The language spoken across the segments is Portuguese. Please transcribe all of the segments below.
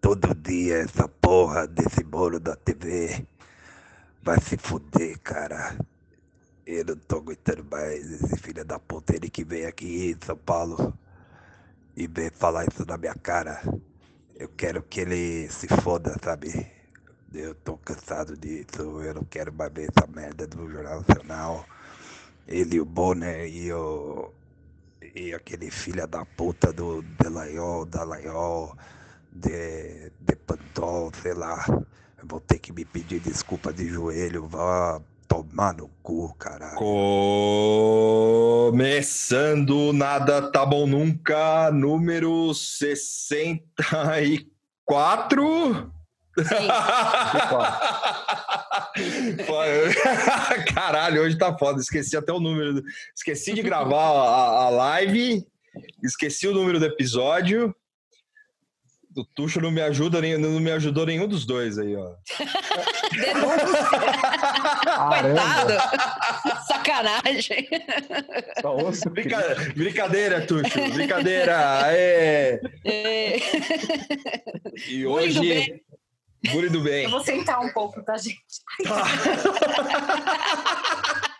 Todo dia essa porra desse bolo da TV. Vai se fuder, cara. Eu não tô aguentando mais esse filho da puta. Ele que vem aqui em São Paulo e vem falar isso na minha cara. Eu quero que ele se foda, sabe? Eu tô cansado disso. Eu não quero mais ver essa merda do Jornal Nacional. Ele, o Bonner e o. E aquele filho da puta do Delaiol, Dalaiol, de, de Pantol, sei lá. Eu vou ter que me pedir desculpa de joelho. Vá tomar no cu, caralho. Começando Nada Tá Bom Nunca, número 64. Sim. Caralho, hoje tá foda. Esqueci até o número. Esqueci de gravar a, a live, esqueci o número do episódio. O Tuxo não me ajuda, nem, não me ajudou nenhum dos dois aí, ó. Coitado. Sacanagem. Só ouço Brinca- Brincadeira, Tuxo. Brincadeira. É. É. E hoje. Bullying do bem. Eu vou sentar um pouco, tá, gente?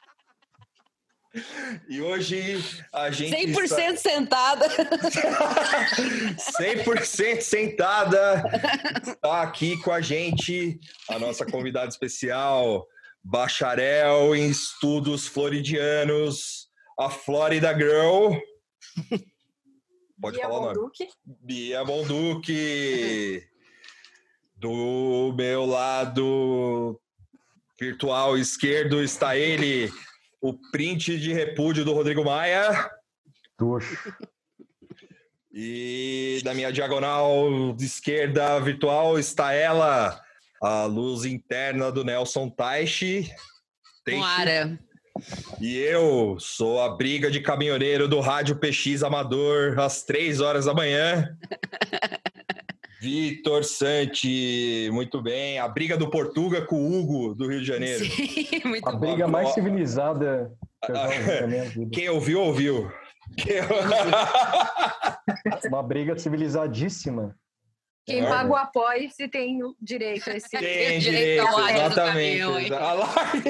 E hoje a gente. 100% sentada. 100% sentada. Está aqui com a gente a nossa convidada especial, bacharel em estudos floridianos, a Florida Girl. Pode Bia falar o nome. Bonduque. Bia Bonduque. Do meu lado virtual esquerdo está ele, o print de repúdio do Rodrigo Maia. Tuxo. E da minha diagonal de esquerda virtual está ela, a luz interna do Nelson Taishi. Área. E eu sou a briga de caminhoneiro do Rádio PX Amador, às três horas da manhã. Vitor Santi, muito bem. A briga do Portuga com o Hugo, do Rio de Janeiro. Sim, muito A bom. briga mais civilizada que eu já ouvi na minha vida. Quem ouviu, ouviu. Quem- Uma briga civilizadíssima. Quem paga o apoio se tem o direito a esse. Tem Direito direito, ao do exatamente. A live.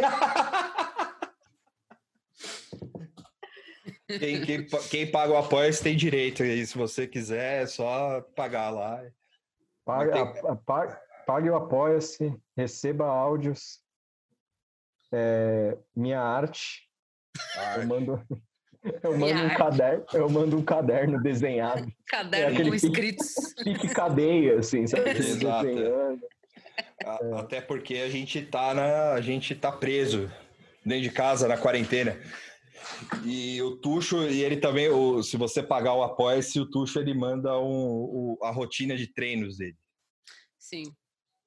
Quem, quem, quem paga o apoio tem direito. E se você quiser, é só pagar lá. Pague, tem- a- a- pague, pague o Apoia-se, receba áudios. É, minha arte. Eu mando, eu mando Minha um arte. caderno, eu mando um caderno desenhado. Caderno É com pique- escritos. Pique cadeia, assim, sabe? Exato. Desenhando. A- Até porque a gente tá na, a gente tá preso dentro de casa na quarentena. E o Tuxo, e ele também, o, se você pagar o apoia-se, o Tuxo ele manda um, o- a rotina de treinos dele. Sim.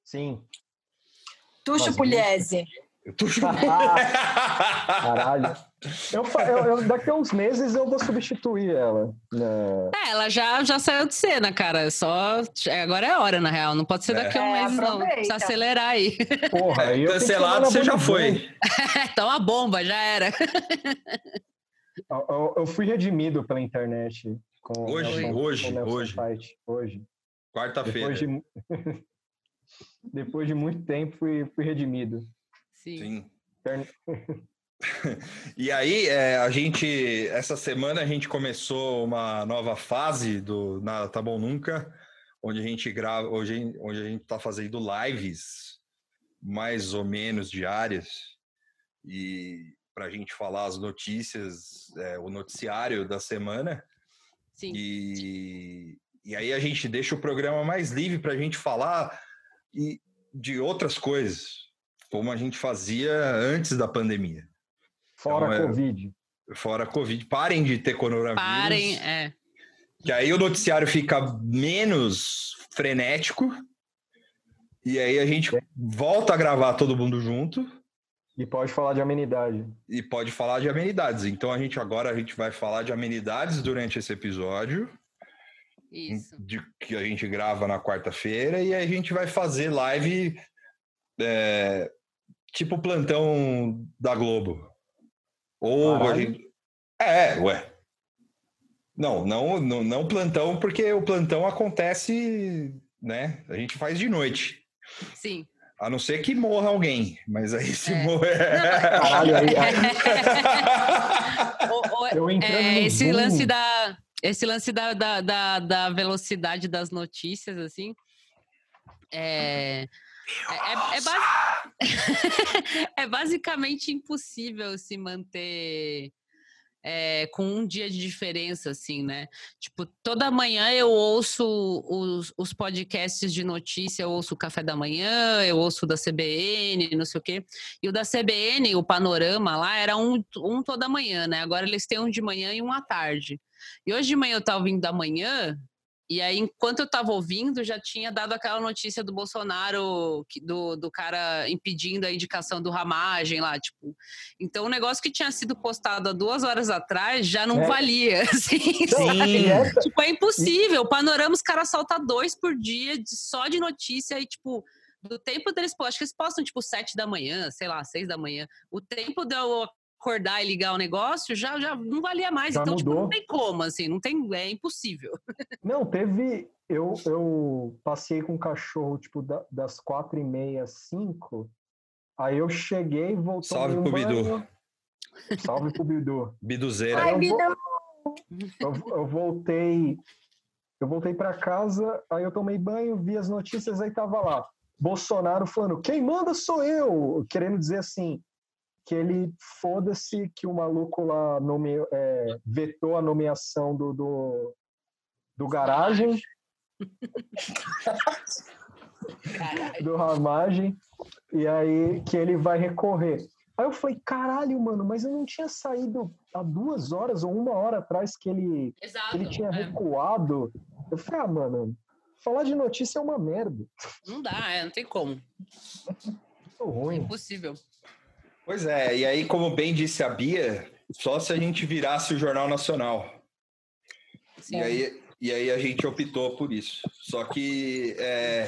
Sim. Tuxo Pugliese. Tuxo... Caralho. Eu, eu- eu- daqui a uns meses eu vou substituir ela. né? É, ela já, já saiu de cena, cara. Só. é, Agora é a hora, na real. Não pode ser É. daqui a um É, mês, não. aproveita. Precisa acelerar aí. Porra, aí Cancelado, você já foi. então a bomba, já era. Eu, eu- eu fui redimido pela internet. Com Hoje, Nelson- hoje, com hoje. Hoje. Quarta-feira. Depois de, depois de muito tempo, fui, fui redimido. Sim. Sim. E aí, é, a gente, essa semana a gente começou uma nova fase do Nada Tá Bom Nunca, onde a gente grava, hoje, onde a gente está fazendo lives mais ou menos diárias e para a gente falar as notícias, é, o noticiário da semana. Sim. E, e aí a gente deixa o programa mais livre para a gente falar e, de outras coisas, como a gente fazia antes da pandemia. Fora Então, é- Covid. Fora a Covid. Parem de ter coronavírus. Parem, é. Que aí o noticiário fica menos frenético. E aí a gente volta a gravar todo mundo junto E pode falar de amenidade. e pode falar de amenidades. Então a gente agora a gente vai falar de amenidades durante esse episódio Isso. de, que a gente grava na quarta-feira e aí a gente vai fazer live é, tipo plantão da Globo. Ou a Caralho. gente... É, ué. Não, não, não, não plantão, porque o plantão acontece, né? A gente faz de noite. Sim. A não ser que morra alguém, mas aí se É. morrer. Caralho, aí, eu é, esse Zoom, lance da esse lance da, da, da, da velocidade das notícias assim é é, é, é é basicamente impossível se manter é, com um dia de diferença, assim, né? Tipo, toda manhã eu ouço os, os podcasts de notícia, eu ouço o Café da Manhã, eu ouço o da CBN, não sei o quê. E o da CBN, o Panorama lá, era um, um toda manhã, né? Agora eles têm um de manhã e um à tarde. E hoje de manhã eu tava ouvindo da manhã, e aí, enquanto eu tava ouvindo, já tinha dado aquela notícia do Bolsonaro, do, do cara impedindo a indicação do Ramagem lá, tipo. Então, o negócio que tinha sido postado há duas horas atrás já não É. valia, assim. E essa- Tipo, é impossível. O panorama, os caras soltam dois por dia de- só de notícia e, tipo, do tempo deles, acho que eles postam, tipo, sete da manhã, sei lá, seis da manhã. O tempo de eu acordar e ligar o negócio já, já não valia mais. Já então, tipo, não mudou. tem como, assim, não tem, é impossível. Não, teve. Eu, eu passei com o cachorro, tipo, da- das quatro e meia, às cinco. Aí eu cheguei, voltou. Salve pro Bidu. Salve pro Bidu. Biduzeira. Ai, deu Eu, eu voltei. Eu voltei para casa, aí eu tomei banho, vi as notícias, aí tava lá. Bolsonaro falando, quem manda sou eu! Querendo dizer assim, que ele foda-se que o maluco lá nome, é, vetou a nomeação do, do, do garagem, do ramagem, e aí que ele vai recorrer. Aí eu falei, caralho, mano, mas eu não tinha saído há duas horas ou uma hora atrás que ele, que Exato. ele tinha é. recuado. Eu falei, ah, mano, falar de notícia é uma merda. Não dá, é, não tem como. Muito É ruim. impossível. Pois é, e aí, como bem disse a Bia, só se a gente virasse o Jornal Nacional. Sim. E aí, e aí a gente optou por isso. Só que é,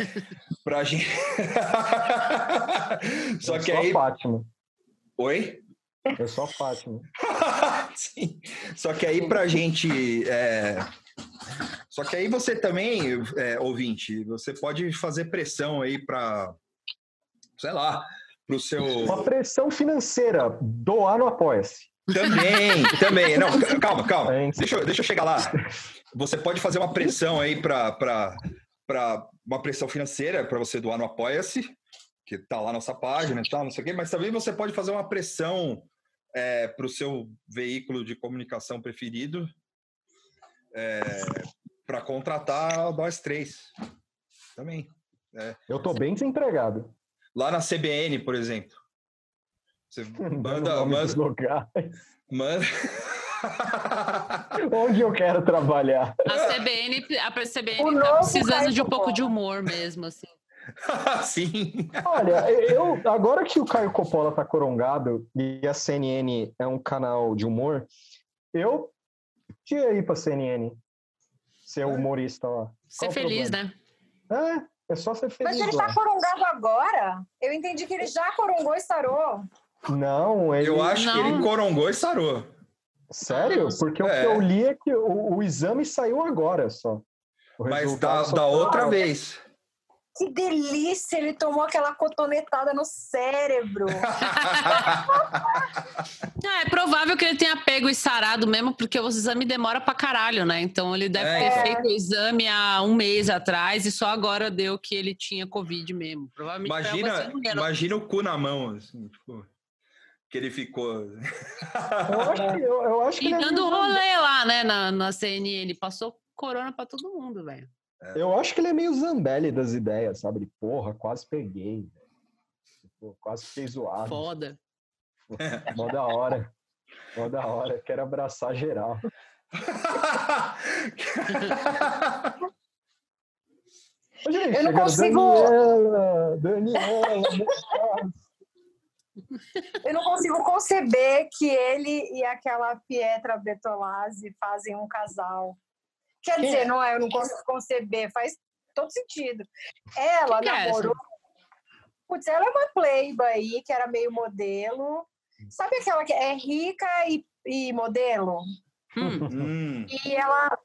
pra gente. Só eu que sou aí. Fátima. Oi? Eu sou a Fátima. Sim. Só que aí pra gente. é, Só que aí você também, é, ouvinte, você pode fazer pressão aí pra. Sei lá, pro seu. Uma pressão financeira, doar no Apoia-se. Também, também. Não, calma, calma. Deixa, eu- deixa eu chegar lá. Você pode fazer uma pressão aí para uma pressão financeira para você doar no Apoia-se, que tá lá na nossa página e tal, não sei o quê, mas também você pode fazer uma pressão para o seu veículo de comunicação preferido para contratar nós três. Também. Eu tô bem desempregado. Lá na CBN, por exemplo. Você manda. manda, lugares. manda... Onde eu quero trabalhar? A CBN, a CBN tá precisando de um pouco de humor mesmo, assim. Sim. Olha, eu agora que o Caio Coppola tá corongado e a CNN é um canal de humor, eu tinha ir pra CNN ser humorista lá. Ser Qual feliz, problema? né? É, é só ser feliz Mas ele lá. tá corongado agora? Eu entendi que ele já corongou e sarou. Não, ele... Eu acho que ele Não. corongou e sarou. Sério? Porque o É. que eu li é que o, o exame saiu agora só. O Mas resultado da, só da saiu outra vez. Que delícia! Ele tomou aquela cotonetada no cérebro. Ah, é provável que ele tenha pego e sarado mesmo, porque o exame demora pra caralho, né? Então ele deve É, ter feito o exame há um mês atrás e só agora deu que ele tinha Covid mesmo. Provavelmente Imagina, imagina o cu na mão, assim, tipo, que ele ficou. Eu acho que, eu, eu acho que E é dando rolê lá, né, na, na CNN. Ele passou corona pra todo mundo, velho. Eu acho que ele é meio Zambelli das ideias, sabe? Ele, porra, quase peguei. Tipo, quase fiquei zoado. Foda. Mó da hora. Mó da hora. Quero abraçar geral. Ô, gente, Eu não consigo- Daniela, Daniela. Eu não consigo conceber que ele e aquela Pietra Bertolazzi fazem um casal. Quer dizer, não é, eu não consigo conceber, faz todo sentido. Ela que é namorou. Putz, ela é uma playboy aí, que era meio modelo. Sabe aquela que é rica e, e modelo? Hum. Hum. E ela,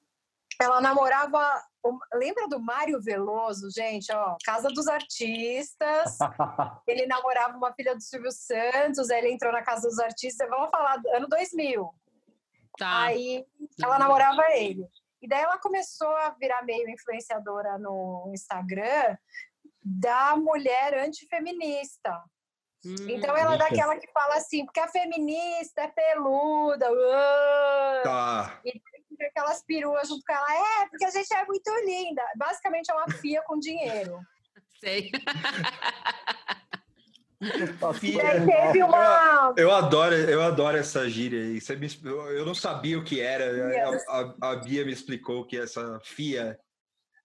ela namorava. o- Lembra do Mário Veloso, gente? Ó, Casa dos Artistas. Ele namorava uma filha do Silvio Santos, aí ele entrou na Casa dos Artistas. Vamos falar do ano 2000. Tá. Aí ela namorava ele. E daí ela começou a virar meio influenciadora no Instagram da mulher antifeminista. Hum. Então ela é daquela que fala assim, porque a feminista é peluda, uã, Tá. fica aquelas peruas junto com ela. É, porque a gente é muito linda. Basicamente é uma fia com dinheiro. Sei. Teve uma. Eu adoro, eu adoro essa gíria aí. Você me, eu eu não sabia o que era. A, a- a Bia me explicou que essa FIA.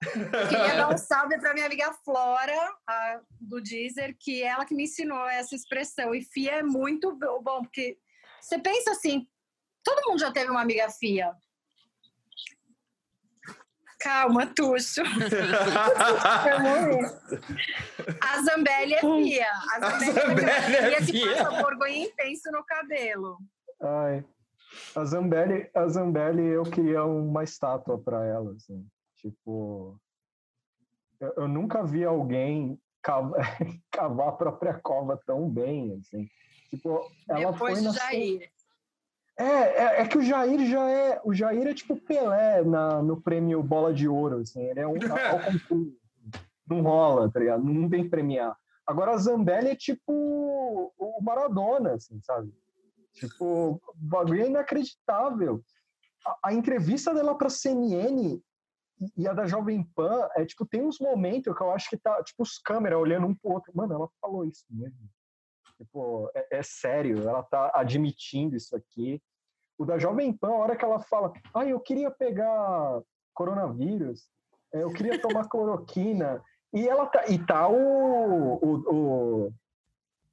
Queria dar um salve para minha amiga Flora, a- do Deezer, que ela que me ensinou essa expressão. E FIA é muito bo- bom, porque você pensa assim, todo mundo já teve uma amiga FIA. Calma, Tuxo. A Zambelli é FIA. A Zambelli, Zambelli é é FIA que passa borgonha intenso no cabelo. Ai. A Zambelli, a Zambelli, eu queria uma estátua para ela, assim. Tipo, eu, eu nunca vi alguém cavar, cavar a própria cova tão bem, assim. Tipo, ela Depois foi de na Jair. É, é, é que o Jair já é. O Jair é tipo Pelé na, no prêmio Bola de Ouro, assim. Ele é um. Não rola, tá ligado? Não que premiar. Agora a Zambelli é tipo o Maradona, assim, sabe? Tipo, o bagulho é inacreditável. A, a entrevista dela pra CNN e- e a da Jovem Pan é tipo, tem uns momentos que eu acho que tá, tipo, os câmeras olhando um pro outro. Mano, ela falou isso mesmo. Tipo, é, é sério, ela tá admitindo isso aqui. O da Jovem Pan, a hora que ela fala, ah, eu queria pegar coronavírus, é, eu queria tomar cloroquina, e ela tá, e tá o, o, o,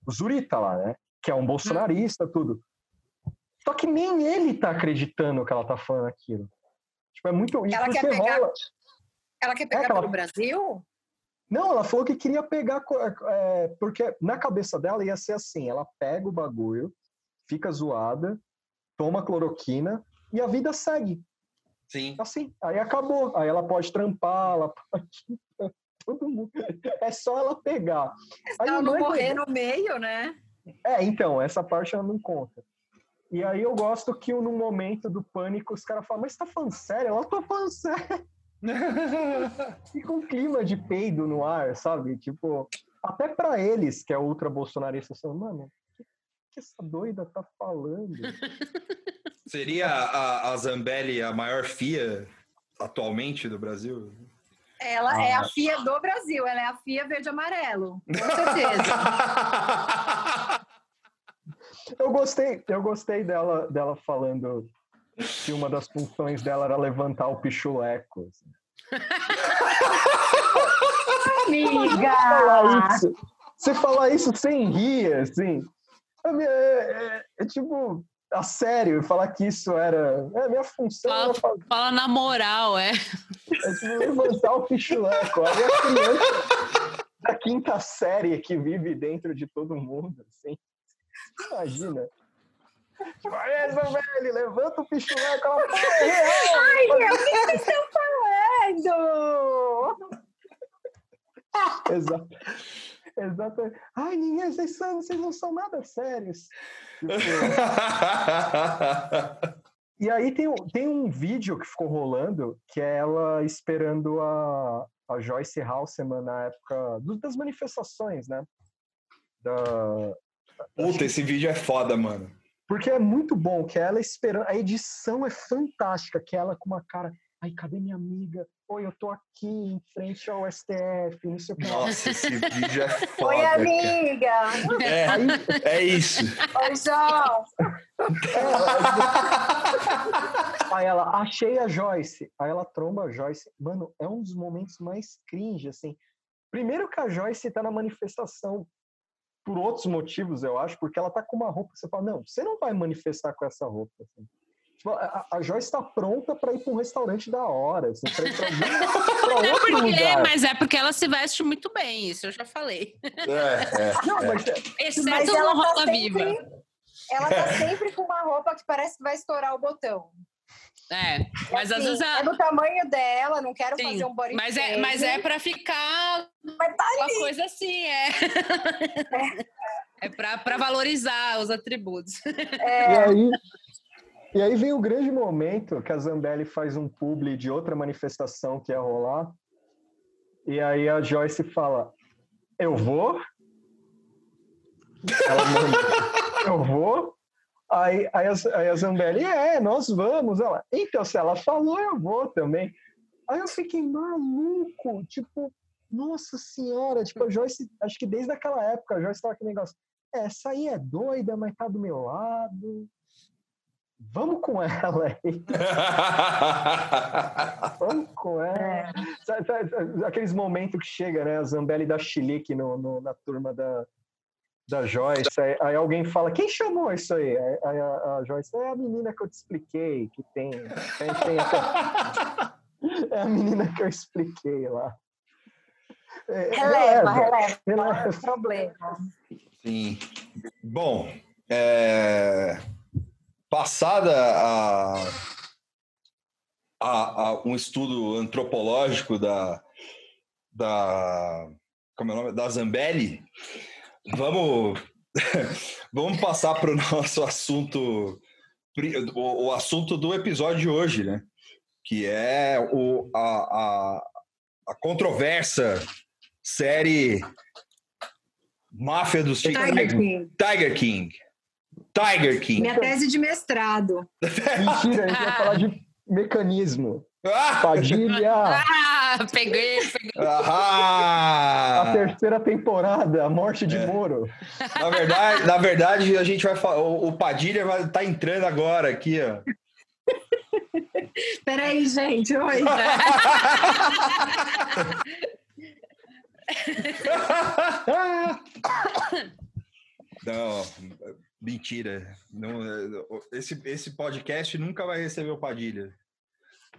o Zurita lá, né? Que é um bolsonarista, tudo. Só que nem ele tá acreditando que ela tá falando aquilo. Tipo, é muito. Ela quer porque pegar- Ela quer pegar aquela- pelo Brasil? Não, ela falou que queria pegar. co- é, porque na cabeça dela ia ser assim: ela pega o bagulho, fica zoada, toma cloroquina e a vida segue. Sim. Assim. Aí acabou. Aí ela pode trampar, ela pode. Todo mundo. É só ela pegar. Aí ela não morrer no meio, né? É, então, essa parte ela não conta. E aí eu gosto que num momento do pânico os caras falam, mas você tá falando sério? Ela tá falando sério. Fica um clima de peido no ar, sabe? Tipo, até pra eles, que é ultra bolsonarista, são, mano, o que, que essa doida tá falando? Seria a, a Zambelli a maior FIA atualmente do Brasil? Ela é Ah. a FIA do Brasil, ela é a FIA verde e amarelo. Com certeza. Eu gostei, eu gostei dela, dela falando que uma das funções dela era levantar o pichuleco. assim. falar Amiga! isso, você falar isso sem rir, assim. É, minha- é- é- é tipo, a sério, falar que isso era. É, a minha função Fala- Fala na moral, é. é, tipo, levantar o pichuleco. A criança da quinta série que vive dentro de todo mundo, assim. Imagina. "Aê, Zambelli, levanta o pichuleco. Ela fala, "É real." Ai, meu, o que vocês estão falando? Exato. Exatamente. Ai, ninguém, vocês, são, vocês não são nada sérios. E aí tem, um- tem um vídeo que ficou rolando que é ela esperando a, a Joyce Halseman na época do- das manifestações, né? Da, Puta, esse vídeo é foda, mano. Porque é muito bom que é ela esperando. A edição é fantástica, que é ela com uma cara. Ai, cadê minha amiga? Oi, eu tô aqui em frente ao STF, não sei o que. lá." Nossa, esse vídeo é foda. Oi, amiga! É, Aí, é isso. Oi, João! Aí ela, achei a Joyce. Aí ela tromba a Joyce. Mano, é um dos momentos mais cringe, assim. Primeiro que a Joyce tá na manifestação por outros motivos, eu acho, porque ela tá com uma roupa que você fala, não, você não vai manifestar com essa roupa. assim. Tipo, a, a Joyce tá pronta pra ir pra um restaurante da hora, assim, pra ir pra, algum, pra É outro porque, lugar. mas é porque ela se veste muito bem, isso eu já falei. É, é. Não, mas Exceto Mas no ela tá Roda sempre, Viva. ela tá sempre com uma roupa que parece que vai estourar o botão. É, mas às Assim, vezes a- É do tamanho dela, não quero Sim, fazer um body mas é, mas é para ficar Mas tá uma coisa assim, é. É pra, pra valorizar os atributos. E É, aí, e aí vem o grande momento que a Zambelli faz um publi de outra manifestação que ia rolar. E aí a Joyce fala: Eu vou? Ela manda, Eu vou? Aí, aí, a, aí a Zambelli, é, nós vamos. Ela, então, se ela falou, eu vou também. Aí eu fiquei maluco, tipo, nossa senhora, tipo, a Joyce, acho que desde aquela época, a Joyce tava aquele negócio, "É, essa aí é doida, mas tá do meu lado. Vamos com ela aí, vamos com ela. Sabe- sabe- sabe Aqueles momentos que chega, né? A Zambelli dá chilique no, no- na turma da, da Joyce. Aí, aí alguém fala, quem chamou isso aí? Aí, aí a, a Joyce, é a menina que eu te expliquei, que tem. tem, tem até- É a menina que eu expliquei lá. É, releva, releva, releva. É problema. Sim. Bom, é, passada a, a- a um estudo antropológico da, da como é o nome? Da Zambelli, vamos vamos passar para o nosso assunto o, assunto do episódio de hoje, né? Que é o, a, a, a controversa série Máfia dos Tiger Tiger King. Tiger King. Tiger King. Minha tese de mestrado. Mentira, a gente vai falar de mecanismo. Ah! Padilha, Ah, peguei, peguei. a Ah! terceira temporada, a morte de É. Moro. Na verdade, na verdade, a gente vai falar. O Padilha vai estar entrando agora aqui, ó. Peraí, gente. Oi. Não, mentira. Não, esse, esse podcast nunca vai receber o Padilha.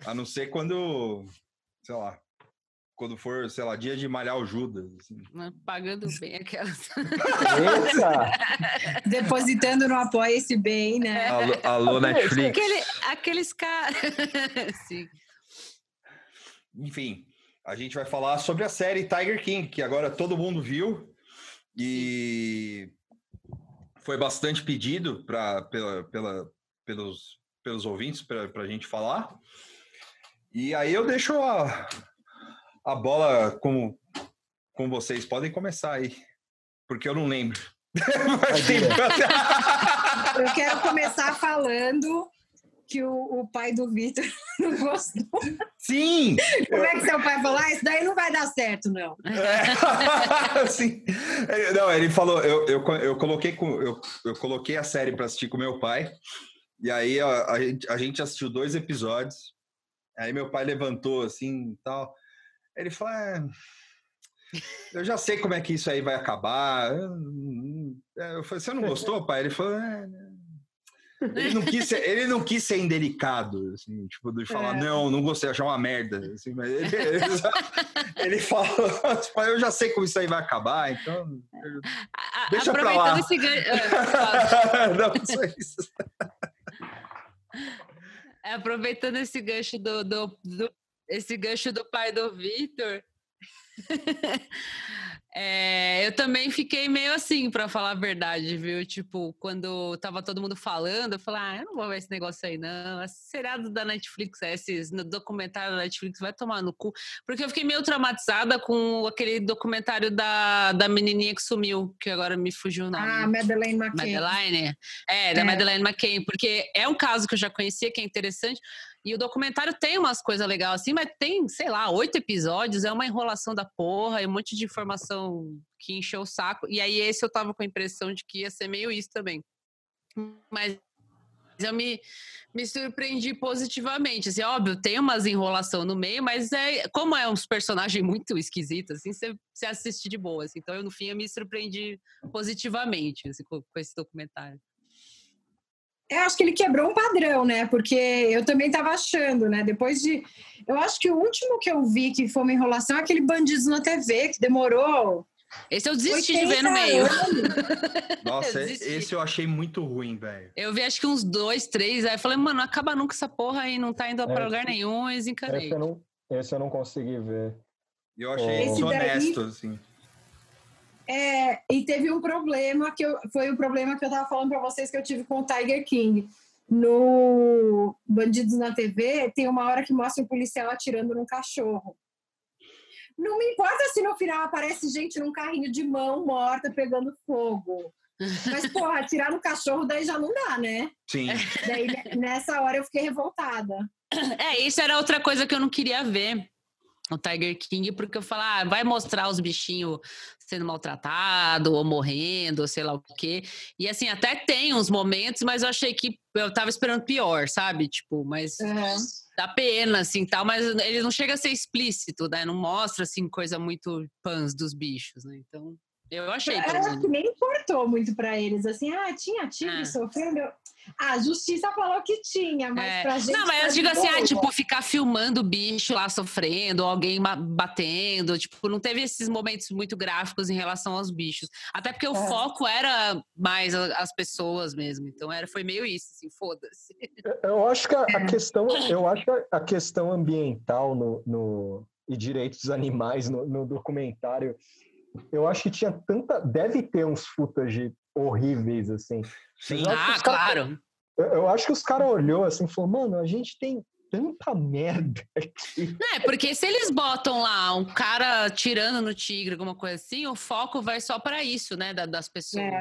A não ser quando, sei lá, quando for, sei lá, dia de malhar o Judas. assim. Pagando bem aquelas. Eita! Depositando no Apoia-se bem, né? Alô, alô Netflix. Aquele, aqueles caras. Sim. Enfim, a gente vai falar sobre a série Tiger King, que agora todo mundo viu e foi bastante pedido pra, pela, pela, pelos, pelos ouvintes para a gente falar. E aí eu deixo a, a bola com, com vocês. Podem começar aí, porque eu não lembro. Eu quero começar falando que o, o pai do Vitor não gostou. Sim! Como é que seu pai falou? Ah, isso daí não vai dar certo, não. É, sim. Ele- Não, ele falou, eu, eu, eu coloquei com, eu, eu coloquei a série para assistir com meu pai. E aí a, a gente, a gente assistiu dois episódios. Aí meu pai levantou assim e tal. Ele falou: "É, eu já sei como é que isso aí vai acabar. Eu, é, eu falei, você não gostou, pai? Ele falou, "É, ele não quis ser, ele não quis ser indelicado, assim, tipo, de falar, É. não, não gostei, achar uma merda. assim, mas ele, ele, ele falou, tipo, eu já sei como isso aí vai acabar, então. eu- A- a- Deixa pra lá. Esse gancho. ah, não, só isso. Aproveitando esse gancho do, do, do- esse gancho do pai do Vitor, é, eu também fiquei meio assim, para falar a verdade, viu? Tipo, quando tava todo mundo falando, eu falei, ah, eu não vou ver esse negócio aí, não. Esse seriado da Netflix, esses documentário da Netflix, vai tomar no cu. Porque eu fiquei meio traumatizada com aquele documentário da, da menininha que sumiu, que agora me fugiu o nome. Ah, Madeleine McKay. Madeleine? É, da É. Madeleine McCain, porque é um caso que eu já conhecia, que é interessante. E o documentário tem umas coisas legais assim, mas tem, sei lá, oito episódios, é uma enrolação da porra, e um monte de informação que encheu o saco. E aí esse eu tava com a impressão de que ia ser meio isso também. Mas eu me, me surpreendi positivamente. Assim, óbvio, tem umas enrolação no meio, mas é como é uns personagens muito esquisitos, assim, você assiste de boa. assim. Então, eu, no fim, eu me surpreendi positivamente assim, com, com esse documentário. Eu acho que ele quebrou um padrão, né? Porque eu também estava achando, né? Depois de. Eu acho que o último que eu vi que foi uma enrolação é aquele bandido na TV, que demorou Esse eu desisti de ver no meio. Nossa, Eu esse eu achei muito ruim, velho. Eu vi acho que uns dois, três, aí eu falei, mano, não acaba nunca essa porra aí, não tá indo É, pra lugar esse- nenhum, e desencanei. Esse eu não, esse eu não consegui ver. Eu achei desonesto, assim. É, e teve um problema que eu, foi o problema que eu tava falando para vocês que eu tive com o Tiger King. No Bandidos na TV, tem uma hora que mostra um policial atirando num cachorro. Não me importa se no final aparece gente num carrinho de mão morta pegando fogo. Mas, porra, atirar no cachorro daí já não dá, né? Sim. Daí nessa hora eu fiquei revoltada. É, isso era outra coisa que eu não queria ver. O Tiger King, porque eu falava, ah, vai mostrar os bichinhos sendo maltratados ou morrendo, ou sei lá o quê. E assim, até tem uns momentos, mas eu achei que eu tava esperando pior, sabe? Tipo, mas Uhum. dá pena, assim, tal, mas ele não chega a ser explícito, né? Não mostra, assim, coisa muito pans dos bichos, né? Então, eu achei, Eu pelo acho que nem importou muito para eles, assim, ah, tinha tigre Ah. sofrendo. Ah, a justiça falou que tinha, mas É. pra gente. Não, mas tá eu digo assim, ah, tipo, ficar filmando o bicho lá sofrendo, alguém batendo, tipo, não teve esses momentos muito gráficos em relação aos bichos. Até porque o É. foco era mais as pessoas mesmo. Então era, foi meio isso, assim, foda-se. Eu acho que a, É. a questão, eu acho que a- a questão ambiental no, no- e direitos dos animais no, no documentário, eu acho que tinha tanta, deve ter uns footage horríveis assim. Sim. Ah, claro. Eu, eu acho que os caras olhou assim, e falou, mano, a gente tem tanta merda aqui. É, porque se eles botam lá um cara tirando no tigre, alguma coisa assim, o foco vai só para isso, né, da- das pessoas. É.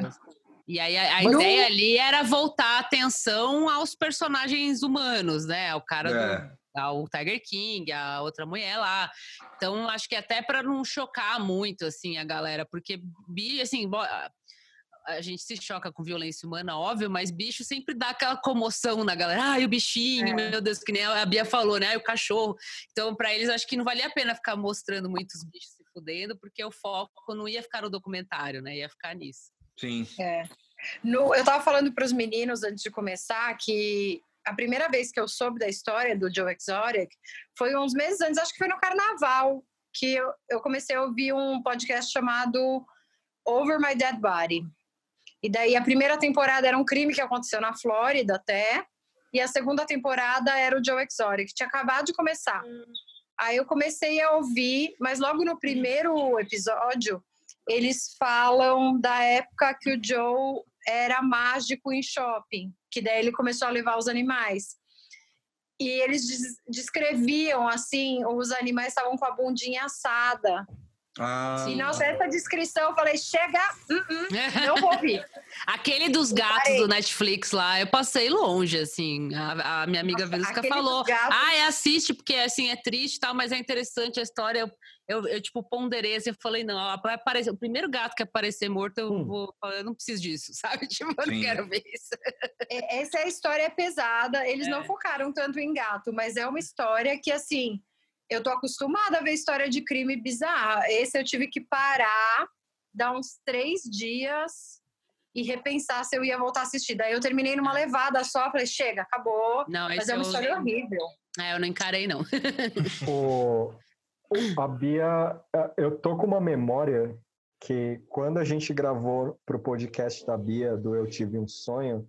E aí a, a ideia ali era voltar a atenção aos personagens humanos, né? O cara do, É. ao Tiger King, a outra mulher lá. Então, acho que até para não chocar muito, assim, a galera, porque, bi- assim, a- gente se choca com violência humana, óbvio, mas bicho sempre dá aquela comoção na galera. Ai, o bichinho, É. meu Deus, que nem a Bia falou, né? Ai, o cachorro. Então, para eles, acho que não valia a pena ficar mostrando muitos bichos se fudendo, porque o foco não ia ficar no documentário, né? Ia ficar nisso. Sim. É. No- eu tava falando para os meninos antes de começar que a primeira vez que eu soube da história do Joe Exotic foi uns meses antes, acho que foi no carnaval, que eu, eu comecei a ouvir um podcast chamado Over My Dead Body. E daí a primeira temporada era um crime que aconteceu na Flórida até, e a segunda temporada era o Joe Exotic, tinha acabado de começar. Aí eu comecei a ouvir, mas logo no primeiro episódio eles falam da época que o Joe era mágico em shopping, que daí ele começou a levar os animais. E eles des- descreviam assim, os animais estavam com a bundinha assada. Ah, E nossa, essa descrição, eu falei, chega, uh-uh, não vou ouvir. Aquele dos gatos parei. do Netflix lá, eu passei longe, assim. A, a minha amiga Verusca falou. gatos- Ah, é, assiste, porque assim, é triste e tal, mas é interessante a história. Eu, eu, eu, tipo, ponderei assim, eu falei, não, vai aparecer, o primeiro gato que aparecer morto, eu Hum. vou. Eu não preciso disso, sabe? Tipo, eu não Sim. quero ver isso. É, Essa é a história é pesada. Eles não É. focaram tanto em gato, mas é uma história que, assim, eu tô acostumada a ver história de crime bizarra. Esse eu tive que parar, dar uns três dias e repensar se eu ia voltar a assistir. Daí eu terminei numa levada só, falei, chega, acabou. Não, Mas é uma eu, história horrível. é, eu não encarei, não. O, a Bia, eh, eu tô com uma memória que quando a gente gravou pro podcast da Bia, do Eu Tive um Sonho,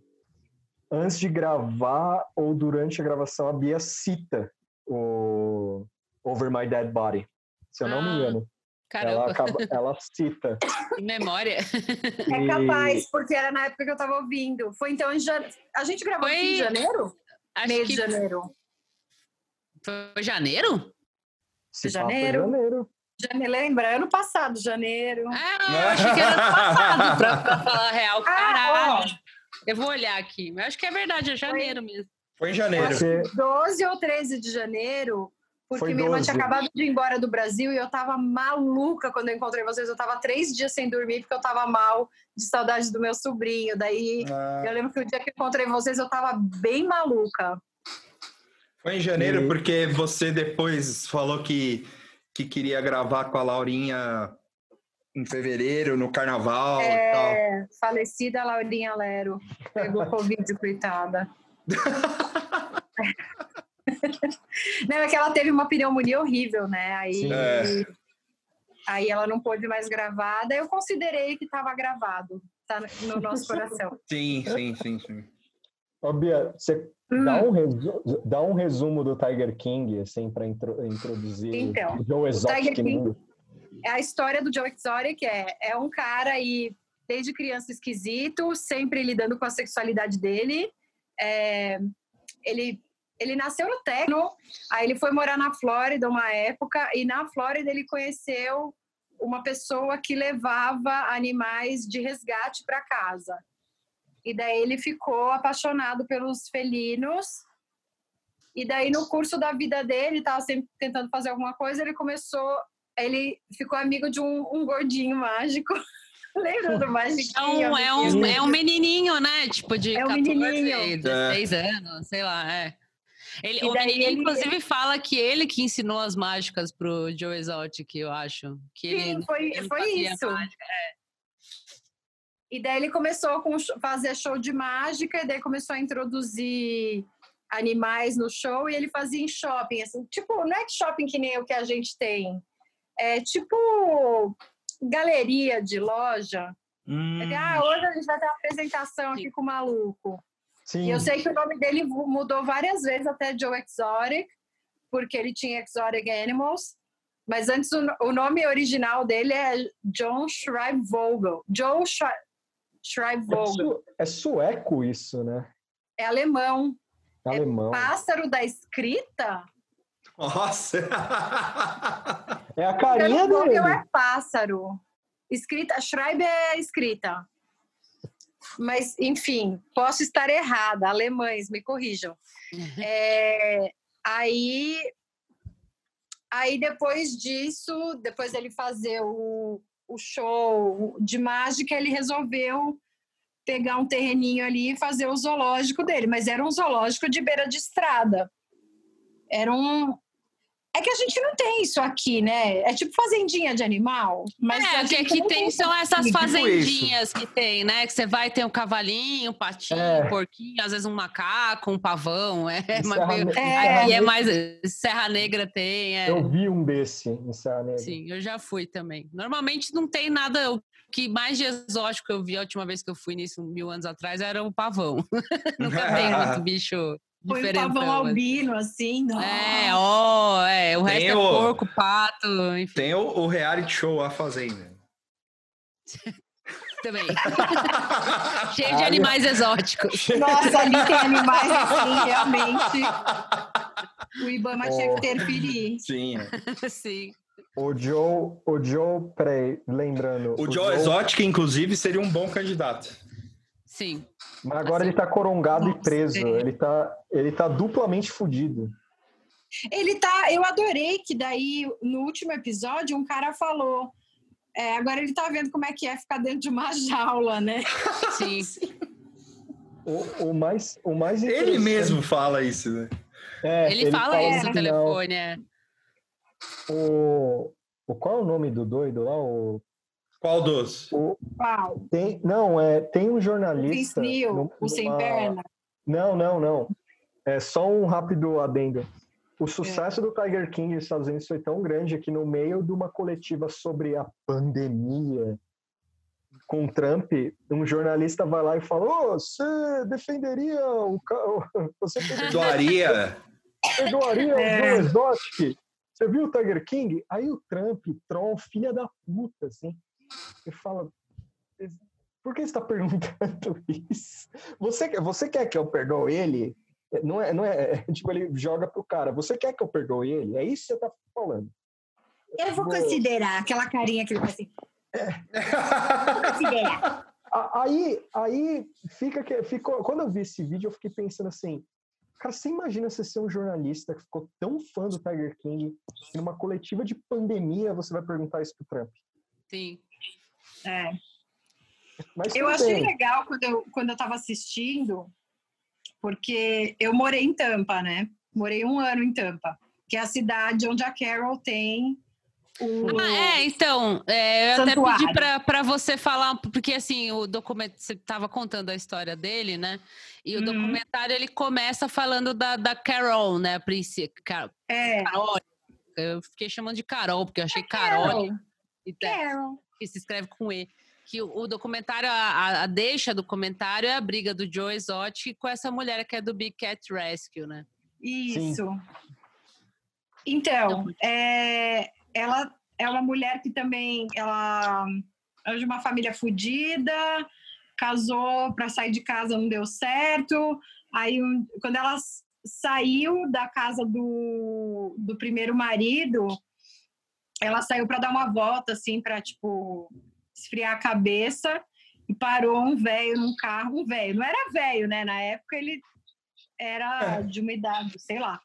antes de gravar ou durante a gravação, a Bia cita o Over My Dead Body. Se eu não me Ah, engano. Ela, Caramba, acaba, ela cita. que memória. É E- capaz, porque era na época que eu tava ouvindo. Foi então em janeiro. A gente gravou Foi- em janeiro? Acho Meio que de janeiro. foi janeiro? Se pá, foi Janeiro. janeiro. Janeiro, lembra? Ano passado, janeiro. Ah, eu achei que era ano passado, pra, pra falar a real. Ah, Caralho. Eu vou olhar aqui. mas acho que é verdade, é janeiro mesmo. Foi em janeiro. Porque 12 ou 13 de janeiro, porque Foi minha irmã tinha 12. acabado de ir embora do Brasil e eu tava maluca quando eu encontrei vocês. Eu tava três dias sem dormir porque eu tava mal, de saudade do meu sobrinho. Daí Ah, eu lembro que o dia que eu encontrei vocês eu tava bem maluca. foi em janeiro E- porque você depois falou que, que queria gravar com a Laurinha em fevereiro, no carnaval e tal. É, falecida Laurinha Lero. Pegou Covid, coitada. Não, é que ela teve uma pneumonia horrível, né? Aí. É. Aí ela não pôde mais gravar, daí eu considerei que estava gravado, tá no nosso coração. Sim, sim, sim, sim. Ô, Bia, você Hum. dá, um resu- dá um resumo do Tiger King, assim, para introduzir Então, o Joe Exotic Tiger King- mundo. a história do Joe Exotic é, é um cara aí, desde criança esquisito, sempre lidando com a sexualidade dele. É, ele, ele nasceu no Tecno, aí ele foi morar na Flórida uma época, e na Flórida ele conheceu uma pessoa que levava animais de resgate para casa. E daí ele ficou apaixonado pelos felinos. E daí no curso da vida dele, estava sempre tentando fazer alguma coisa, ele começou ele ficou amigo de um, um gordinho mágico. Lembra do É magiquinho? um, é, um, é um menininho, né? Tipo, de É um 14, menininho. 16 anos, sei lá, é. Ele, E ele- inclusive, fala que ele que ensinou as mágicas pro Joe Exotic, eu acho. Que Sim, ele, foi, ele foi isso. mágica. E daí ele começou com sh- fazer show de mágica, e daí começou a introduzir animais no show, e ele fazia em shopping, assim, tipo, não é shopping que nem o que a gente tem, é tipo galeria de loja. Hum, Ah, hoje a gente vai ter uma apresentação aqui com o maluco. Sim, E eu sei que o nome dele mu- mudou várias vezes até Joe Exotic, porque ele tinha Exotic Animals. Mas antes o, no- o nome original dele é John Schreibvogel. Joe Schre- é, Schreibvogel. su- é sueco isso, né? É alemão. Alemão. Pássaro da escrita? Nossa! É a carinha Vogel dele. é pássaro. Escrita, Schreib é escrita. Mas, enfim, posso estar errada. Alemães, me corrijam. É, aí, aí depois disso, depois dele fazer o, o show de mágica, ele resolveu pegar um terreninho ali e fazer o zoológico dele. Mas era um zoológico de beira de estrada. Era um. É que a gente não tem isso aqui, né? É tipo fazendinha de animal. Mas é, o que aqui não tem são essas tipo fazendinhas que tem, né? Que você vai ter um cavalinho, um patinho, É. um porquinho, às vezes um macaco, um pavão. É, mas Serra meio- É, Aqui é mais. Serra Negra tem, é. Eu vi um desse em Serra Negra. Sim, eu já fui também. Normalmente não tem nada. O que mais de exótico eu vi a última vez que eu fui nisso, mil anos atrás, era o pavão. Nunca tem muito bicho Foi um pavão albino, assim. Nossa. É, ó, é. O resto Tem é o- porco, pato, enfim, Tem o, o reality show A Fazenda. também. Cheio de Ai, animais exóticos. Nossa, ali tem animais assim, realmente. O Ibama tinha Oh. que interferir. Sim. é. Sim. O Joe, o Joe, peraí, lembrando. O Joe Exotic, inclusive, seria um bom candidato. Sim. Mas agora ele tá corongado e Nossa, preso. é. Ele tá, ele tá duplamente fudido. Ele tá. Eu adorei que daí, no último episódio, um cara falou. é, agora ele tá vendo como é que é ficar dentro de uma jaula, né? Sim. O, o mais, o mais Ele mesmo fala isso, né? É, Ele, fala isso no telefone, é. O, o, qual é o nome do doido lá? O, Qual dos? o, Uau. tem, não, é, tem um jornalista. Neil, o sem perna. Não, não, não. É só um rápido adendo. É. O sucesso do Tiger King nos Estados Unidos foi tão grande que no meio de uma coletiva sobre a pandemia com o Trump, um jornalista vai lá e fala: Ô, você defenderia o você Doaria. perdoaria É. o Joe Exotic? Você viu o Tiger King? Aí o Trump, troll, filha da puta, assim, e fala: Por que você está perguntando isso? Você, quer- você quer que eu perdoe ele? Não é, não é, é, tipo, ele joga pro cara, você quer que eu perdoe ele? É isso que você tá falando. Eu vou Vou- considerar aquela carinha que ele faz assim. Vou considerar. Aí, aí fica que ficou. Quando eu vi esse vídeo, eu fiquei pensando assim, cara, você imagina você ser um jornalista que ficou tão fã do Tiger King que numa coletiva de pandemia você vai perguntar isso pro Trump? Sim. É. Mas Eu achei bem. legal quando eu, quando eu tava assistindo, porque eu morei em Tampa, né? Morei um ano em Tampa, que é a cidade onde a Carol tem o. Ah, é, então, é, eu até pedi para você falar, porque assim, o documento, você estava contando a história dele, né? E o Uhum. documentário ele começa falando da, da Carol, né? A princesa. Car- É, Carol. Eu fiquei chamando de Carol, porque eu achei Carol. E tá- Carol. que se escreve com E. Que o, documentário, a, a- deixa do comentário é a briga do Joe Exotic com essa mulher que é do Big Cat Rescue, né? Isso. Então, é, ela é uma mulher que também ela é de uma família fodida, casou para sair de casa não deu certo. Aí um- quando ela saiu da casa do, do primeiro marido, ela saiu para dar uma volta assim para tipo esfriar a cabeça e parou um velho num carro, um velho, não era velho, né? Na época ele era de uma idade, sei lá.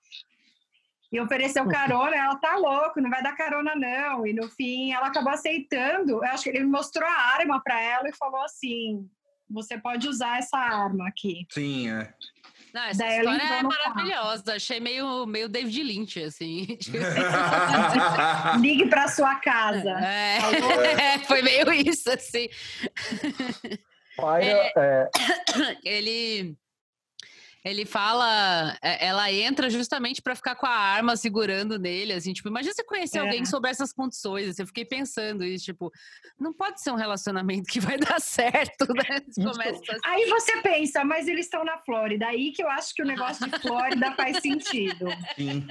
E ofereceu carona, ela tá louco, não vai dar carona não. E no fim ela acabou aceitando. Eu acho que ele mostrou a arma para ela e falou assim: "Você pode usar essa arma aqui". Sim, é. Não, essa Daí história é no carro. maravilhosa. Achei meio, meio David Lynch, assim. Tipo, Ligue para sua casa. É, foi meio isso, assim. Paira, é, Ele. Ele fala, é, ela entra justamente para ficar com a arma segurando nele, assim, tipo, imagina você conhecer É. alguém sob essas condições, assim, eu fiquei pensando isso, tipo, não pode ser um relacionamento que vai dar certo, né? Começa assim. Aí você pensa, mas eles estão na Flórida. Aí que eu acho que o negócio de Flórida faz sentido. Sim.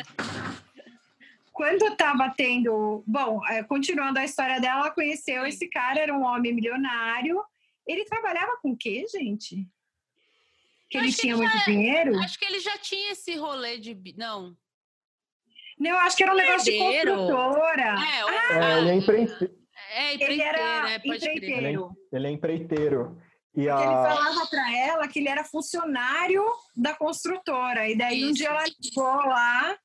Quando estava tendo. Bom, é, continuando a história dela, ela conheceu esse cara, era um homem milionário. Ele trabalhava com o quê, gente? Que Eu ele acho que tinha ele muito dinheiro? Acho que ele já tinha esse rolê de. Não. Não, eu acho que era um negócio de construtora. É, ou- é, ele é empreiteiro. é Ele empreiteiro, era né? Pode crer. empreiteiro. Ele é empreiteiro. E Ele a, falava para ela que ele era funcionário da construtora. E daí um Isso. dia ela ligou lá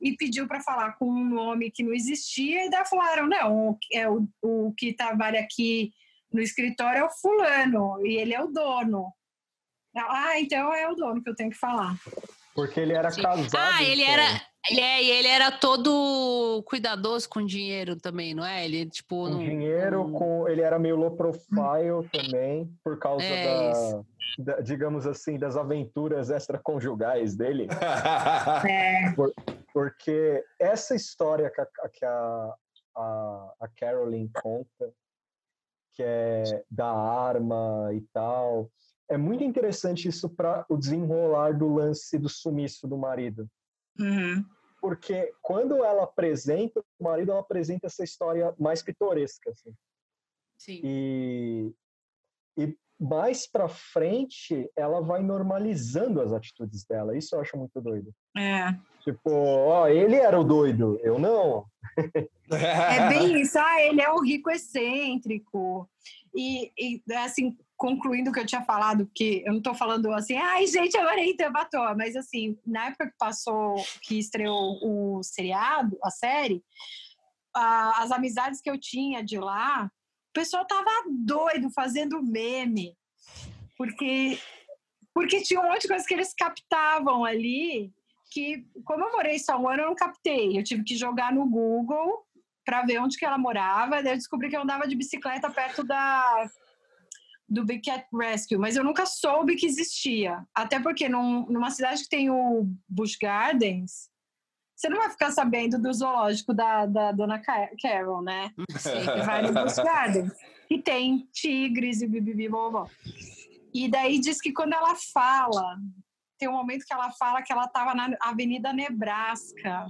e pediu para falar com um nome que não existia. E daí falaram: não, é o, o que trabalha aqui no escritório é o fulano, e ele é o dono. Ah, então é o dono que eu tenho que falar. porque ele era Sim. casado. Ah, ele então. era. Ele, é, e ele era todo cuidadoso com dinheiro também, não é? Ele, tipo. Com não- dinheiro, não- com, ele era meio low profile também, por causa É, da, da- digamos assim, das aventuras extraconjugais dele. É, Porque essa história que a, que a, a, a Carolyn conta, que é da arma e tal, é muito interessante isso para o desenrolar do lance do sumiço do marido. uhum. Porque quando ela apresenta o marido, ela apresenta essa história mais pitoresca. Assim. Sim. E, e mais para frente, ela vai normalizando as atitudes dela. Isso eu acho muito doido. é. Tipo, ó, ele era o doido, eu não. É bem isso. Ah, ele é um rico excêntrico. E, e, assim, concluindo o que eu tinha falado, que eu não estou falando assim, ai, gente, Tampa à toa", mas assim, na época que passou, que estreou o seriado, a série, a- as amizades que eu tinha de lá, o pessoal tava doido fazendo meme, porque, porque tinha um monte de coisa que eles captavam ali, que, como eu morei só um ano, eu não captei. Eu tive que jogar no Google para ver onde que ela morava. Daí eu descobri que eu andava de bicicleta perto da do Big Cat Rescue, mas eu nunca soube que existia. Até porque num- numa cidade que tem o Busch Gardens, você não vai ficar sabendo do zoológico da, da dona Ca- Carol, né? Você vai no Busch Gardens, que tem tigres e bibibi, E daí diz que quando ela fala, tem um momento que ela fala que ela estava na Avenida Nebraska,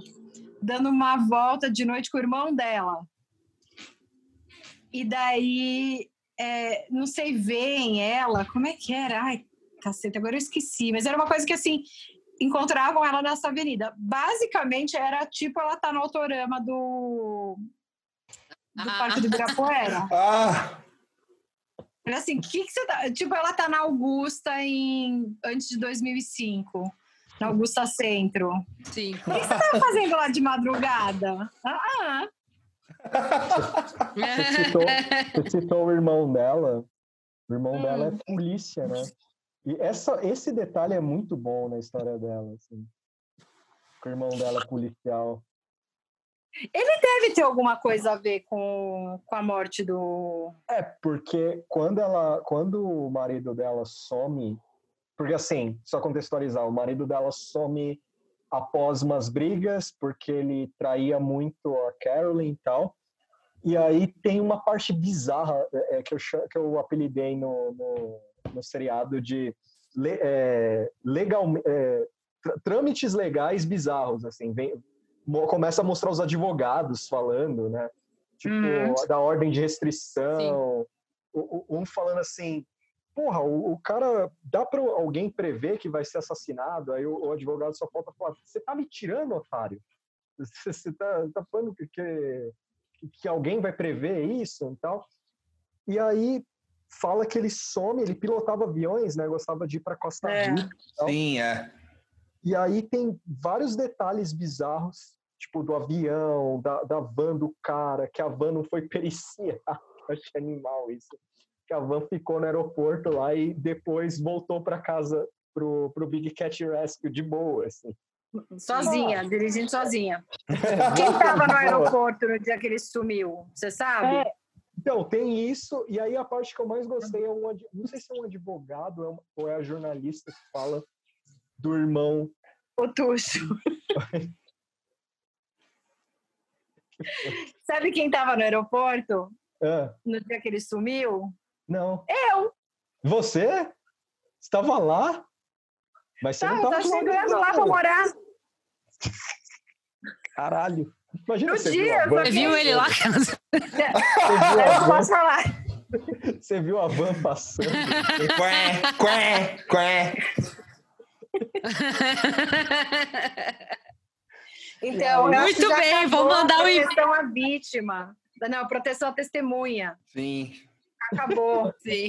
dando uma volta de noite com o irmão dela. E daí, é, não sei, veem ela, como é que era? Ai, caceta, agora eu esqueci. Mas era uma coisa que, assim, encontravam ela nessa avenida. Basicamente, era tipo ela tá no autorama do, do Ah. Parque do Ibirapuera. ah, Era assim, que que você tá... Tipo, ela tá na Augusta em... antes de 2005. Na Augusta Centro. Sim. O que você tá fazendo lá de madrugada? Ah, ah. Você citou, você citou o irmão dela. O irmão Hum. dela é polícia, né? E essa, esse detalhe é muito bom na história dela, assim. O irmão dela é policial. Deve ter alguma coisa a ver com, com a morte do... É, porque quando ela, quando o marido dela some, porque assim, só contextualizar, o marido dela some após umas brigas, porque ele traía muito a Carolyn e tal. E aí tem uma parte bizarra é, que, eu, que eu apelidei no, no, no seriado de le, é, legal, é, trâmites legais bizarros, assim, vem, começa a mostrar os advogados falando, né? Tipo, hum. da ordem de restrição, um falando assim, porra, o, o, cara, dá para alguém prever que vai ser assassinado? Aí o, o advogado só falta falar, você tá me tirando, otário? Você, você tá, tá falando que, que, que alguém vai prever isso e tal? E aí fala que ele some, ele pilotava aviões, né? Gostava de ir para Costa é. Rica. É. Sim, é. E aí tem vários detalhes bizarros, tipo do avião, da, da van do cara, que a van não foi periciada. Achei animal isso. Que a van ficou no aeroporto lá e depois voltou para casa pro, pro Big Cat Rescue de boa, assim. Sozinha, ah. dirigindo sozinha. Quem estava no aeroporto no dia que ele sumiu? Você sabe? É, então, tem isso, e aí a parte que eu mais gostei é um, não sei se é um advogado é ou é a jornalista que fala do irmão. O Tuxo. Sabe quem estava no aeroporto? É. No dia que ele sumiu? Não. Eu. Você? Estava lá? Mas você tá, não estava chegando lá para morar. Caralho. Imagina no você dia, viu, você viu ele lá? eu não posso falar. Você viu a van passando? Qué, qué, qué. Então, muito bem, vou mandar o proteção à vítima. Não, proteção à testemunha. Sim. Acabou. Sim.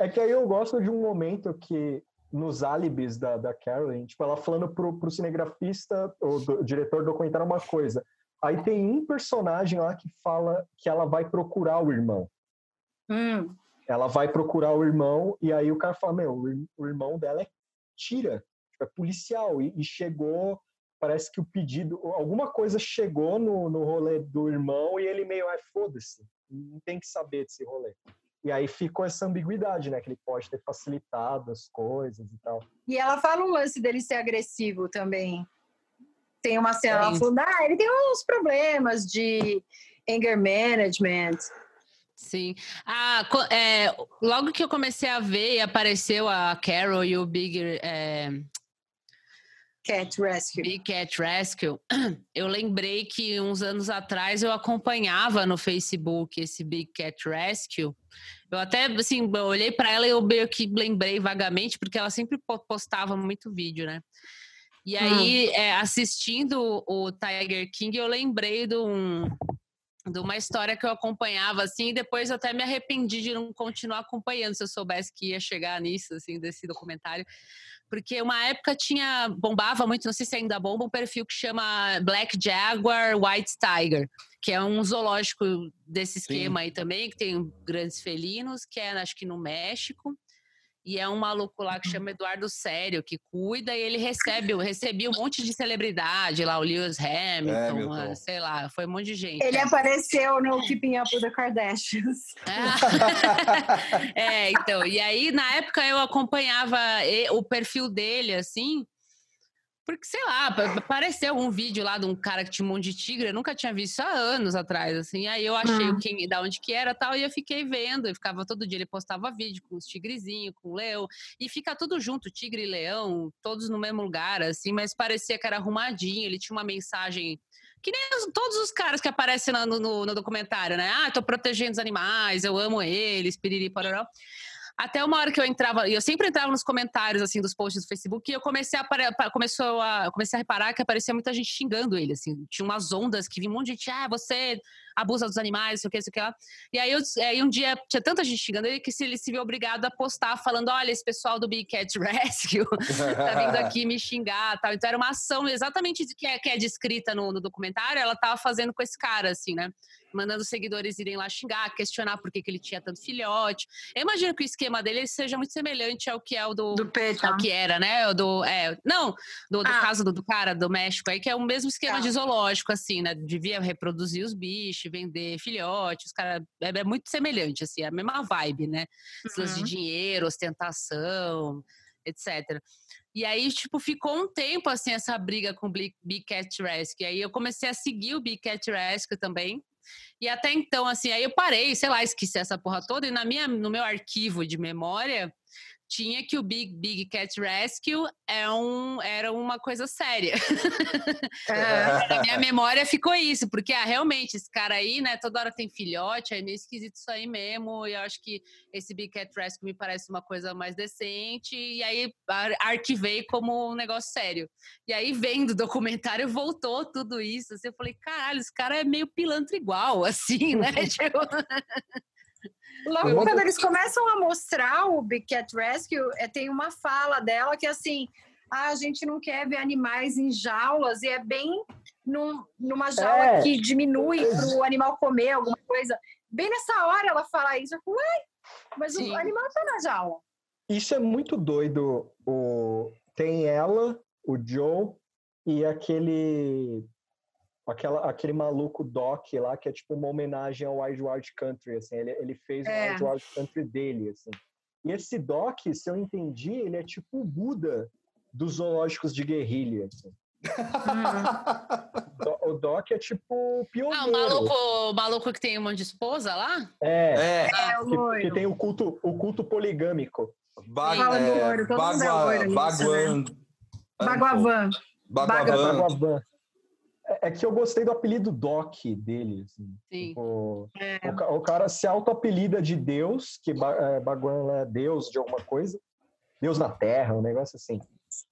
É que aí eu gosto de um momento que nos álibis da, da Carolyn, tipo, ela falando pro, pro cinegrafista, ou do, diretor do documentário uma coisa. Aí tem um personagem lá que fala que ela vai procurar o irmão. Hum. Ela vai procurar o irmão, e aí o cara fala, meu, o irmão dela é tira, tipo, é policial, e, e, chegou, parece que o pedido, alguma coisa chegou no, no rolê do irmão, e ele meio, ah, foda-se, não tem que saber desse rolê. E aí ficou essa ambiguidade, né? Que ele pode ter facilitado as coisas e tal. E ela fala um lance dele ser agressivo também. Tem uma cena, ela falando, ah, ele tem uns problemas de anger management. Sim. Ah, é, logo que eu comecei a ver e apareceu a Carol e o Big é, Cat Rescue. Big Cat Rescue. Eu lembrei que uns anos atrás eu acompanhava no Facebook esse Big Cat Rescue. Eu até, assim, eu olhei para ela e eu meio que lembrei vagamente, porque ela sempre postava muito vídeo, né? E aí, hum. é, assistindo o Tiger King, eu lembrei de, um, de uma história que eu acompanhava, assim, e depois eu até me arrependi de não continuar acompanhando, se eu soubesse que ia chegar nisso, assim, desse documentário porque uma época tinha, bombava muito, não sei se ainda bomba, um perfil que chama Black Jaguar White Tiger, que é um zoológico desse esquema Sim. aí também, que tem grandes felinos, que é acho que no México. E é um maluco lá que chama Eduardo Sério, que cuida e ele recebe, recebia um monte de celebridade lá, o Lewis Hamilton, é, sei lá, foi um monte de gente. Ele apareceu no Keeping Up with the Kardashians. É, então, e aí na época eu acompanhava o perfil dele, assim, porque, sei lá, apareceu um vídeo lá de um cara que tinha um monte de tigre, eu nunca tinha visto há anos atrás, assim. Aí eu achei hum. quem, da onde que era tal, e eu fiquei vendo. E ficava todo dia, ele postava vídeo com os tigrezinhos, com o leão. E fica tudo junto, tigre e leão, todos no mesmo lugar, assim, mas parecia que era arrumadinho. Ele tinha uma mensagem que nem todos os caras que aparecem no, no, no documentário, né? Ah, tô protegendo os animais, eu amo eles, piriri, pororó. Até uma hora que eu entrava, e eu sempre entrava nos comentários assim dos posts do Facebook, e eu comecei a começou a comecei a reparar que aparecia muita gente xingando ele, assim, tinha umas ondas que vinha um monte de gente, ah, você abusa dos animais, sei o que, sei o que lá. E aí, eu, aí um dia tinha tanta gente xingando ele que ele se viu obrigado a postar falando: olha, esse pessoal do Big Cat Rescue tá vindo aqui me xingar tal. Então era uma ação exatamente que é, que é descrita no, no documentário, ela tava fazendo com esse cara, assim, né? mandando seguidores irem lá xingar, questionar por que, que ele tinha tanto filhote. Eu imagino que o esquema dele seja muito semelhante ao que é o do, do Peter. ao que era, né? O do, é, não, do, do ah. caso do, do, cara do México aí, que é o mesmo esquema ah. de zoológico, assim, né? Devia reproduzir os bichos, vender filhotes, cara, é, é, muito semelhante, assim, é a mesma vibe, né? Uhum. de dinheiro, ostentação, etc. E aí, tipo, ficou um tempo, assim, essa briga com o Big Cat Rescue. Aí eu comecei a seguir o Big Cat Rescue também E até então, assim, aí eu parei, sei lá, esqueci essa porra toda, e na minha, no meu arquivo de memória tinha que o Big Big Cat Rescue é um, era uma coisa séria. Na minha memória ficou isso, porque ah, realmente, esse cara aí, né, toda hora tem filhote, é meio esquisito isso aí mesmo, e eu acho que esse Big Cat Rescue me parece uma coisa mais decente, e aí ar- arquivei como um negócio sério. E aí, vendo o documentário, voltou tudo isso, assim, eu falei, caralho, esse cara é meio pilantra igual, assim, né? Tipo, Logo quando eles começam a mostrar o Big Cat Rescue, é, tem uma fala dela que é assim: ah, a gente não quer ver animais em jaulas, e é bem num- numa jaula É. que diminui para o animal comer alguma coisa. Bem nessa hora ela fala isso, eu falo, ué, mas Sim. o animal tá na jaula. Isso é muito doido. O... Tem ela, o Joe e aquele aquela, aquele maluco Doc lá, que é tipo uma homenagem ao Wild Wild Country, assim, ele, ele fez É. o Wild Wild Country dele, assim. E esse Doc, se eu entendi, ele é tipo o Buda dos zoológicos de guerrilha, assim. Do- O Doc é tipo o pioneiro. ah, o maluco, o maluco que tem um monte de esposa lá? É, É, É, o que, loiro. que tem o culto, o culto poligâmico. ba Fala do é, loiro, todo mundo é Bagua- loiro nisso, Baguan- Baguavan. Baguavan. Baguavan. É, é que eu gostei do apelido Doc dele, assim. Sim. Tipo, É. o, o cara se auto-apelida de Deus, que é, Baguan é Deus de alguma coisa, Deus na Terra, um negócio assim.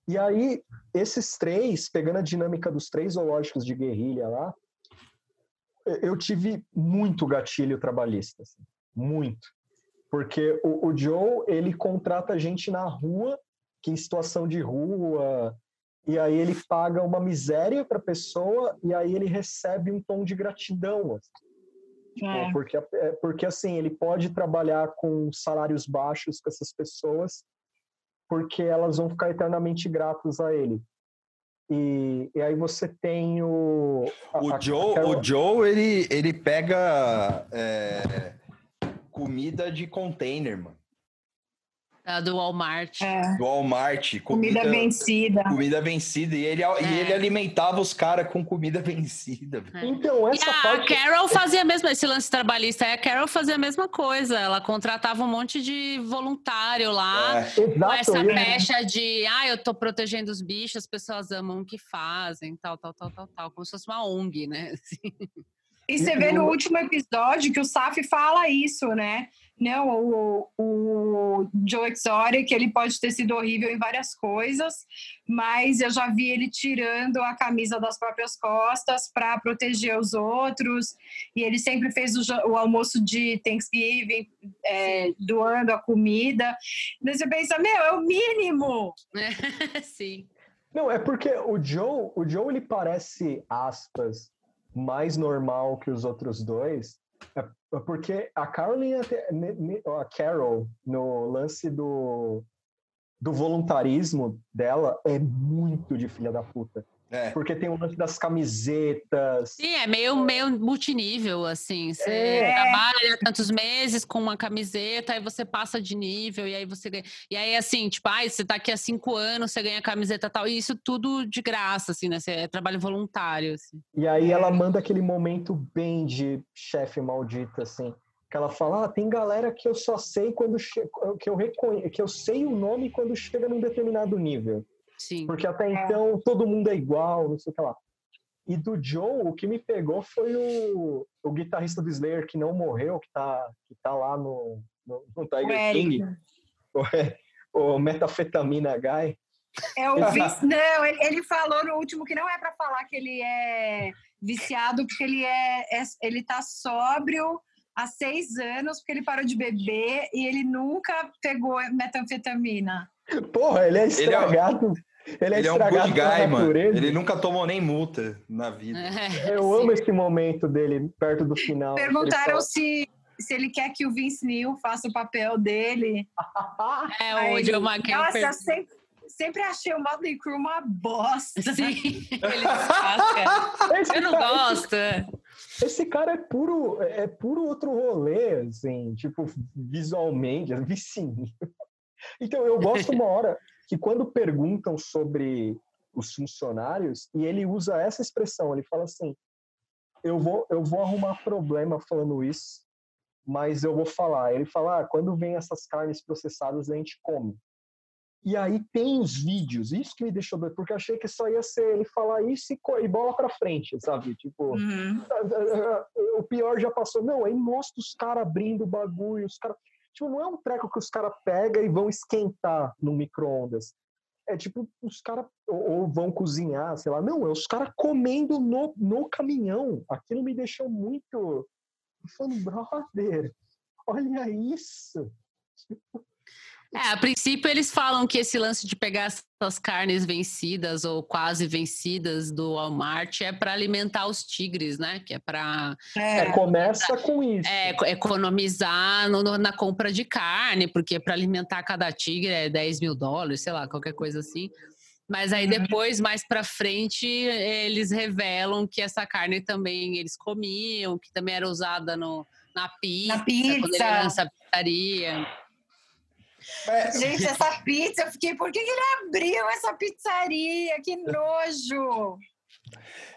E aí, esses três, pegando a dinâmica dos três zoológicos de guerrilha lá, eu- eu tive muito gatilho trabalhista, assim, muito. Porque o, o Joe, ele contrata gente na rua, que em situação de rua, e aí ele paga uma miséria para a pessoa, e aí ele recebe um tom de gratidão. assim. Tipo, É. porque, é, porque assim, ele pode trabalhar com salários baixos com essas pessoas, porque elas vão ficar eternamente gratas a ele. E, e aí você tem o. a- O a- Joe, aquela- o Joe ele, ele pega é, comida de container, mano. Da do Walmart. É. Do Walmart. Comida vencida. Comida vencida. E ele, e É. ele alimentava os caras com comida vencida. velho. Então, E essa a parte. Carol fazia a mesma, esse lance trabalhista, a Carol fazia a mesma coisa. Ela contratava um monte de voluntário lá. É. Com Exato, essa pecha de, ah, eu tô protegendo os bichos, as pessoas amam o que fazem, tal, tal, tal, tal, tal. Como se fosse uma ONG, né? Assim. E você vê no último episódio que o Saf fala isso, né? Não, o, o Joe Exotic, ele pode ter sido horrível em várias coisas, mas eu já vi ele tirando a camisa das próprias costas para proteger os outros. E ele sempre fez o, o almoço de Thanksgiving, é, doando a comida. Daí você pensa, meu, é o mínimo. Sim. Não, é porque o Joe, o Joe ele parece, aspas, mais normal que os outros dois, é é porque a Caroline, a Carol, no lance do, do voluntarismo dela, é muito de filha da puta. É. Porque tem o lance das camisetas. Sim, é meio, meio multinível, assim. Você É. trabalha tantos meses com uma camiseta, aí você passa de nível, e aí você ganha. E aí, assim, tipo, ai, você tá aqui há cinco anos, você ganha camiseta e tal, e isso tudo de graça, assim, né? Você é trabalho voluntário, assim. E aí ela manda aquele momento bem de chefe maldito, assim. Que ela fala, ah, tem galera que eu só sei quando che- que eu reconhe... que eu sei o nome quando chega num determinado nível. Sim. Porque até então todo mundo é igual, não sei o que lá. E do Joe, o que me pegou foi o, o guitarrista do Slayer que não morreu, que tá, que tá lá no, no, no O Tiger Eric. King, o, é, o Metafetamina Guy. É o. Não, ele, ele falou no último que não é para falar que ele é viciado, porque ele é, é- ele tá sóbrio há seis anos, porque ele parou de beber e ele nunca pegou metanfetamina. Porra, ele é Ele é- estragado. Ele é, Ele é um good guy, mano. Ele nunca tomou nem multa na vida. É, Eu sim. amo esse momento dele, perto do final. Perguntaram Ele se, se ele quer que o Vince Neil faça o papel dele. É, Aí o Joe McHale. Nossa, per- sempre, sempre achei o Motley Crue uma bosta. Sim, ele Eu não gosto. Esse, cara é puro, é puro outro rolê, assim, tipo, visualmente, vicinho. Então, eu gosto uma hora que quando perguntam sobre os funcionários, e ele usa essa expressão, ele fala assim, eu vou, eu vou arrumar problema falando isso, mas eu vou falar. Ele fala, ah, quando vem essas carnes processadas, a gente come. E aí tem os vídeos, isso que me deixou doido, porque achei que só ia ser ele falar isso e, e bola pra frente, sabe? Tipo, Uhum. o pior já passou. Não, aí mostra os caras abrindo o bagulho, os caras. Tipo, não é um treco que os caras pegam e vão esquentar no micro-ondas. É tipo, os caras. Ou, ou vão cozinhar, sei lá. Não, é os caras comendo no, no caminhão. Aquilo me deixou muito. Eu Falando, brother, olha isso. É, a princípio eles falam que esse lance de pegar essas carnes vencidas ou quase vencidas do Walmart é para alimentar os tigres, né? Que é para É, começa com isso. é, eco- economizar no- no- na compra de carne, porque para alimentar cada tigre é 10 mil dólares, sei lá, qualquer coisa assim. Mas aí depois, mais para frente, eles revelam que essa carne também eles comiam, que também era usada no, na pizza, quando ele pizza. lança a pizzaria. É, Gente, essa pizza, eu fiquei, por que, que ele abriu essa pizzaria? Que nojo!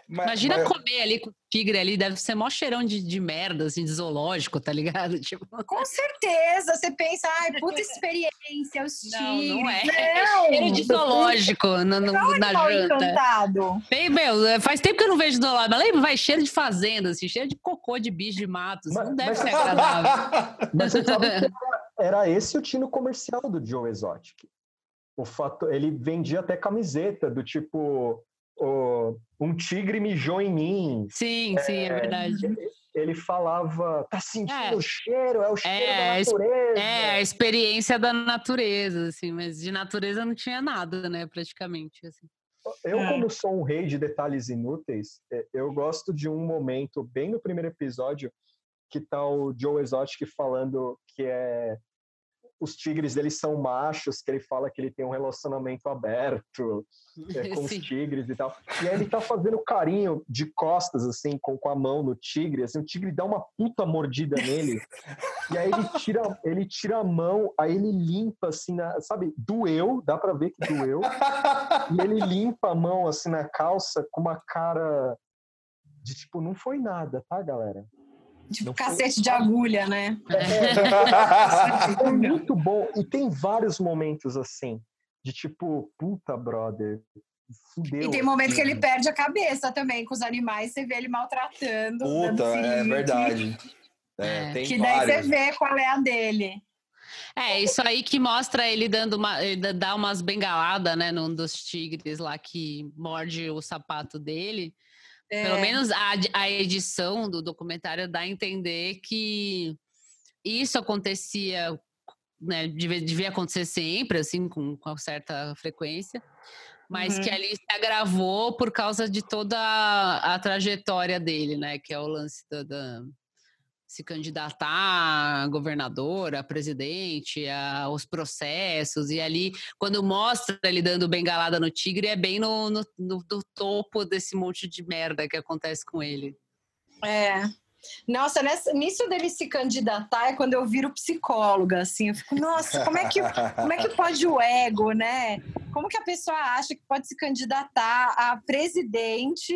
mas- Imagina mas- comer ali com o tigre ali, deve ser mó cheirão de, de merda, assim, de zoológico, tá ligado? Tipo, Com certeza, você pensa, ai, puta experiência, os tigres. Não, não é. Não, cheiro de zoológico no, no- não é na janta. encantado. Bem, meu, é, faz tempo que eu não vejo zoológico, mas lembra, vai cheiro de fazenda, assim, cheiro de cocô de bicho de mato, assim, Mas- não deve mas- ser agradável. Mas você sabe que era, esse o tino comercial do Joe Exotic. O fato, ele vendia até camiseta do tipo o- um tigre mijou em mim. Sim, sim, é verdade. Ele falava, tá sentindo É. o cheiro, é o cheiro É, da natureza. É, a experiência da natureza, assim, mas de natureza não tinha nada, né, praticamente, assim. Eu, É. como sou um rei de detalhes inúteis, eh, eu gosto de um momento bem no primeiro episódio que tá o Joe Exotic falando que é os tigres deles são machos, que ele fala que ele tem um relacionamento aberto é, com os Sim. tigres e tal. E aí ele tá fazendo carinho de costas, assim, com, com a mão no tigre, assim, o tigre dá uma puta mordida nele, e aí ele tira, ele tira a mão, aí ele limpa, assim, na, sabe, doeu, dá pra ver que doeu, e ele limpa a mão assim na calça com uma cara de tipo, não foi nada, tá, galera? Tipo, Não foi- cacete de agulha, né? É muito bom. E tem vários momentos assim, de tipo, puta, brother, fudeu. E tem momento que ele perde a cabeça também com os animais, você vê ele maltratando. Puta, é verdade. É, É. tem Que daí você vários. vê qual é a dele. É, isso aí que mostra ele dando uma, ele dá- dá umas bengaladas, né, num dos tigres lá que morde o sapato dele. Pelo É. menos a, a edição do documentário dá a entender que isso acontecia, né, devia, devia acontecer sempre, assim, com, com certa frequência, mas que Uhum. ali se agravou por causa de toda a, a trajetória dele, né, que é o lance da, da- se candidatar a governador, a presidente, a, os processos, e ali, quando mostra ele dando bengalada no tigre, é bem no, no, no- topo desse monte de merda que acontece com ele. É. Nossa, nessa- nisso dele se candidatar é quando eu viro psicóloga, assim, eu fico, nossa, como é que, como é que pode o ego, né? Como que a pessoa acha que pode se candidatar a presidente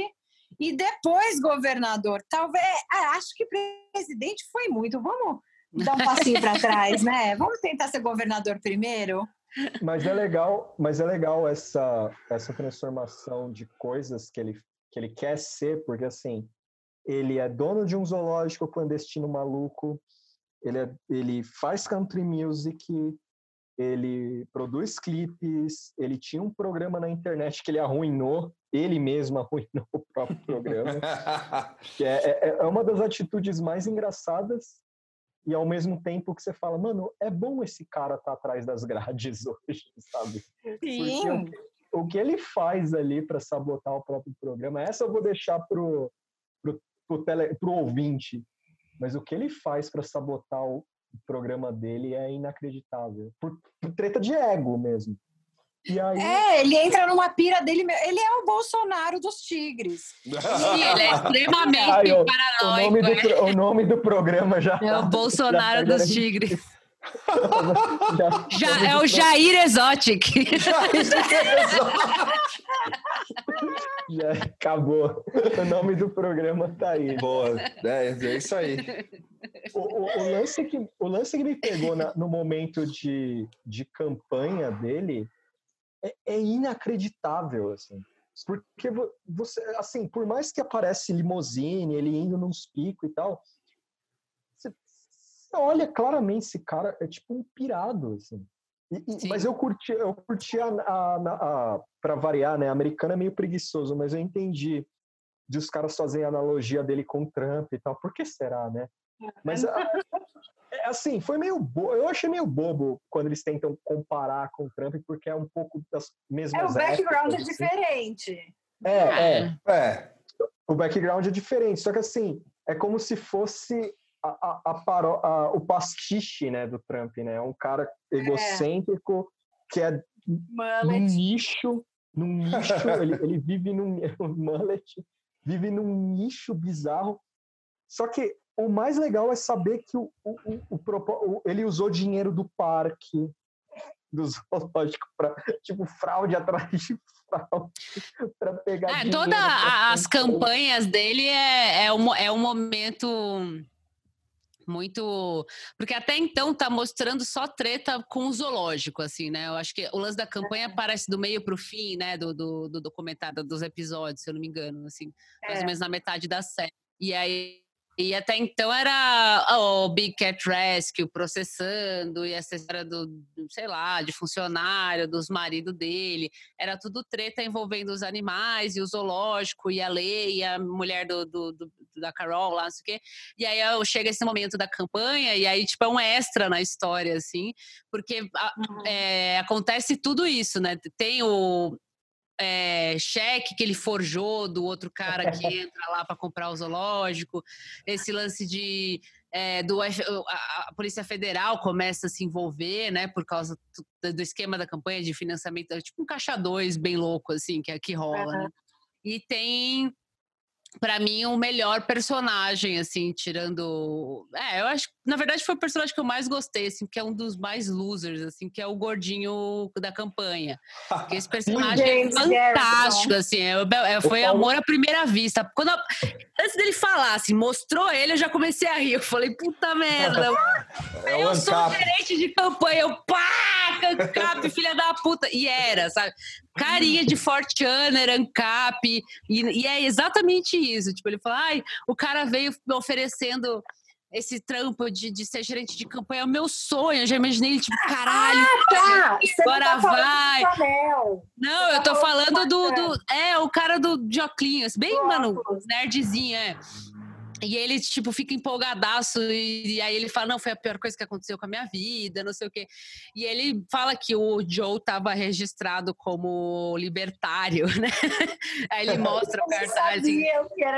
e depois governador? Talvez, ah, acho que presidente foi muito, vamos dar um passinho para trás, né? Vamos tentar ser governador primeiro? Mas é legal, mas é legal essa essa transformação de coisas que ele que ele quer ser, porque assim, ele é dono de um zoológico clandestino maluco, ele é, ele faz country music, ele produz clipes, ele tinha um programa na internet que ele arruinou, ele mesmo arruinou o próprio programa. Que é, é, é uma das atitudes mais engraçadas e ao mesmo tempo que você fala, mano, é bom esse cara estar atrás das grades hoje, sabe? Porque o, que- o que ele faz ali para sabotar o próprio programa, essa eu vou deixar pro, pro, pro, tele, pro ouvinte, mas o que ele faz para sabotar o programa dele é inacreditável. Por, por treta de ego mesmo. E aí. É, ele entra numa pira dele, ele é o Bolsonaro dos tigres. Sim, ele é extremamente Ai, O paranoico. nome, do, é. pro- o nome do programa já. É o Bolsonaro já- dos tigres. já- Já, é o Jair Exotic. Já acabou. O nome do programa tá aí. Boa, é, é isso aí. O, o- o lance, que, o lance que me pegou na- no momento de, de campanha dele é, é inacreditável, assim. Porque vo- você, assim, por mais que aparece limousine, ele indo nos picos e tal, você, você olha claramente esse cara, é tipo um pirado, assim. E- e- mas eu curti, eu curti a, a, a, para variar, né? A americana é meio preguiçoso, mas eu entendi de os caras fazerem analogia dele com o Trump e tal. Por que será, né? Mas a- é, assim, foi meio bobo. Eu achei meio bobo quando eles tentam comparar com o Trump, porque é um pouco das É, mesmas o background é épocas, assim. diferente. É, é. É, O background é diferente. Só que assim, é como se fosse a, a, a o pastiche, né, do Trump, né? É um cara egocêntrico que é num nicho, num nicho, ele, ele vive num um mullet, vive num nicho bizarro. Só que o mais legal é saber que o, o, o- o o- ele usou dinheiro do parque, do zoológico, para tipo fraude atrás de fraude, para pegar É, dinheiro todas as campanhas dele é, é, um, é um momento muito. Porque até então tá mostrando só treta com o zoológico, assim, né? Eu acho que o lance da campanha aparece do meio pro fim, né? Do, do, do documentário, dos episódios, se eu não me engano, assim, mais É. ou menos na metade da série. E aí. E até então era o Big Cat Rescue processando, e essa história do, sei lá, de funcionário, dos maridos dele era tudo treta envolvendo os animais e o zoológico e a lei e a mulher do, do- do- da Carol lá, não sei o quê. E aí chega esse momento da campanha e aí, tipo, é um extra na história, assim, porque a- é, acontece tudo isso, né? Tem o é, cheque que ele forjou do outro cara que entra lá para comprar o zoológico, esse lance de é, do a, a Polícia Federal começa a se envolver, né, por causa do, do esquema da campanha de financiamento, é tipo um caixa dois bem louco assim que que rola, né? E tem para mim o melhor personagem assim, tirando, é, eu acho, na verdade foi o personagem que eu mais gostei assim, que é um dos mais losers assim, que é o gordinho da campanha. Porque esse personagem é fantástico, assim. é- é- foi Paulo- amor à primeira vista. Quando eu- antes dele falar, assim, mostrou ele, eu já comecei a rir. Eu falei, puta merda. é eu sou gerente de campanha. Eu, pá, ANCAP, filha da puta. E era, sabe? Carinha de Fortuner, ANCAP. E, e é exatamente isso. Tipo, ele fala, ai, o cara veio me oferecendo esse trampo de, de ser gerente de campanha. É o meu sonho. Eu já imaginei ele, tipo, caralho. Tá, você não Agora tá vai. do. Não, eu tô tá falando falando do, do. É, o cara do óculos, bem, Do mano, nerdzinho, é. E ele, tipo, fica empolgadaço, e, e aí ele fala: não, foi a pior coisa que aconteceu com a minha vida, não sei o quê. E ele fala que o Joe tava registrado como libertário, né? Aí ele mostra o cartaz assim,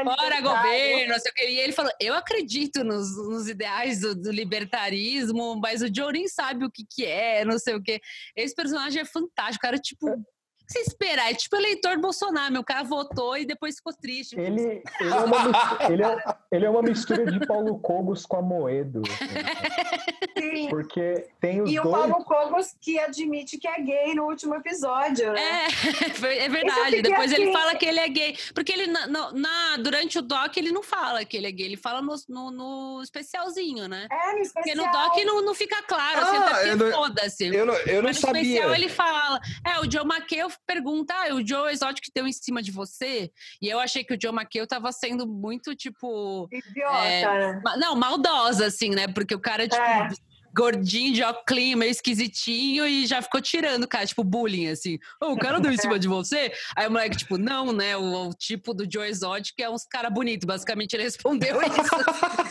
Fora governo, não sei o quê. E ele falou: Eu acredito nos, nos ideais do, do libertarismo, mas o Joe nem sabe o que, que é, não sei o quê. Esse personagem é fantástico, cara. Tipo, o que você esperar? É tipo eleitor Bolsonaro, meu cara votou e depois ficou triste. Ele, ele, é uma, mis- ele, é, ele é uma mistura de Paulo Cogos com a Moedo. assim. Sim. Porque tem os E o dois. Paulo Cogos que admite que é gay no último episódio, né? É, é verdade. Depois ele assim- fala que ele é gay. Porque ele, na, na- durante o doc, ele não fala que ele é gay, ele fala no, no, no especialzinho, né? É, no Porque no especial. doc não, não fica claro, Ah, assim, até eu porque não- foda-se. Eu não, eu não Mas no sabia. especial ele fala. É, o Joe McHale pergunta: ah, o Joe Exotic deu em cima de você? E eu achei que o Joe McHale tava sendo muito, tipo. Idiota, É, né? Não, maldosa, assim, né? Porque o cara, tipo. É. Gordinho de óculos, meio esquisitinho, e já ficou tirando, cara, tipo, bullying, assim. Ô, o cara deu em cima de você? Aí o moleque, tipo, não, né? O, o tipo do Joe Exotic é uns cara bonito. Basicamente, ele respondeu isso.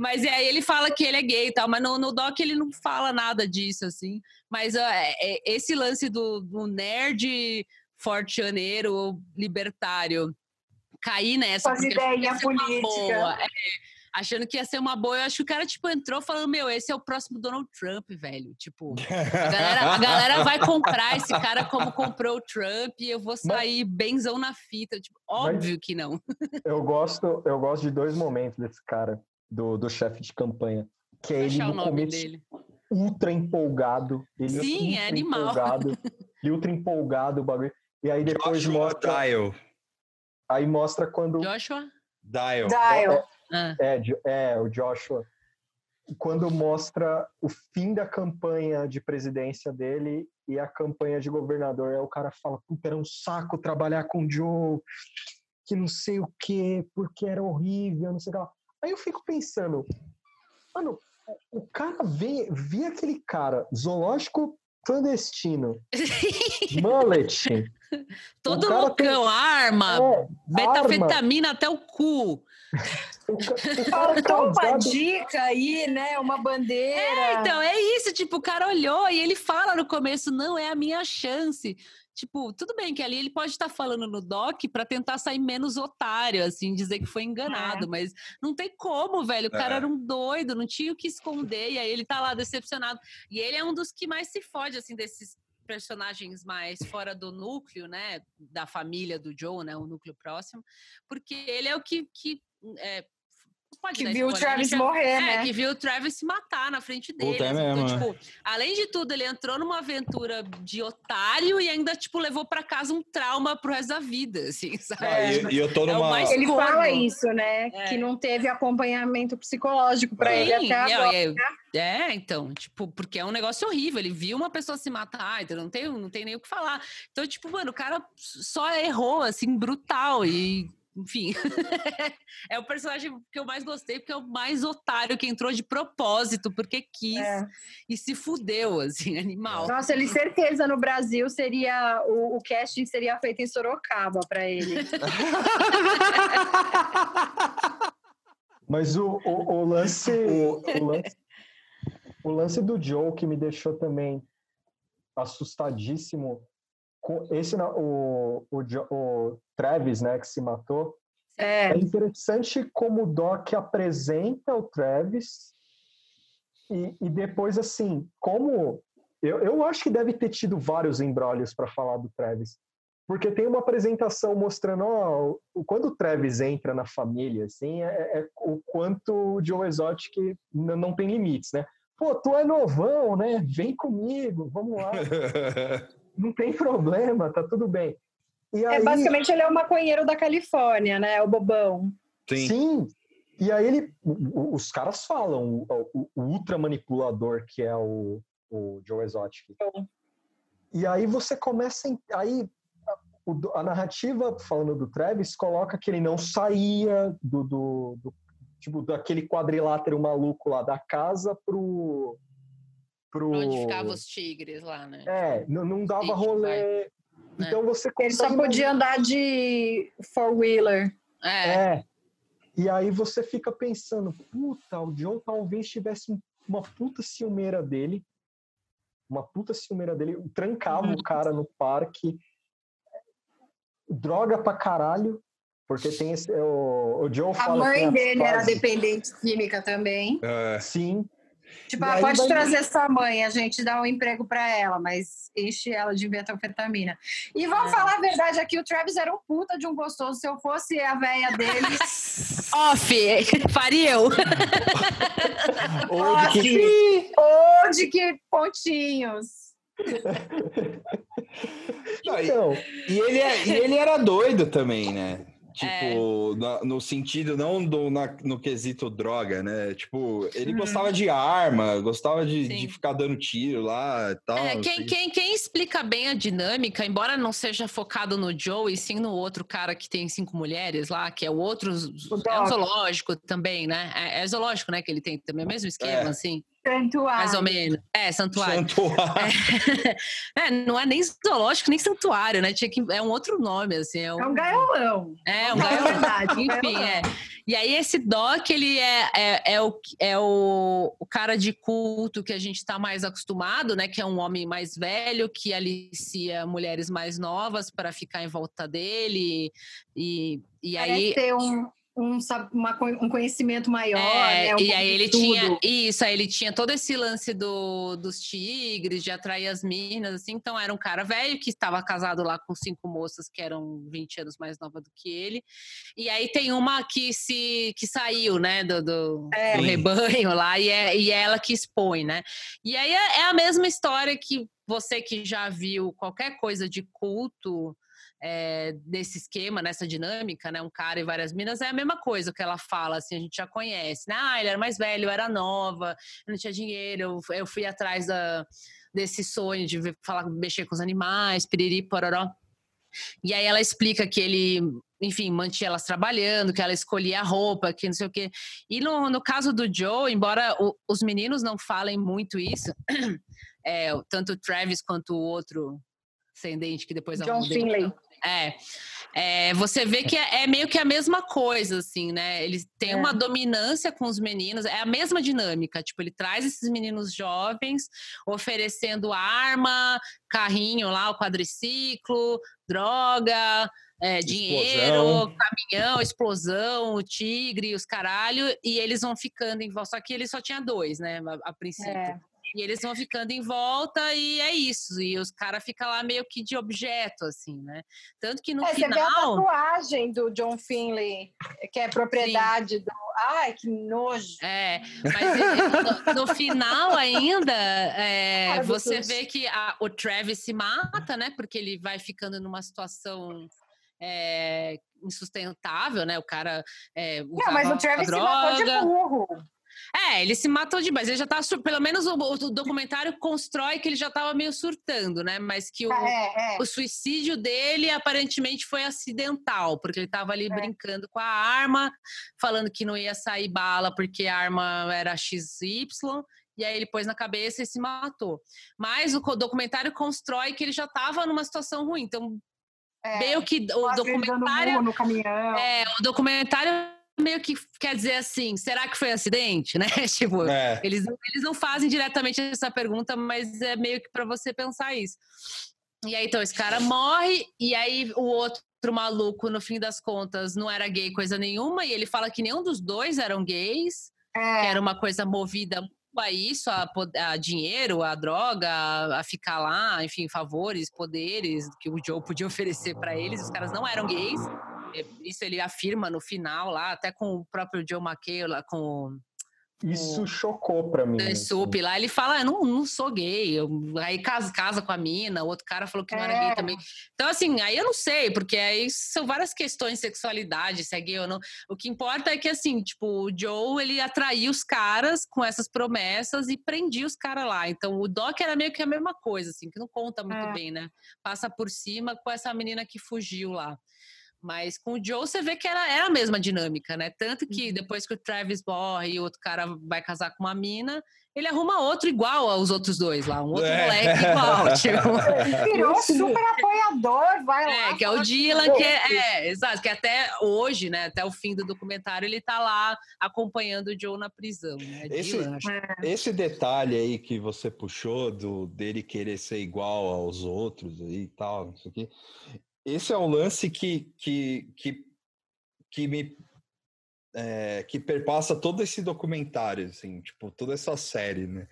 Mas aí ele fala que ele é gay e tal, mas no, no doc ele não fala nada disso, assim. Mas ó, é- é- esse lance do, do nerd fortuneiro libertário cair nessa. Com as porque achou que ia ideinhas ser uma políticas. boa, é, achando que ia ser uma boa. Eu acho que o cara, tipo, entrou falando, meu, esse é o próximo Donald Trump, velho. Tipo, a galera, a galera vai comprar esse cara como comprou o Trump e eu vou sair benzão na fita. Tipo, óbvio que não. Eu gosto, eu gosto de dois momentos desse cara, do, do chefe de campanha. Que é ele no nome começo dele. ultra empolgado. Ele Sim, é ultra animal. Empolgado, ele ultra empolgado, o bagulho. E aí depois Joshua mostra. Dial. Aí mostra quando. Joshua? Dial. Dial. Ah, É, Jo- é, o Joshua. Quando mostra o fim da campanha de presidência dele e a campanha de governador, aí o cara fala: Puta, era um saco trabalhar com o Joe, que não sei o quê, porque era horrível, não sei o que lá. Aí eu fico pensando, mano, o cara vê, vê aquele cara, zoológico clandestino, mullet, Todo loucão, arma, é, metafetamina até o cu. o, ca- o cara Faltou uma dica aí, né? Uma bandeira. Então, é isso, tipo, o cara olhou e ele fala no começo, não é a minha chance. Tipo, tudo bem que ali ele pode estar falando no doc para tentar sair menos otário, assim, dizer que foi enganado, mas não tem como, velho. O cara É. era um doido, não tinha o que esconder, e aí ele tá lá decepcionado. E ele é um dos que mais se fode, assim, desses personagens mais fora do núcleo, né, da família do Joe, né, o núcleo próximo, porque ele é o que, que é, pode que dar viu o spoiler, a Travis morrer, é, né? que viu o Travis se matar na frente dele. Puta, é assim. mesmo, então, tipo, além de tudo, ele entrou numa aventura de otário e ainda, tipo, levou pra casa um trauma pro resto da vida, assim, sabe? Ah, e, e eu tô É o numa. mais- Ele Corno. fala isso, né? É. Que não teve acompanhamento psicológico pra É. ele até agora. é, é, é, então, tipo, porque é um negócio horrível. Ele viu uma pessoa se matar, então não tem, não tem nem o que falar. Então, tipo, mano, o cara só errou, assim, brutal. E, enfim, é o personagem que eu mais gostei, porque é o mais otário que entrou de propósito, porque quis É. e se fudeu, assim, animal. Nossa, ele certeza no Brasil seria o, o casting seria feito em Sorocaba pra ele. Mas o, o, o lance, o, lance, o lance do Joe que me deixou também assustadíssimo. Com esse, o, o, o Travis, né, que se matou. É, É interessante como o Doc apresenta o Travis e, e depois, assim, como... Eu, eu acho que deve ter tido vários embrólios para falar do Travis. Porque tem uma apresentação mostrando ó, o, quando o Travis entra na família, assim, é, é o quanto o Joe Exotic não tem limites, né? Pô, tu é novão, né? Vem comigo, vamos lá. Não tem problema, tá tudo bem. E é aí, basicamente ele é o maconheiro da Califórnia, né? O bobão. Sim. Sim. E aí ele, os caras falam, o, o- o ultra manipulador que é o, o Joe Exotic. E aí você começa, em- aí a narrativa falando do Travis coloca que ele não saía do, do, do- tipo daquele quadrilátero maluco lá da casa pro pro Onde ficavam os tigres lá, né? é, não, não dava Sítio, rolê. Então você Ele só consegue podia andar de four-wheeler. É, É. E aí você fica pensando, puta, o John talvez tivesse um- uma puta ciumeira dele, uma puta ciumeira dele, trancava Uhum. o cara no parque, droga pra caralho, porque tem esse, o, o Joe A fala mãe tem as dele era dependente química também. É, Sim, Tipo, ah, pode vai- trazer sua mãe, a gente dá um emprego pra ela, mas enche ela de metanfetamina. E vamos É. falar a verdade aqui, o Travis era um puta de um gostoso. Se eu fosse a véia dele, off, faria eu. ou de que- off, ou de que pontinhos. Não, e- então, E ele, é- e ele era doido também, né? É. Tipo, na- no sentido, não do, na- no quesito droga, né? Tipo, ele Uhum. gostava de arma, gostava de, de ficar dando tiro lá e tal. É, quem, quem, quem explica bem a dinâmica, embora não seja focado no Joe, e sim no outro cara que tem cinco mulheres lá, que é o outro. É um zoológico também, né? É, é zoológico, né? Que ele tem também, o mesmo esquema, É. assim. Santuário. Mais ou menos. É, santuário. Santuário. É, não é nem zoológico, nem santuário, né? Tinha que, é um outro nome, assim. É É um, um gaiolão. é, um Fala a gaiola. verdade, um Enfim, é. E aí esse Doc, ele é, é, é, o, é o, o cara de culto que a gente está mais acostumado, né? Que é um homem mais velho, que alicia mulheres mais novas para ficar em volta dele. E, e Parece aí... ter um, um, uma um conhecimento maior, É, né? Um e aí ele tudo. tinha isso, aí ele tinha todo esse lance do, dos tigres, de atrair as minas, assim, então era um cara velho que estava casado lá com cinco moças que eram 20 anos mais novas do que ele. E aí tem uma que se que saiu, né, do, do, É. do rebanho lá, e é, e é ela que expõe, né? E aí é, é a mesma história que você que já viu qualquer coisa de culto é, desse esquema, nessa dinâmica, né? Um cara e várias minas, é a mesma coisa que ela fala, assim, a gente já conhece, né? Ah, ele era mais velho, eu era nova, eu não tinha dinheiro, eu, eu fui atrás da, desse sonho de falar, mexer com os animais, piriri, pororó. E aí ela explica que ele, enfim, mantinha elas trabalhando, que ela escolhia a roupa, que não sei o quê. E no, no caso do Joe, embora o, os meninos não falem muito isso, é, tanto o Travis quanto o outro ascendente que depois John Finlay. É, é, você vê que é, é, meio que a mesma coisa, assim, né? Ele tem é. uma dominância com os meninos, é a mesma dinâmica. Tipo, ele traz esses meninos jovens oferecendo arma, carrinho lá, o quadriciclo, droga, é, dinheiro, caminhão, explosão, o tigre, os caralho, e eles vão ficando em volta. Só que ele só tinha dois, né, a, a princípio. É. E eles vão ficando em volta e é isso. E os caras ficam lá meio que de objeto, assim, né? Tanto que no é, final. Você vê a tatuagem do John Finley, que é propriedade Sim. do. Ai, que nojo! É, mas no, no final ainda, é, você vê que a, o Travis se mata, né? Porque ele vai ficando numa situação. É, insustentável, né? O cara. É, Não, mas o Travis se matou de burro. É, ele se matou demais. Ele já tá. Pelo menos o, o documentário constrói que ele já estava meio surtando, né? Mas que o, é, é. o suicídio dele aparentemente foi acidental, porque ele estava ali é. brincando com a arma, falando que não ia sair bala porque a arma era XY. E aí ele pôs na cabeça e se matou. Mas o documentário constrói que ele já estava numa situação ruim. Então, é, meio que o documentário. No caminhão. É, o documentário meio que quer dizer assim, será que foi acidente, né? tipo, é. eles, eles não fazem diretamente essa pergunta, mas é meio que para você pensar isso. E aí, então, esse cara morre, e aí o outro maluco, no fim das contas, não era gay coisa nenhuma, e ele fala que nenhum dos dois eram gays, é. que era uma coisa movida a isso, a, a dinheiro, a droga, a, a, ficar lá, enfim, favores, poderes que o Joe podia oferecer para eles. Os caras não eram gays. É, isso ele afirma no final lá, até com o próprio Joe McHale, lá com isso chocou pra mim. Assim. Sup lá, ele fala, eu não, não sou gay. Eu, aí casa, casa com a mina, o outro cara falou que não era gay também. É. Então, assim, aí eu não sei, porque aí são várias questões de sexualidade, se é gay ou não. O que importa é que, assim, tipo, o Joe, ele atraiu os caras com essas promessas e prendia os caras lá. Então, o Doc era meio que a mesma coisa, assim, que não conta muito é. bem, né? Passa por cima com essa menina que fugiu lá. Mas com o Joe você vê que era, era a mesma dinâmica, né? Tanto que uhum. depois que o Travis morre e o outro cara vai casar com uma mina, ele arruma outro igual aos outros dois lá, um outro é. moleque igual. Tipo. Virou super apoiador, vai lá. É, que é o Dylan, que é, é, exato, que até hoje, né, até o fim do documentário, ele tá lá acompanhando o Joe na prisão. Né? Esse, Dylan, esse detalhe aí que você puxou do dele querer ser igual aos outros aí e tal, isso aqui, esse é um lance que, que, que, que me é, que perpassa todo esse documentário, assim, tipo, toda essa série, né?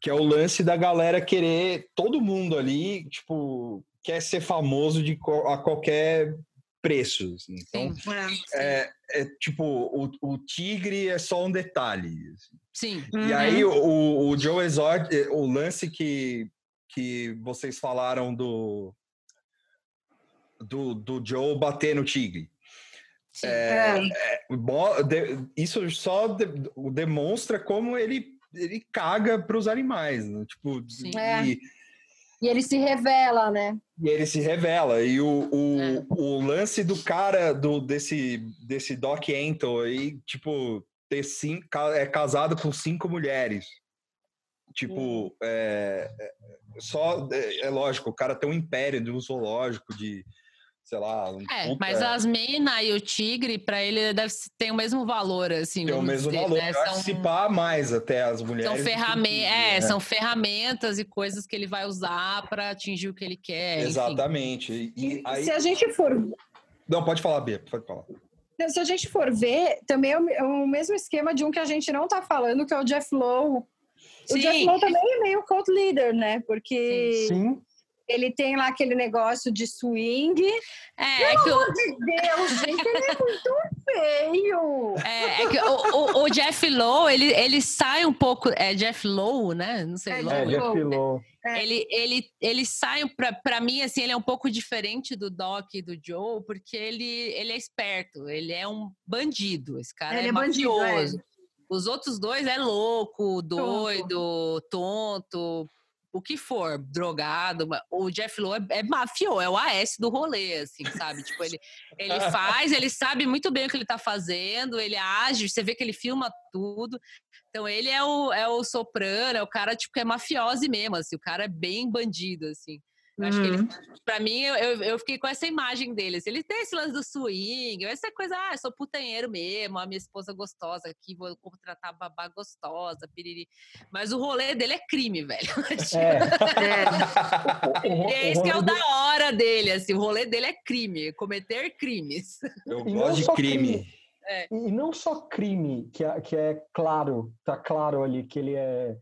Que é o lance da galera querer, todo mundo ali, tipo, quer ser famoso de a qualquer preço. Assim. Então, sim, é, é, tipo, o, o, tigre é só um detalhe. Assim. Sim. E uhum. aí o, o Joe Exotic, o lance que, que vocês falaram do do, do Joe bater no Tigre. É, é. É, isso só de, demonstra como ele, ele caga para os animais. Né? Tipo, é. e, e, ele se revela, né? E ele se revela. E o, o, é. o lance do cara do, desse, desse Doc Antle aí, tipo, ter cinco, é casado com cinco mulheres. Tipo, hum. é, só é, lógico, o cara tem um império de um zoológico de sei lá. Um é, puta... mas as minas e o tigre, para ele, deve ter o mesmo valor, assim. Tem o mesmo dizer, valor, né? são, mais até as mulheres. São, ferramen é, né? são ferramentas e coisas que ele vai usar para atingir o que ele quer. Exatamente. E, aí... Se a gente for. Não, pode falar, Bia, pode falar. Se a gente for ver, também é o mesmo esquema de um que a gente não tá falando, que é o Jeff Lowe. O Sim. Jeff Lowe também é meio cult leader, né? Porque. Sim Ele tem lá aquele negócio de swing. É, é que o, Meu Deus, gente, ele é muito feio. é, é que o, o- o Jeff Lowe, ele, ele sai um pouco. É Jeff Lowe, né? Não sei. É, Lowe. É, Jeff Lowe. É. Ele, ele, ele sai, pra, pra mim, assim, ele é um pouco diferente do Doc e do Joe, porque ele, ele é esperto, ele é um bandido, esse cara Ele é, é bandido, é. mafioso. Os outros dois é louco, doido, tonto, o que for, drogado. O Jeff Lowe é, é mafioso, é o AS do rolê, assim, sabe? tipo, ele, ele faz, ele sabe muito bem o que ele tá fazendo, ele age, você vê que ele filma tudo. Então ele é o, é o soprano, é o cara tipo que é mafioso mesmo, assim, o cara é bem bandido, assim. Eu acho que ele, pra mim, eu, eu, fiquei com essa imagem dele. ele tem esse lance do swing, essa coisa, ah, eu sou putanheiro mesmo, a minha esposa gostosa aqui, vou contratar babá gostosa, piriri. Mas o rolê dele é crime, velho. É, o, ro- E é esse que é o da hora dele, assim, o rolê dele é crime, cometer crimes. Eu gosto de só crime. E não só crime, que é, que é claro, tá claro ali que ele é.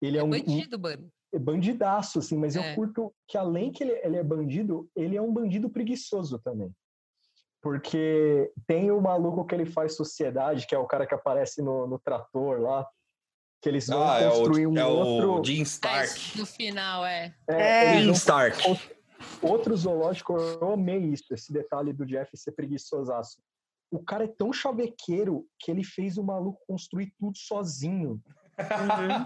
Ele é, É um, um bandido, mano. Bandidaço, assim, mas É. eu curto que além que ele, ele é bandido, ele é um bandido preguiçoso também. Porque tem o maluco que ele faz sociedade, que é o cara que aparece no, no trator lá, que eles vão Ah, é construir o, um é outro. o Jim Ah, Stark. no final, é. é, eles Jim Stark. Outro zoológico, eu amei isso, esse detalhe do Jeff ser preguiçosaço. O cara é tão chavequeiro que ele fez o maluco construir tudo sozinho.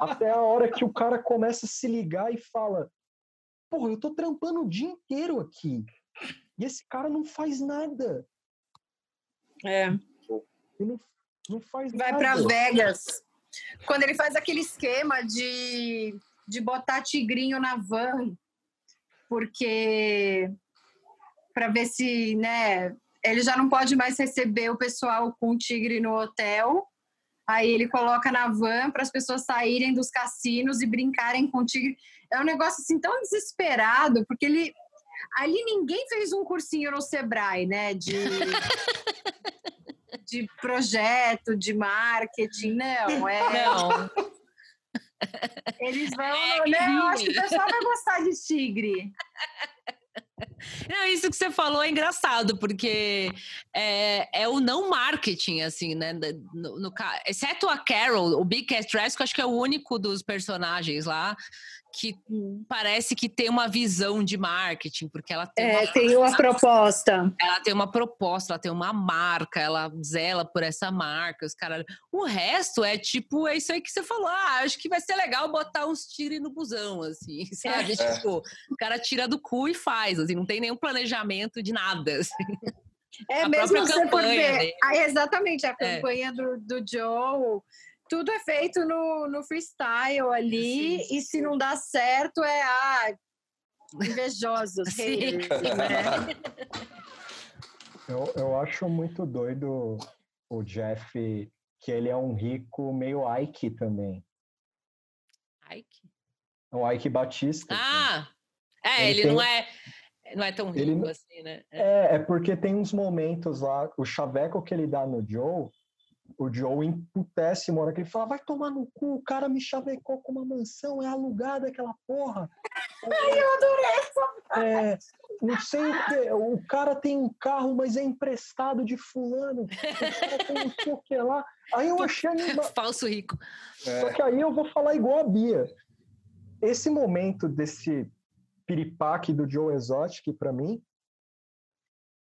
Até a hora que o cara começa a se ligar e fala: Porra, eu tô trampando o dia inteiro aqui. E esse cara não faz nada. É. Ele não, não faz Vai nada. para Vegas. Quando ele faz aquele esquema de, de botar tigrinho na van, porque para ver se, né, ele já não pode mais receber o pessoal com tigre no hotel. Aí ele coloca na van para as pessoas saírem dos cassinos e brincarem com tigre. É um negócio assim tão desesperado, porque ele ali ninguém fez um cursinho no Sebrae, né, de de projeto, de marketing, não, é Não. Eles vão. É, né, eu acho que o pessoal vai gostar de tigre. Não, isso que você falou é engraçado, porque é, é o não marketing, assim, né? No, no exceto a Carol, o Big Cat Rescue, acho que é o único dos personagens lá que parece que tem uma visão de marketing, porque ela tem, É, uma, tem uma proposta. ela tem uma proposta, ela tem uma marca, ela zela por essa marca, os caras. O resto é tipo, é isso aí que você falou. Ah, acho que vai ser legal botar uns tire no busão, assim, sabe? É. Tipo, o cara tira do cu e faz, assim, não tem nenhum planejamento de nada. assim. É A mesmo você for campanha ver. dele. Ah, exatamente, a É. campanha do, do Joe. Tudo é feito no, no freestyle ali, Sim, e se não dá certo, é ah, invejosos, Sim. né? Eu, eu acho muito doido o Jeff, que ele é um rico meio Ike também. Ike. O Ike Batista. assim. Ah! É, Ele ele, não tem- é. Não é tão Ele rico não- assim, né? É. É, é porque tem uns momentos lá, o chaveco que ele dá no Joe, o Joe emputece uma hora que ele fala, vai tomar no cu, o cara me chavecou com uma mansão, é alugada aquela porra. Ai, eu adorei essa é, Não sei o que, o cara tem um carro, mas é emprestado de fulano. O cara tem não sei o que lá. Aí eu achei anima- Falso rico. Só que aí eu vou falar igual a Bia. Esse momento desse piripaque do Joe Exotic, para mim,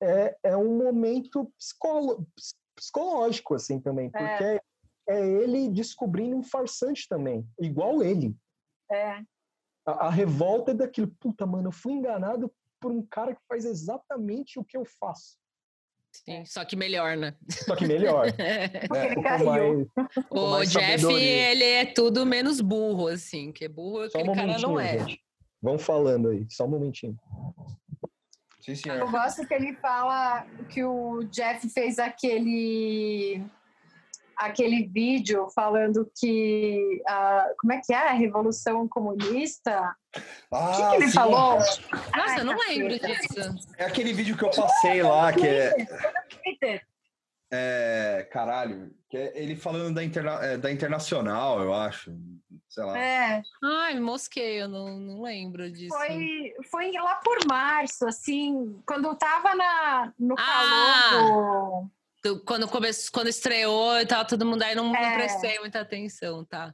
é, é um momento psicolo- ps- psicológico, assim, também. Porque é. é ele descobrindo um farsante também, igual ele. É. A, a revolta é daquilo, puta, mano, eu fui enganado por um cara que faz exatamente o que eu faço. Sim, só que melhor, né? Só que melhor. Porque ele Com caiu. mais- com O mais Jeff, sabedoria. ele é tudo menos burro, assim, que burro Só um aquele cara momentinho, não é. gente. Vão falando aí, só um momentinho. Sim, Eu senhor. gosto que ele fala que o Jeff fez aquele aquele vídeo falando que a, como é que é a revolução comunista? O Ah, que, que ele sim. falou? Nossa, Ai, eu não caceta. lembro disso. É aquele vídeo que eu passei lá, que é. Twitter. É, caralho, que é ele falando da, interna, é, da Internacional, eu acho. Sei lá. É, Ai, mosquei, eu não, não lembro disso. foi, foi lá por março, assim, quando tava na, no Ah! calor do... Do- Quando, começou, quando estreou e tal, todo mundo aí não, não É. prestei muita atenção, tá?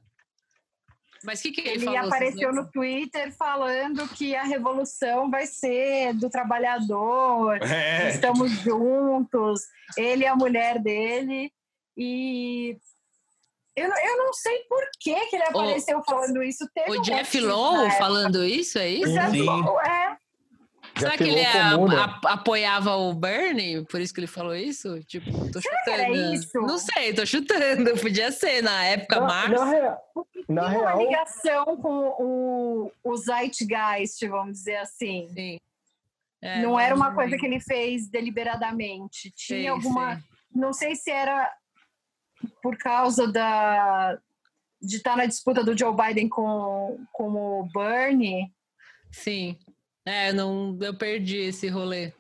Mas o que, que ele, Ele falou? vocês apareceu no Twitter falando que a revolução vai ser do trabalhador, É, estamos juntos, ele e a mulher dele. E eu, não- eu não sei por que, que ele apareceu falando isso. Teve O um Jeff Lowe falando isso, é O isso? Jeff Sim. Lowe, é. Será que ele pegou é- comuna. a- apoiava o Bernie? Por isso que ele falou isso? Tipo, tô Será que era chutando. isso? Não sei, tô chutando. Podia ser na época, Na, março. na, rea- na Tem uma real, ligação com o, o Zeitgeist, vamos dizer assim. Sim. É, não era uma coisa que ele fez deliberadamente. Tinha Sei, alguma. sei. Não sei se era por causa da de estar na disputa do Joe Biden com, com o Bernie. Sim. É, não, eu perdi esse rolê.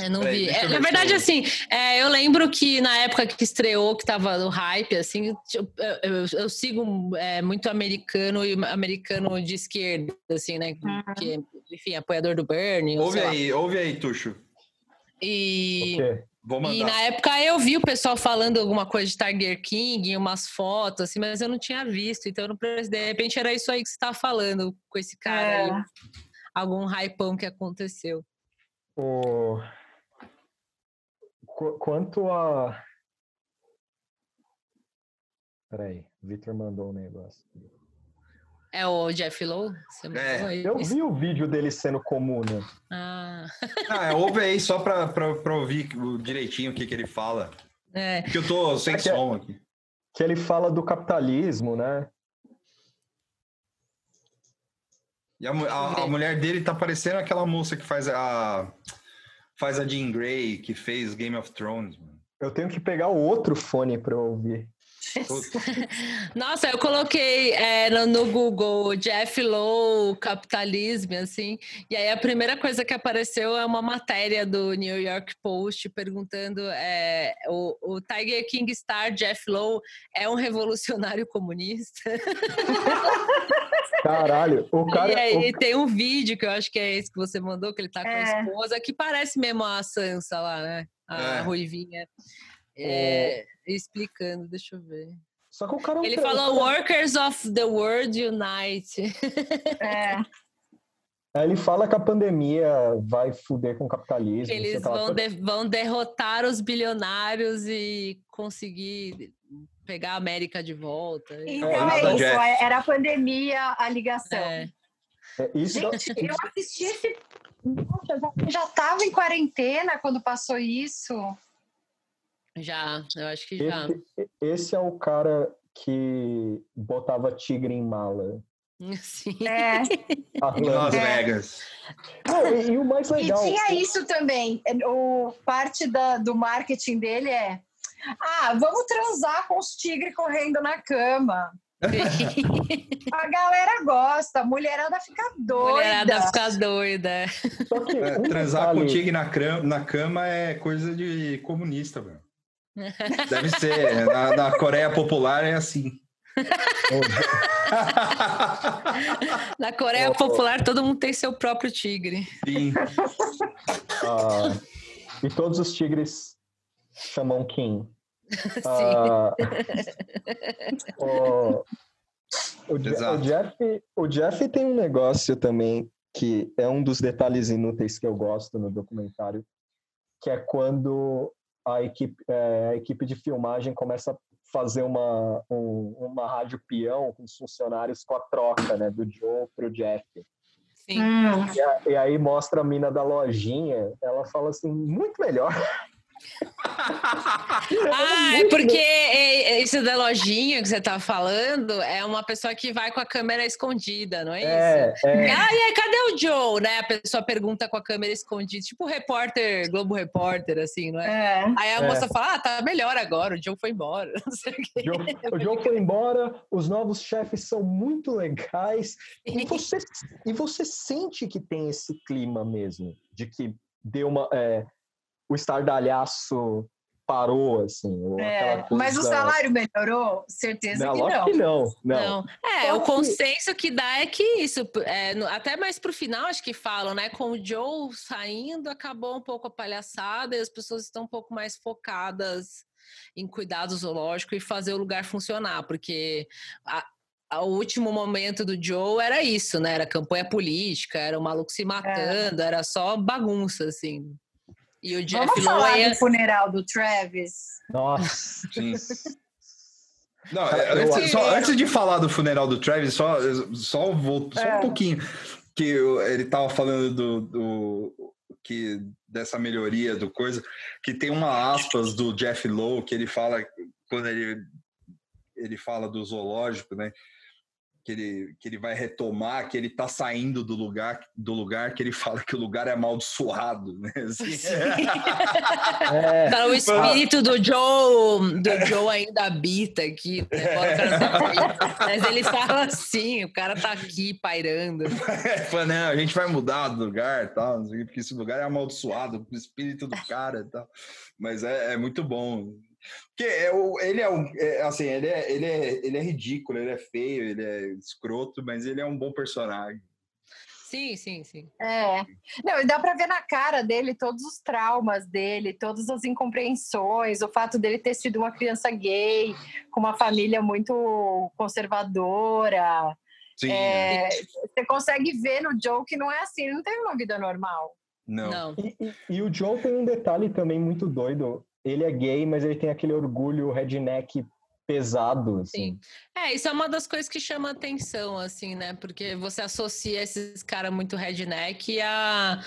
Eu não Peraí, vi. É, eu na verdade, eu- assim, é, eu lembro que na época que estreou, que tava no hype, assim, eu, eu- eu sigo é, muito americano e americano de esquerda, assim, né? Que, enfim, apoiador do Bernie. ou ouve sei lá. aí, ouve aí, Tuxo. E, e na época eu vi o pessoal falando alguma coisa de Tiger King, umas fotos, assim, mas eu não tinha visto. Então, eu não pre- de repente, era isso aí que você estava falando com esse cara É. aí. Algum hypão que aconteceu. O... Qu- Quanto a. Peraí, o Victor mandou um negócio. É o Jeff Lowe? Você É, Eu vi o vídeo dele sendo comuna. Ah, Ah, ouve aí só pra, pra, pra ouvir direitinho o que, que ele fala. é. Porque eu tô sem Aqui é- som aqui. Que ele fala do capitalismo, né? E a, a- a mulher dele tá parecendo aquela moça que faz a. Faz a Jean Grey, que fez Game of Thrones. mano. Eu tenho que pegar o outro fone para eu ouvir. Nossa, eu coloquei é, no, no Google Jeff Lowe, capitalismo, assim, e aí a primeira coisa que apareceu é uma matéria do New York Post perguntando é, o, o Tiger King Star Jeff Lowe é um revolucionário comunista? Caralho, o cara. e aí o- tem um vídeo que eu acho que é esse que você mandou, que ele tá com a É. esposa, que parece mesmo a Sansa lá, né? A É. Ruivinha. É, explicando, deixa eu ver. Só que o cara. é um Ele cara- falou Workers of the World Unite. É, Ele fala que a pandemia vai fuder com o capitalismo. Eles vão, de- vão derrotar os bilionários e conseguir pegar a América de volta. então nada, é isso. Jeff. é- Era a pandemia, a ligação. É. É, Isso dá- Gente, eu assisti esse. Nossa, eu já estava em quarentena quando passou isso. Já, eu acho que já. esse, esse é o cara que botava tigre em mala. Sim. É. Em Las. Vegas. Não, e, e o mais E legal. tinha isso também. O, parte da- do marketing dele é. Ah, vamos transar com os tigres correndo na cama. A galera gosta, a mulherada fica doida. Mulherada fica doida. Só que É, um transar detalhe- com tigre na, na cama é coisa de comunista, velho. Deve ser. Na, na Coreia Popular é assim. Na Coreia Popular, todo mundo tem seu próprio tigre. Sim. Ah, e todos os tigres chamam Kim. Sim. Ah, o, o, Exato. o Jeff, o Jeff tem um negócio também que é um dos detalhes inúteis que eu gosto no documentário, que é quando a equipe, é, a equipe de filmagem começa a fazer uma, um- uma rádio peão com os funcionários com a troca né, do Joe pro Jeff. Sim. Hum, E, a- e aí mostra a mina da lojinha, ela fala assim, muito melhor. Ah, é porque é- é isso da lojinha que você tá falando é uma pessoa que vai com a câmera escondida, não é isso? É, é, Ah, e aí, cadê o Joe? Né? A pessoa pergunta com a câmera escondida, tipo o repórter, Globo Repórter, assim, não é? é. Aí a É. moça fala, ah, tá melhor agora, o Joe foi embora. Não sei. O Joe, o Joe foi embora, os novos chefes são muito legais. E você, e você sente que tem esse clima mesmo, de que deu uma. é, o estardalhaço parou, assim. É, mas o salário melhorou? Certeza Não, que não. que não. Não. Não. É, Só o que- consenso que dá é que isso, é, no- até mais pro final, acho que falam, né? Com o Joe saindo, acabou um pouco a palhaçada e as pessoas estão um pouco mais focadas em cuidar do zoológico e fazer o lugar funcionar, porque a- a- o último momento do Joe era isso, né? Era campanha política, era o maluco se matando, era só bagunça, assim. E o Jeff Vamos falar Lowe é do funeral do Travis? Nossa. Sim. Não, é, antes, só, antes de falar do funeral do Travis, só, só, vou, só É. um pouquinho. Que eu- ele tava falando do, do- que dessa melhoria do coisa, que tem uma aspas do Jeff Lowe que ele fala quando ele, ele fala do zoológico, né? Que ele, que ele vai retomar, que ele tá saindo do lugar, do lugar que ele fala que o lugar é amaldiçoado, né? Assim. É, Tá, o espírito do Joe, do Joe ainda habita aqui, né? Mas ele fala assim, o cara tá aqui pairando. Fala, não, a gente vai mudar do lugar tal, porque esse lugar é amaldiçoado, o espírito do cara e tal. Mas é, é muito bom. Porque é o, ele é, um, é, assim, ele é, ele, é, ele é ridículo, ele é feio, ele é escroto, mas ele é um bom personagem. Sim, sim, sim. É. Não, e dá pra ver na cara dele todos os traumas dele, todas as incompreensões, o fato dele ter sido uma criança gay, com uma família muito conservadora. Sim, É, você consegue ver no Joe que não é assim, ele não teve uma vida normal. não. Não. E, e- e o Joe tem um detalhe também muito doido. Ele é gay, mas ele tem aquele orgulho redneck pesado, assim. Sim. É, isso é uma das coisas que chama atenção, assim, né? Porque você associa esses caras muito redneck a,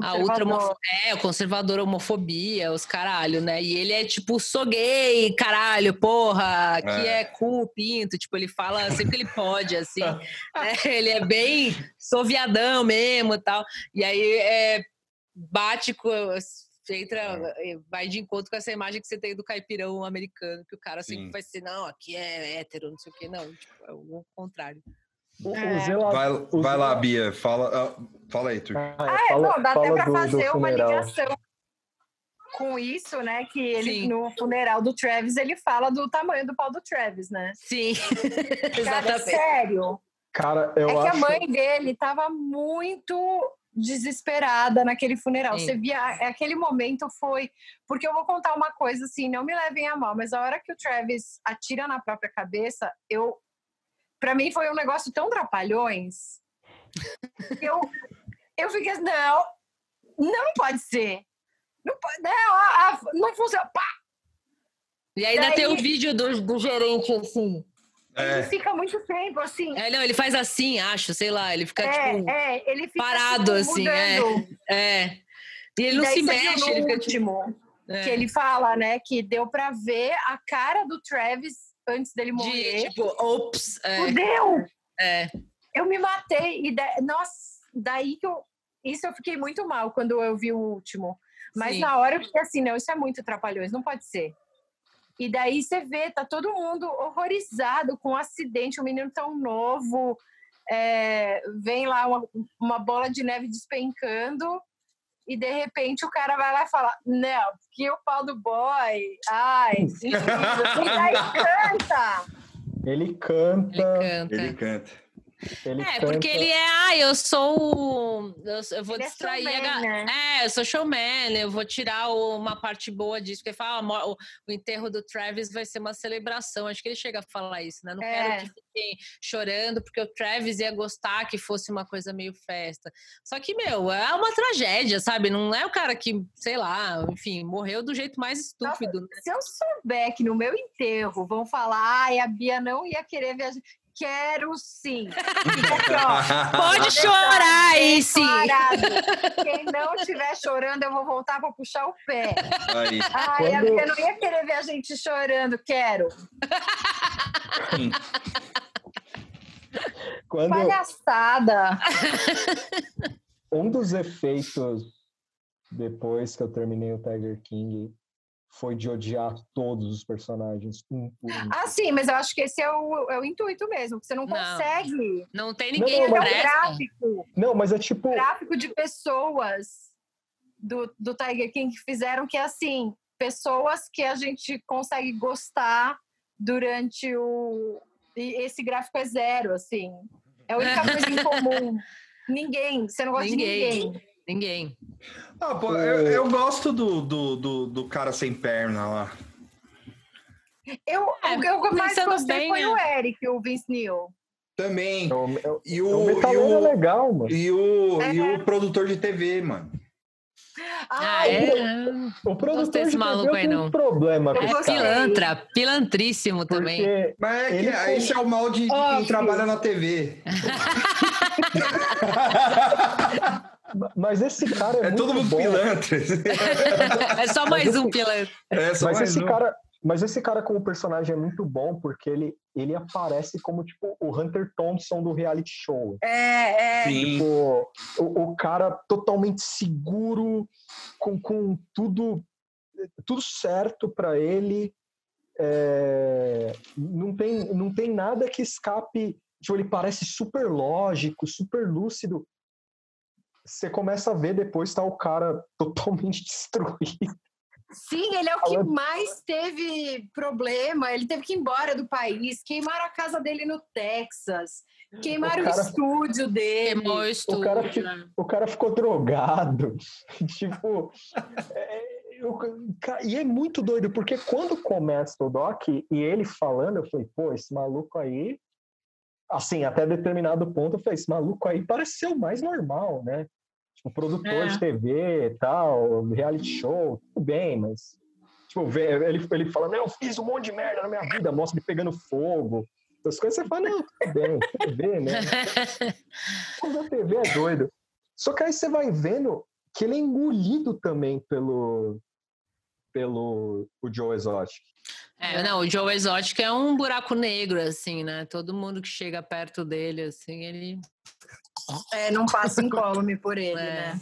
a ultra Conservador. é, o conservador homofobia, os caralho, né? E ele é tipo, sou gay, caralho, porra, que É. é cu, pinto, tipo, ele fala sempre que ele pode, assim. né? Ele é bem sou mesmo e tal. E aí é, bate com. Entra, eh, vai de encontro com essa imagem que você tem do caipirão americano, que o cara sempre Sim. vai ser, não, aqui é hétero, não sei o quê, não, tipo, é o contrário. O, o É. zela- Vai, o vai lá, Bia, fala, ah, fala aí, Turco. Ah, É, fala, não, dá até fala pra do- do fazer uma ligação com isso, né? Que ele, Sim. no funeral do Travis, ele fala do tamanho do pau do Travis, né? Sim, Cara, exatamente. sério. Cara, eu é que acho... a mãe dele tava muito desesperada naquele funeral. Sim. Você via, aquele momento foi. Porque eu vou contar uma coisa assim, não me levem a mal, mas a hora que o Travis atira na própria cabeça, eu. Pra mim foi um negócio tão trapalhões. Eu, eu fiquei assim, não, não pode ser. Não pode, não, a- a- não funciona. Pá! E ainda Daí- tem o vídeo do, do gerente, assim. Ele É, fica muito tempo assim. É, não, ele faz assim, acho, sei lá, ele fica, É, tipo, é, ele fica parado, tipo, assim, é. é. E ele não Daí se mexe, ele fica, tipo, último, é, que ele fala, né, que deu pra ver a cara do Travis antes dele morrer. de, tipo, ops, é, Fudeu! é. Eu me matei. E da- Nossa, daí que eu. Isso eu fiquei muito mal quando eu vi o último. Mas Sim. na hora eu fiquei assim, não, isso é muito trapalhões, não pode ser. E daí você vê, tá todo mundo horrorizado com o acidente, um menino tão novo, é, vem lá uma, uma bola de neve despencando, e de repente o cara vai lá e fala, não, que o pau do boy, ai, e daí canta. Ele canta, Ele canta. ele canta. Ele É, canta. porque ele é, ah, eu sou. o- Eu, eu vou Ele é distrair a showman, ga- né? É, eu sou showman, eu vou tirar o- uma parte boa disso. Porque fala, ah, o, o enterro do Travis vai ser uma celebração. Acho que ele chega a falar isso, né? Não É. quero que fiquem chorando, porque o Travis ia gostar que fosse uma coisa meio festa. Só que, meu, é uma tragédia, sabe? Não é o cara que, sei lá, enfim, morreu do jeito mais estúpido, né? Se eu souber que no meu enterro vão falar, ai, a Bia não ia querer viajar. Quero sim. Aqui, ó. Pode chorar aí, sim. Quem não estiver chorando, eu vou voltar para puxar o pé. Aí, Ai, Quando- Bia não ia querer ver a gente chorando. Quero. sim. Quando Palhaçada. um dos efeitos depois que eu terminei o Tiger King foi de odiar todos os personagens, um por um. Ah, sim, mas eu acho que esse é o, é o intuito mesmo. Que você não Não. consegue. Não tem Não, ninguém não, É que mas- um gráfico. Não, mas é tipo, gráfico de pessoas do, do Tiger King que fizeram que é assim. pessoas que a gente consegue gostar durante o. E esse gráfico é zero, assim. É a única coisa em comum. Ninguém. Você não gosta Ninguém. de ninguém. Ninguém. Ah, pô, eu, eu gosto do, do, do, do cara sem perna lá. Eu, É, o que eu mais gostei bem, foi é. o Eric, o Vince Neil. Também. É o, o- E é o o, e metaleiro é o, legal, mano. e o, e É. o produtor de TV, mano. Ah, é? O produtor Gostei desse de TV maluco eu aí, não. um problema com Eu É pilantra, pilantríssimo também. Porque Mas é que foi- esse é o mal de, de quem trabalha na TV. Mas esse cara é, É todo muito mundo bom. pilantra. É só mais um pilantra. É só Mas mais esse um. cara, mas esse cara como personagem é muito bom porque ele ele aparece como tipo o Hunter Thompson do reality show. é, é. Sim. Tipo, o, o cara totalmente seguro, com, com tudo tudo certo para ele. É, não tem não tem nada que escape. Tipo, ele parece super lógico, super lúcido. Você começa a ver depois tá o cara totalmente destruído. Sim, ele é o que mais teve problema. Ele teve que ir embora do país. Queimaram a casa dele no Texas. Queimaram o, cara- estúdio dele. Queimou o estúdio. cara fi- né? o cara ficou drogado. tipo. é, eu- e é muito doido, porque quando começa o Doc e ele falando, eu falei, pô, esse maluco aí. Assim, até determinado ponto, eu falei, esse maluco aí parece ser o mais normal, né? Tipo, produtor É. de TV tal, reality show, tudo bem, mas. Tipo, ele, ele fala, não, eu fiz um monte de merda na minha vida, mostra ele pegando fogo. Essas coisas você fala, não, tudo bem, TV, né? Mas a TV é doido. Só que aí você vai vendo que ele é engolido também pelo pelo o Joe Exotic. É, não, o Joe Exotic é um buraco negro, assim, né? Todo mundo que chega perto dele, assim, ele. É, não passa incólume por ele, É. né?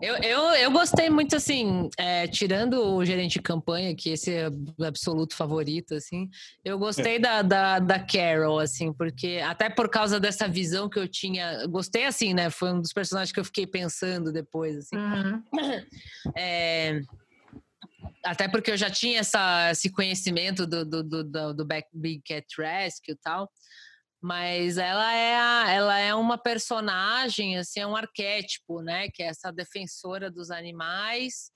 Eu, eu, eu gostei muito, assim, é, tirando o gerente de campanha, que esse é o absoluto favorito, assim, eu gostei da, da, da Carol, assim, porque até por causa dessa visão que eu tinha, gostei, assim, né? Foi um dos personagens que eu fiquei pensando depois, assim. Uhum. É, até porque eu já tinha essa, esse conhecimento do, do, do, do, do Big Cat Rescue e tal. Mas ela é, a- ela é uma personagem, assim, é um arquétipo, né? Que é essa defensora dos animais.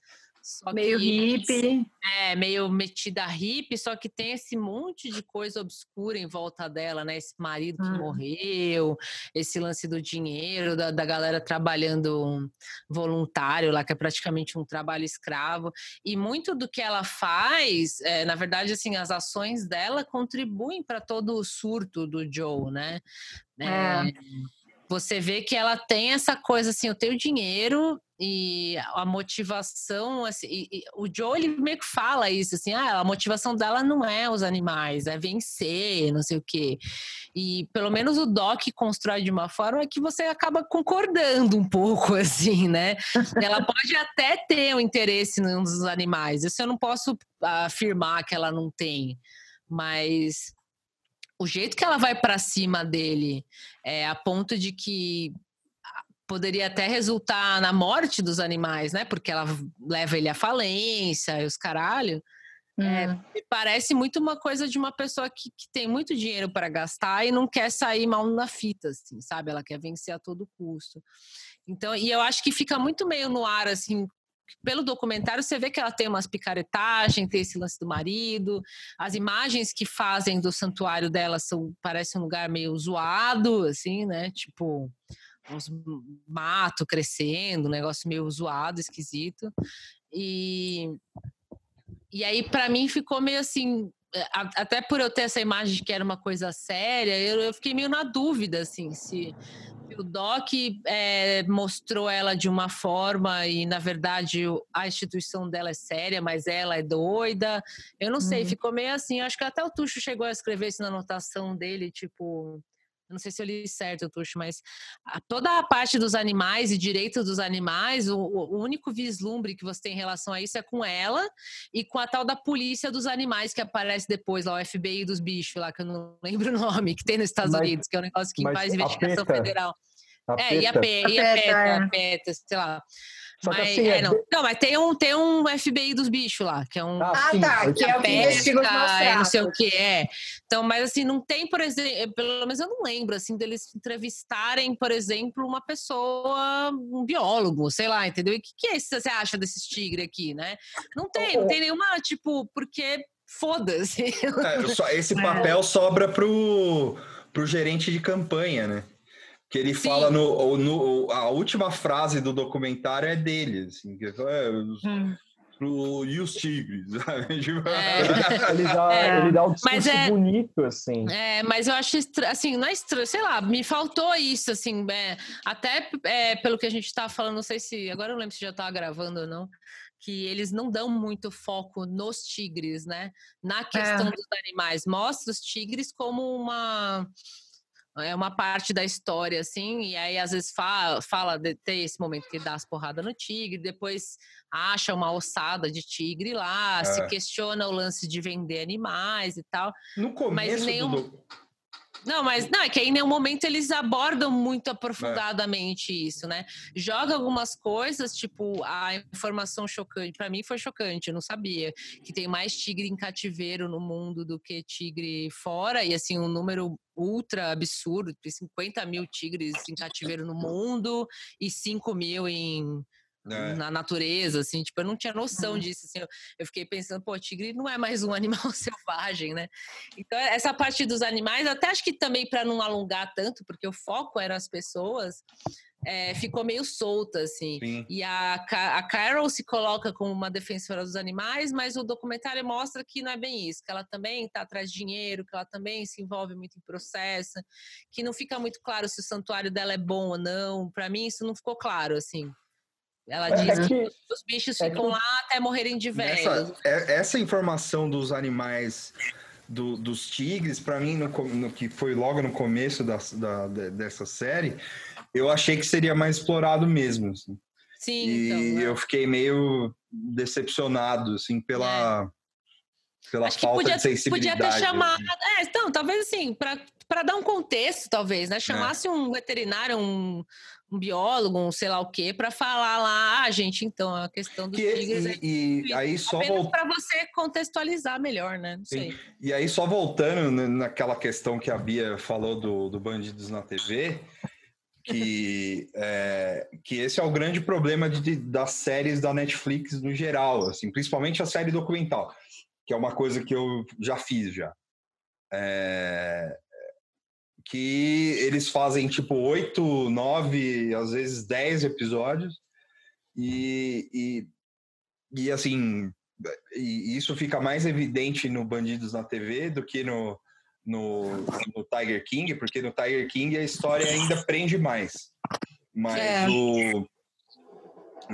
Só Meio hippie. é, meio metida hippie, só que tem esse monte de coisa obscura em volta dela, né? Esse marido que Hum. morreu, esse lance do dinheiro, da, da galera trabalhando voluntário lá, que é praticamente um trabalho escravo. E muito do que ela faz, é, na verdade, assim, as ações dela contribuem para todo o surto do Joe, né? É. Você vê que ela tem essa coisa assim, eu tenho dinheiro e a motivação, assim, e- e o Joe ele meio que fala isso assim, ah, a motivação dela não é os animais, é vencer, não sei o quê. E pelo menos o Doc constrói de uma forma que você acaba concordando um pouco assim, né? Ela pode até ter um interesse nos animais. Isso eu não posso afirmar que ela não tem, mas o jeito que ela vai para cima dele é a ponto de que poderia até resultar na morte dos animais, né? Porque ela leva ele à falência e os caralho. É, Hum. me parece muito uma coisa de uma pessoa que, que tem muito dinheiro para gastar e não quer sair mal na fita, assim, sabe? Ela quer vencer a todo custo. Então, e eu acho que fica muito meio no ar, assim, pelo documentário você vê que ela tem umas picaretagens, tem esse lance do marido, as imagens que fazem do santuário dela são parece um lugar meio zoado, assim, né? Tipo uns mato crescendo, um negócio meio zoado, esquisito. E e aí para mim ficou meio assim, até por eu ter essa imagem de que era uma coisa séria, eu, eu fiquei meio na dúvida assim, se se o Doc é, mostrou ela de uma forma e, na verdade, a instituição dela é séria, mas ela é doida. Eu não sei, Uhum. ficou meio assim. Acho que até o Tuxo chegou a escrever isso na anotação dele, tipo. Eu Não sei se eu li certo, Tuxo, mas a- toda a parte dos animais e direitos dos animais, o, o único vislumbre que você tem em relação a isso é com ela e com a tal da polícia dos animais que aparece depois, lá, o FBI dos bichos, lá, que eu não lembro o nome, que tem nos Estados Mas- Unidos, que é um negócio que faz investigação PETA, federal. A É, e a, PETA, P, e A PETA, é. a PETA, sei lá. Só que Mas, assim, é, é não. não, mas tem um, tem um FBI dos bichos lá, que é um Ah, sim, tá, que é o que investiga é, não sei o que é. Então, mas assim, não tem, por exemplo, pelo menos eu não lembro, assim, deles entrevistarem, por exemplo, uma pessoa, um biólogo, sei lá, entendeu? E o que, que é isso que você acha desses tigres aqui, né? Não tem, não tem nenhuma, tipo, porque foda-se. É, esse papel sobra pro, pro gerente de campanha, né? Que ele Sim. fala no, no- A última frase do documentário é dele, assim, que fala, é, os- Hum. pro, e os tigres? Tipo, É. ele, dá, É. ele dá um Mas discurso é- bonito, assim. É, mas eu acho assim, não é estranho, sei lá, me faltou isso, assim, é, até é, pelo que a gente tá falando, não sei se, agora eu não lembro se já tava gravando ou não, que eles não dão muito foco nos tigres, né? Na questão dos animais. Mostra os tigres como uma é uma parte da história, assim, e aí às vezes fala, fala de ter esse momento que dá as porradas no tigre, depois acha uma ossada de tigre lá, se É. questiona o lance de vender animais e tal. No começo nenhum- do, do- Não, mas não, é que aí em nenhum momento eles abordam É. muito aprofundadamente isso, né? Joga algumas coisas, tipo, a informação chocante. Pra mim foi chocante, eu não sabia que tem mais tigre em cativeiro no mundo do que tigre fora, e assim, um número ultra absurdo, tem 50 mil tigres em cativeiro no mundo e 5 mil em, É. na natureza, assim, tipo, eu não tinha noção disso, assim, eu, eu fiquei pensando, pô, tigre não é mais um animal selvagem, né? Então, essa parte dos animais, até acho que também para não alongar tanto, porque o foco era as pessoas, é, ficou meio solta, assim. Sim. E a, a Carol se coloca como uma defensora dos animais, mas o documentário mostra que não é bem isso, que ela também está atrás de dinheiro, que ela também se envolve muito em processo, que não fica muito claro se o santuário dela é bom ou não. Para mim, isso não ficou claro, assim. Ela diz É que que os bichos é ficam que- lá até morrerem de velhos. Nessa, é- essa informação dos animais, do- dos tigres, para mim, no, no que foi logo no começo da, da- de- dessa série, eu achei que seria mais explorado mesmo. assim. Sim, e então. né? eu fiquei meio decepcionado, assim, pela, pela É. Acho que falta podia, de sensibilidade. podia ter assim. chamado. É, então, talvez assim, para dar um contexto, talvez, né? Chamasse um veterinário, um, um biólogo, um sei lá o quê, para falar lá, ah, gente, então, a questão dos Que- tigres é e, e aí só vol- para você contextualizar melhor, né? Não sei. E aí, só voltando na- naquela questão que a Bia falou do, do Bandidos na TV, que, é, que esse é o grande problema de, das séries da Netflix no geral, assim, principalmente a série documental, que é uma coisa que eu já fiz já. É, que eles fazem tipo oito, nove, às vezes dez episódios, e, e, e assim, e isso fica mais evidente no Bandidos na TV do que no, no, no Tiger King, porque no Tiger King a história ainda prende mais. Mas É. o,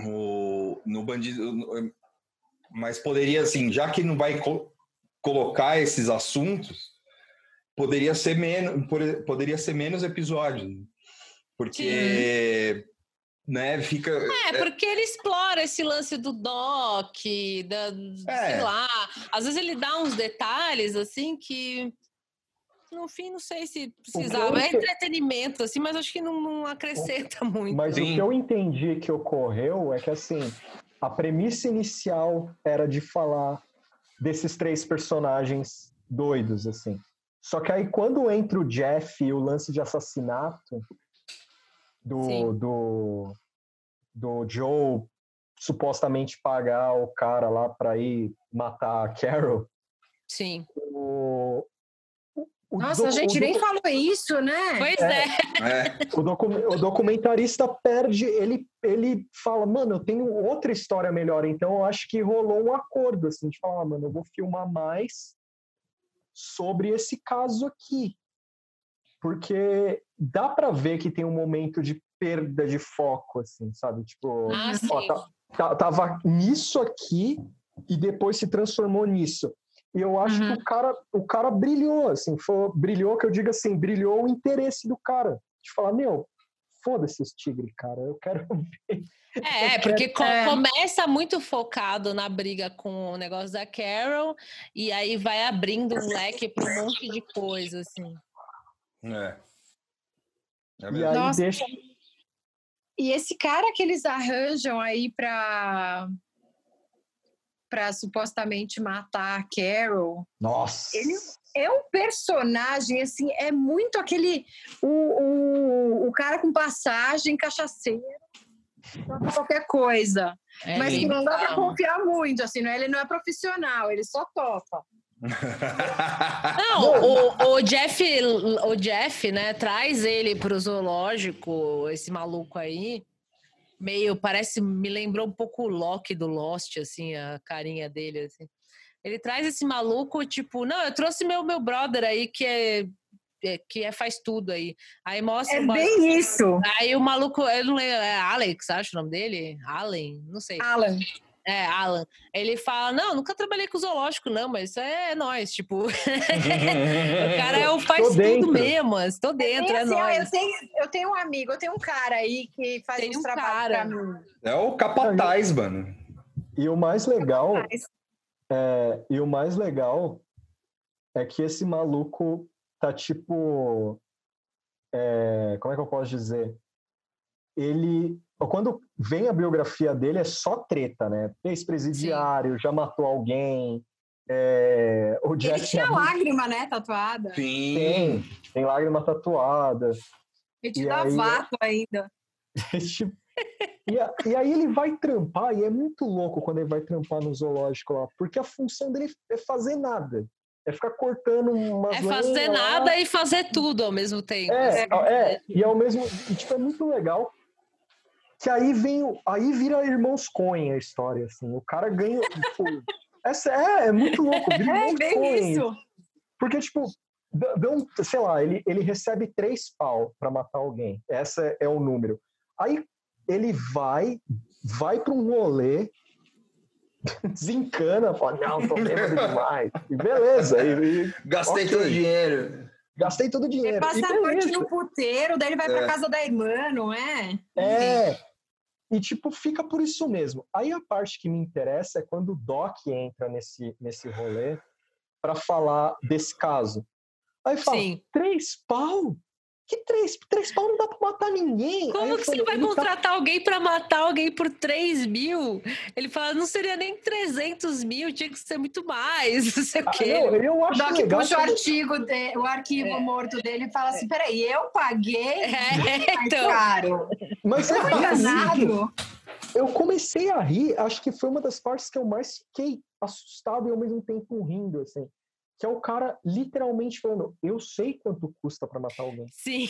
o- no Bandido. Mas poderia, assim, já que não vai co- colocar esses assuntos, poderia ser menos, poderia ser menos episódios. Porque. Né, fica. É, porque ele explora esse lance do doc, da, É. sei lá. Às vezes ele dá uns detalhes, assim, que no fim não sei se precisava. É entretenimento, assim, mas acho que não, não acrescenta muito. Mas Sim. o que eu entendi que ocorreu é que assim, a premissa inicial era de falar desses três personagens doidos, assim. Só que aí quando entra o Jeff e o lance de assassinato do, Sim. do, do Joe supostamente pagar o cara lá para ir matar a Carol, Sim. Nossa, a gente nem falou isso, né? Pois é. É, O, docu- o documentarista perde, ele, ele fala, mano, eu tenho outra história melhor, então eu acho que rolou um acordo, assim, de falar, ah, mano, eu vou filmar mais sobre esse caso aqui. Porque dá pra ver que tem um momento de perda de foco, assim, sabe? Tipo, Ah, ó, tá- tá- tava nisso aqui e depois se transformou nisso. E eu acho Uhum. que o cara, o cara brilhou, assim, foi, brilhou, que eu digo assim, brilhou o interesse do cara. De falar, meu, foda-se os tigres, cara, eu quero ver. É, porque co- É. começa muito focado na briga com o negócio da Carol e aí vai abrindo um leque para um monte de coisa, assim. é. É E aí Nossa. deixa, e esse cara que eles arranjam aí para para supostamente matar a Carol, Nossa. Ele- é um personagem assim, é muito aquele o, o, o cara com passagem, cachaceiro, qualquer coisa, É, mas que não dá para confiar muito, assim, não é- ele não é profissional, ele só topa. Não, o, o Jeff, o Jeff, né, traz ele pro zoológico, esse maluco aí. Meio, parece, me lembrou um pouco o Loki do Lost, assim, a carinha dele, assim. Ele traz esse maluco, tipo, não, eu trouxe meu, meu brother aí, que é, é- que é, faz tudo aí. Aí mostra. É bem isso, Aí o maluco, eu não lembro, é Alex, acho o nome dele? Allen, não sei. Alan. É, Alan. Ele fala: Não, nunca trabalhei com zoológico, não, mas isso é nós, tipo. o cara é o faz tudo dentro. mesmo, estou dentro, é assim, ó, eu, nós. tenho, eu tenho um amigo, eu tenho um cara aí que faz Tem um trabalhos cara. pra mim. É o capataz, mano. E o mais legal, é, e o mais legal é que esse maluco tá tipo, é, como é que eu posso dizer? Ele, quando vem a biografia dele é só treta, né? Ex-presidiário, já matou alguém. é, o Ele Jack tinha Nicholson lágrima, né, tatuada. Sim. tem, tem lágrima tatuada. Ele te E dá aí- vato ainda. Tipo, e, a- e aí ele vai trampar, e é muito louco quando ele vai trampar no zoológico lá, porque a função dele é fazer nada. É ficar cortando umas É fazer lenhas lá. nada e fazer tudo ao mesmo tempo. É, assim. é, e é o mesmo. E, tipo, é muito legal. Que aí vem. o- Aí vira Irmãos Coen a história, assim. O cara ganha. tipo, essa, é, é muito louco. Vira É bem Coen. isso. Porque, tipo, dá- dão, sei lá, ele, ele recebe três pau pra matar alguém. Essa é o número. Aí ele vai, vai pra um rolê, desencana, fala, não, tô bêbado demais. E beleza, e, e Gastei Ok. todo o dinheiro. Gastei todo o Ele dinheiro. passa e a noite no puteiro, daí ele vai É. pra casa da irmã, não é? É. E, tipo, fica por isso mesmo. Aí a parte que me interessa é quando o Doc entra nesse, nesse rolê para falar desse caso. Aí fala, Sim. três pau? Que três? Três pau não dá pra matar ninguém. Como que falei, você vai ele tá- contratar alguém pra matar alguém por 3 mil? Ele fala, não seria nem 300 mil, tinha que ser muito mais, não sei o Ah, quê. não, eu O acho Doc legal puxa o artigo, de- o arquivo morto dele e fala assim: peraí, eu paguei É, mais então, caro. Mas Eu é fui assim, enganado. eu comecei a rir, acho que foi uma das partes que eu mais fiquei assustado e ao mesmo tempo rindo, assim. Que é o cara literalmente falando, eu sei quanto custa pra matar alguém. sim.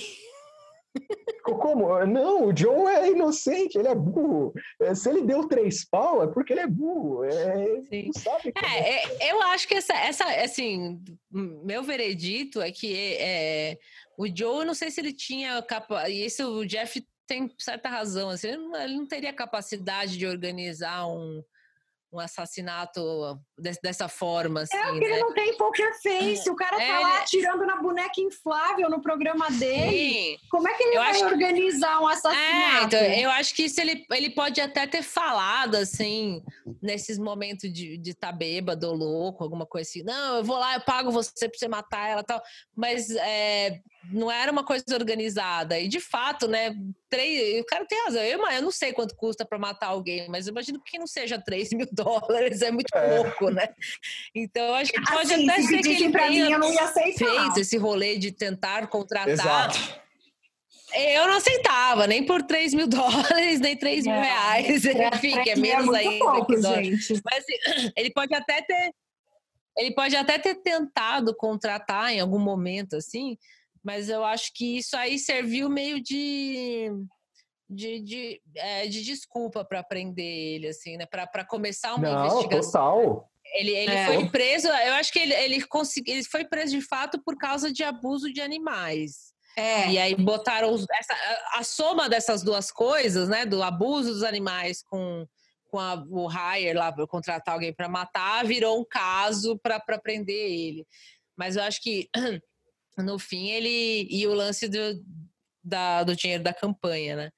Como? Não, o Joe é inocente, ele é burro. É, Se ele deu três pau, é porque ele é burro. É, sabe é. É, é, eu acho que essa, essa, assim, meu veredito é que é, o Joe, eu não sei se ele tinha capa, e isso o Jeff tem certa razão, assim, ele não, ele não teria capacidade de organizar um, um assassinato des- dessa forma, assim, É porque né? ele não tem poker face. O cara tá É, lá ele- atirando na boneca inflável no programa dele. Sim. Como é que ele Eu vai acho que- organizar um É, assassinato? então, eu acho que isso ele, ele pode até ter falado, assim, nesses momentos de estar de tá bêbado ou louco, alguma coisa assim. Não, eu vou lá, eu pago você pra você matar ela e tal. Mas é, não era uma coisa organizada. E, de fato, né, três, o cara tem razão. Eu, eu não sei quanto custa pra matar alguém, mas eu imagino que não seja 3 mil dólares, é muito É. pouco, né? Então, eu acho que pode Assim, até se ser que ele pra mim, tenha eu não ia aceitar. feito esse rolê de tentar contratar Exato. eu não aceitava, nem por 3 mil dólares, nem 3 mil Não, reais. Enfim, que é mim menos muito ainda pouco, gente. Mas assim, ele pode até ter. Ele pode até ter tentado contratar em algum momento, assim, mas eu acho que isso aí serviu meio de. De, de, é, de desculpa para prender ele, assim, né? Para começar uma Não, investigação. total. Ele, ele É. foi preso, eu acho que ele, ele, consegui, ele foi preso de fato por causa de abuso de animais. É. E aí botaram os- essa, a, a soma dessas duas coisas, né? Do abuso dos animais com, com a- o hire lá para contratar alguém para matar, virou um caso para prender ele. Mas eu acho que no fim ele. E o lance do, da, do dinheiro da campanha, né?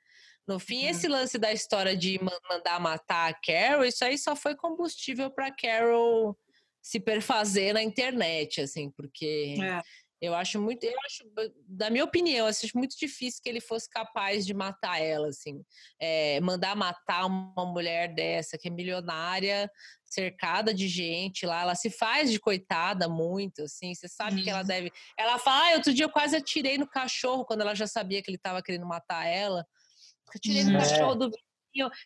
No fim, Uhum. esse lance da história de ma- mandar matar a Carol, isso aí só foi combustível para Carol se perfazer na internet, assim, porque É. Eu acho muito, eu acho, da minha opinião, eu acho muito difícil que ele fosse capaz de matar ela, assim, é, mandar matar uma mulher dessa que é milionária, cercada de gente lá, ela se faz de coitada muito, assim, você sabe que ela Uhum. deve, ela fala, ah, outro dia eu quase atirei no cachorro quando ela já sabia que ele estava querendo matar ela, atirei no É. cachorro do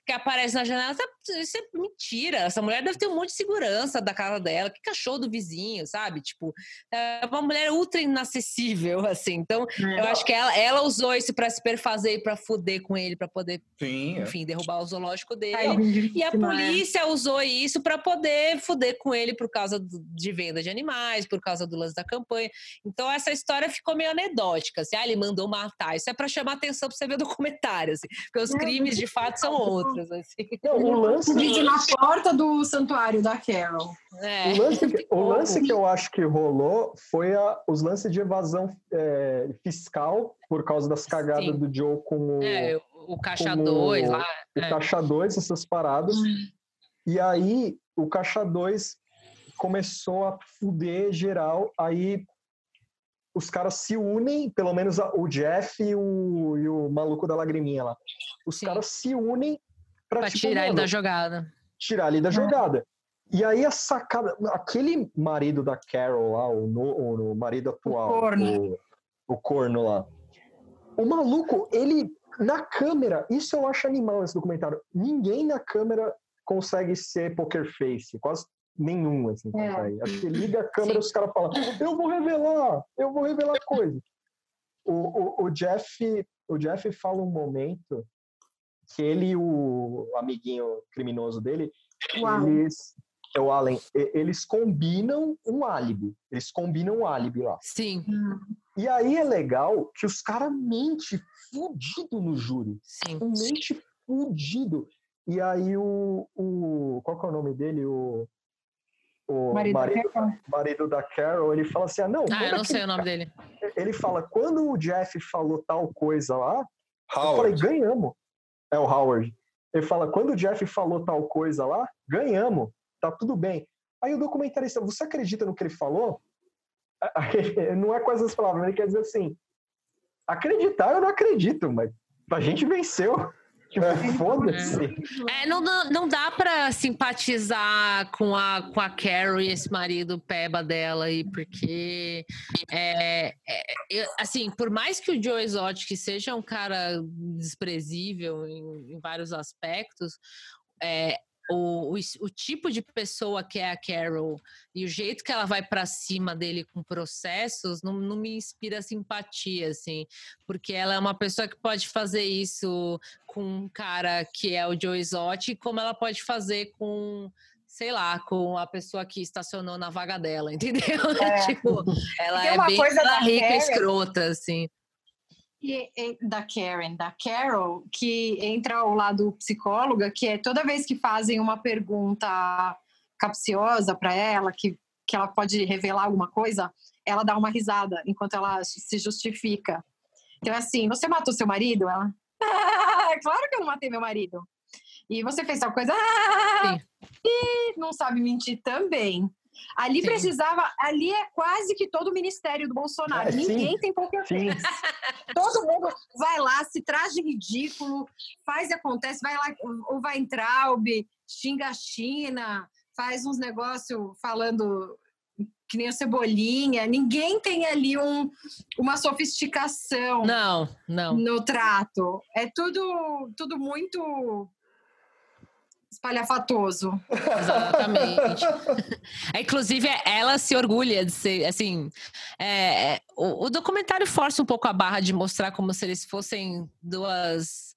que aparece na janela, isso é mentira, essa mulher deve ter um monte de segurança da casa dela, que cachorro do vizinho, sabe, tipo, é uma mulher ultra inacessível, assim. Então, eu acho que ela, ela usou isso pra se perfazer e pra fuder com ele, pra poder, Sim, é. enfim, derrubar o zoológico dele. E a é. polícia usou isso pra poder fuder com ele por causa de venda de animais, por causa do lance da campanha. Então, essa história ficou meio anedótica. Assim, ah, ele mandou matar. Isso é pra chamar atenção pra você ver o documentário, assim, porque os É, crimes de fato são outros. Assim. Não, o lance, vídeo na porta do santuário da Carol. É. o lance, que, o lance que eu acho que rolou foi a- os lances de evasão é, fiscal por causa das cagadas Sim. do Joe com o, É, o, Caixa como 2 lá. o é. Caixa 2, essas paradas. E aí o Caixa 2 começou a fuder geral. Aí os caras se unem, pelo menos o Jeff e o, e o maluco da lagriminha lá. Os Sim. caras se unem pra, Pra tipo, tirar ele mano, da jogada. tirar ele da jogada. E aí a sacada, aquele marido da Carol lá, o, no- o marido atual, corno. o, o corno lá, o maluco, ele na câmera, isso eu acho animal esse documentário. Ninguém na câmera consegue ser poker face, quase nenhum assim É. consegue. Acho que liga a câmera e os caras falam: "Eu vou revelar, eu vou revelar coisa". O, o, o Jeff, o Jeff fala um momento que ele e o amiguinho criminoso dele Uau. eles, é o Allen, eles combinam um álibi. Eles combinam um álibi lá. Sim, E aí é legal que os caras mentem fudido no júri. sim. Mente fudido. E aí o, o. Qual que é o nome dele? O. O Marido da marido, Carol. marido da Carol, ele fala assim: ah, não. Ah, quando eu não sei o nome dele. Ele fala, quando o Jeff falou tal coisa lá, eu falei, Howard. ganhamos. É o Howard. Ele fala, quando o Jeff falou tal coisa lá, ganhamos. Tá tudo bem. Aí o documentarista, você acredita no que ele falou? Não é com essas palavras, ele quer dizer assim, acreditar eu não acredito, mas a gente venceu. Tipo, foda-se. É, não, não, dá pra simpatizar com a, com a Carrie, esse marido peba dela aí, porque, é, é, assim, por mais que o Joe Exotic seja um cara desprezível em, em vários aspectos, é, o, o, o tipo de pessoa que é a Carol e o jeito que ela vai pra cima dele com processos não, não me inspira simpatia, assim, porque ela é uma pessoa que pode fazer isso com um cara que é o Joe Exotic, como ela pode fazer com, sei lá, com a pessoa que estacionou na vaga dela, entendeu? É. tipo, ela é uma bem da rica escrota, assim. E, da Karen, da Carol, que entra ao lado psicóloga, que é toda vez que fazem uma pergunta capciosa para ela, que, que ela pode revelar alguma coisa, ela dá uma risada enquanto ela se justifica. Então, é assim, você matou seu marido? Ela, ah, claro que eu não matei meu marido. E você fez tal coisa? Ah, e não sabe mentir também. Ali Sim. precisava, ali é quase que todo o ministério do Bolsonaro. É, sim. Ninguém tem poker Sim. face. Todo mundo vai lá, se traz de ridículo, faz e acontece, vai lá, ou vai em Traub, xinga a China, faz uns negócios falando que nem a cebolinha. Ninguém tem ali um, uma sofisticação Não, não. no trato. É tudo, tudo muito espalhafatoso. Exatamente. É, Inclusive, ela se orgulha de ser, assim, é, é, o, o documentário força um pouco a barra de mostrar como se eles fossem duas,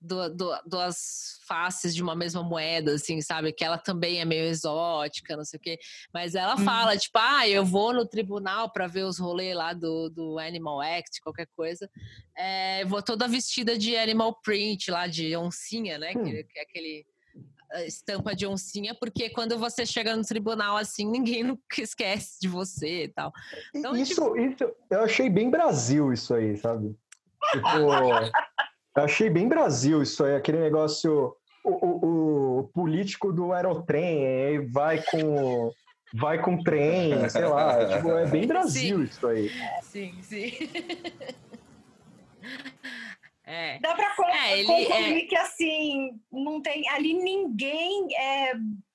du- du- duas faces de uma mesma moeda, assim, sabe? Que ela também é meio exótica, não sei o quê. Mas ela Uhum. fala, tipo, ah, eu vou no tribunal para ver os rolês lá do, do Animal Act, qualquer coisa. É, vou toda vestida de animal print lá, de oncinha, né? Hum. Que, que é aquele estampa de oncinha, porque quando você chega no tribunal assim, ninguém nunca esquece de você e tal. Então, isso, isso, eu achei bem Brasil isso aí, sabe? Tipo, eu achei bem Brasil isso aí, aquele negócio, o, o- o político do aerotrem, vai com, vai com trem, sei lá. tipo, é bem Brasil isso aí. Sim, sim. É. Dá pra con- É, ele concluir que assim, não tem ali ninguém é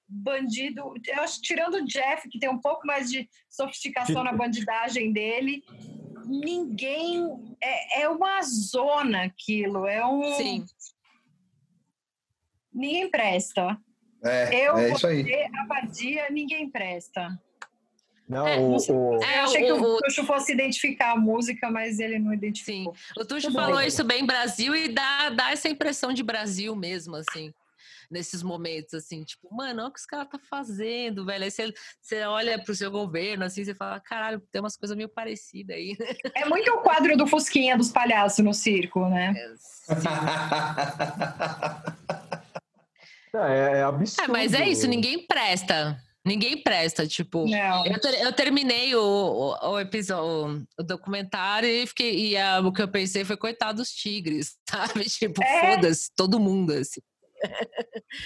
bandido. Eu acho, tirando o Jeff, que tem um pouco mais de sofisticação na bandidagem dele, ninguém. É, é uma zona aquilo. É um. Sim. Ninguém presta. É, Eu, é isso aí. você, a Badia, ninguém presta. Não, É, o, o- É, Eu achei o- que o- o Tuxo fosse identificar a música, mas ele não identificou. O Tuxo Tudo falou bem. isso bem Brasil e dá, dá essa impressão de Brasil mesmo, assim, nesses momentos, assim, tipo, mano, olha o que os caras tá fazendo, velho. Aí você, você olha pro seu governo, assim, você fala, caralho, tem umas coisas meio parecidas aí. né? É muito o quadro do Fusquinha dos palhaços no circo, né? é, é absurdo. É, mas é isso, ninguém presta. Ninguém presta, tipo. Não. Eu, ter- eu terminei o, o, o episódio, o documentário e, fiquei, e a- o que eu pensei foi, coitado dos tigres, sabe? Tipo, É. foda-se, todo mundo, assim.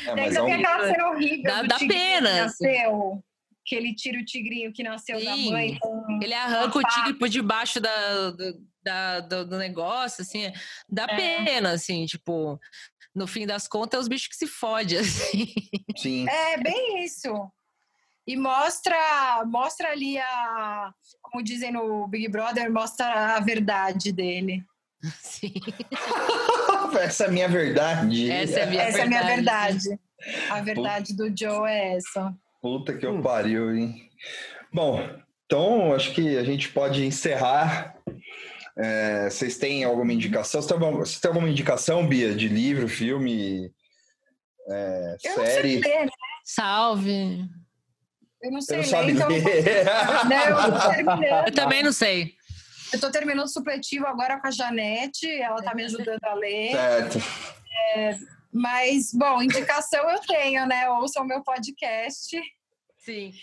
É, mas é também um- aquela cena horrível Dá- do dá pena, que assim. nasceu, que ele tira o tigrinho que nasceu da Sim. mãe com... Ele arranca o tigre por debaixo da, do, da- do, do negócio, assim, dá É. pena, assim, tipo, no fim das contas, é os bichos que se fodem, assim. Sim. É bem isso. E mostra, mostra ali a, como dizem no Big Brother, mostra a verdade dele. Sim. Essa é a minha verdade. Essa é a minha essa é a minha verdade. verdade. A verdade do Joe é essa. Puta que eu Hum. pariu, hein? Bom, então acho que a gente pode encerrar. É, vocês têm alguma indicação? Você tem alguma, você tem alguma indicação, Bia, de livro, filme, é, Eu não série? sei ler, né? Salve. Eu não sei não ler, então... Não, eu. Eu também não sei. Eu tô terminando o supletivo agora com a Janete, ela tá me ajudando a ler. certo. Mas, bom, indicação eu tenho, né? Ouçam o meu podcast. Sim.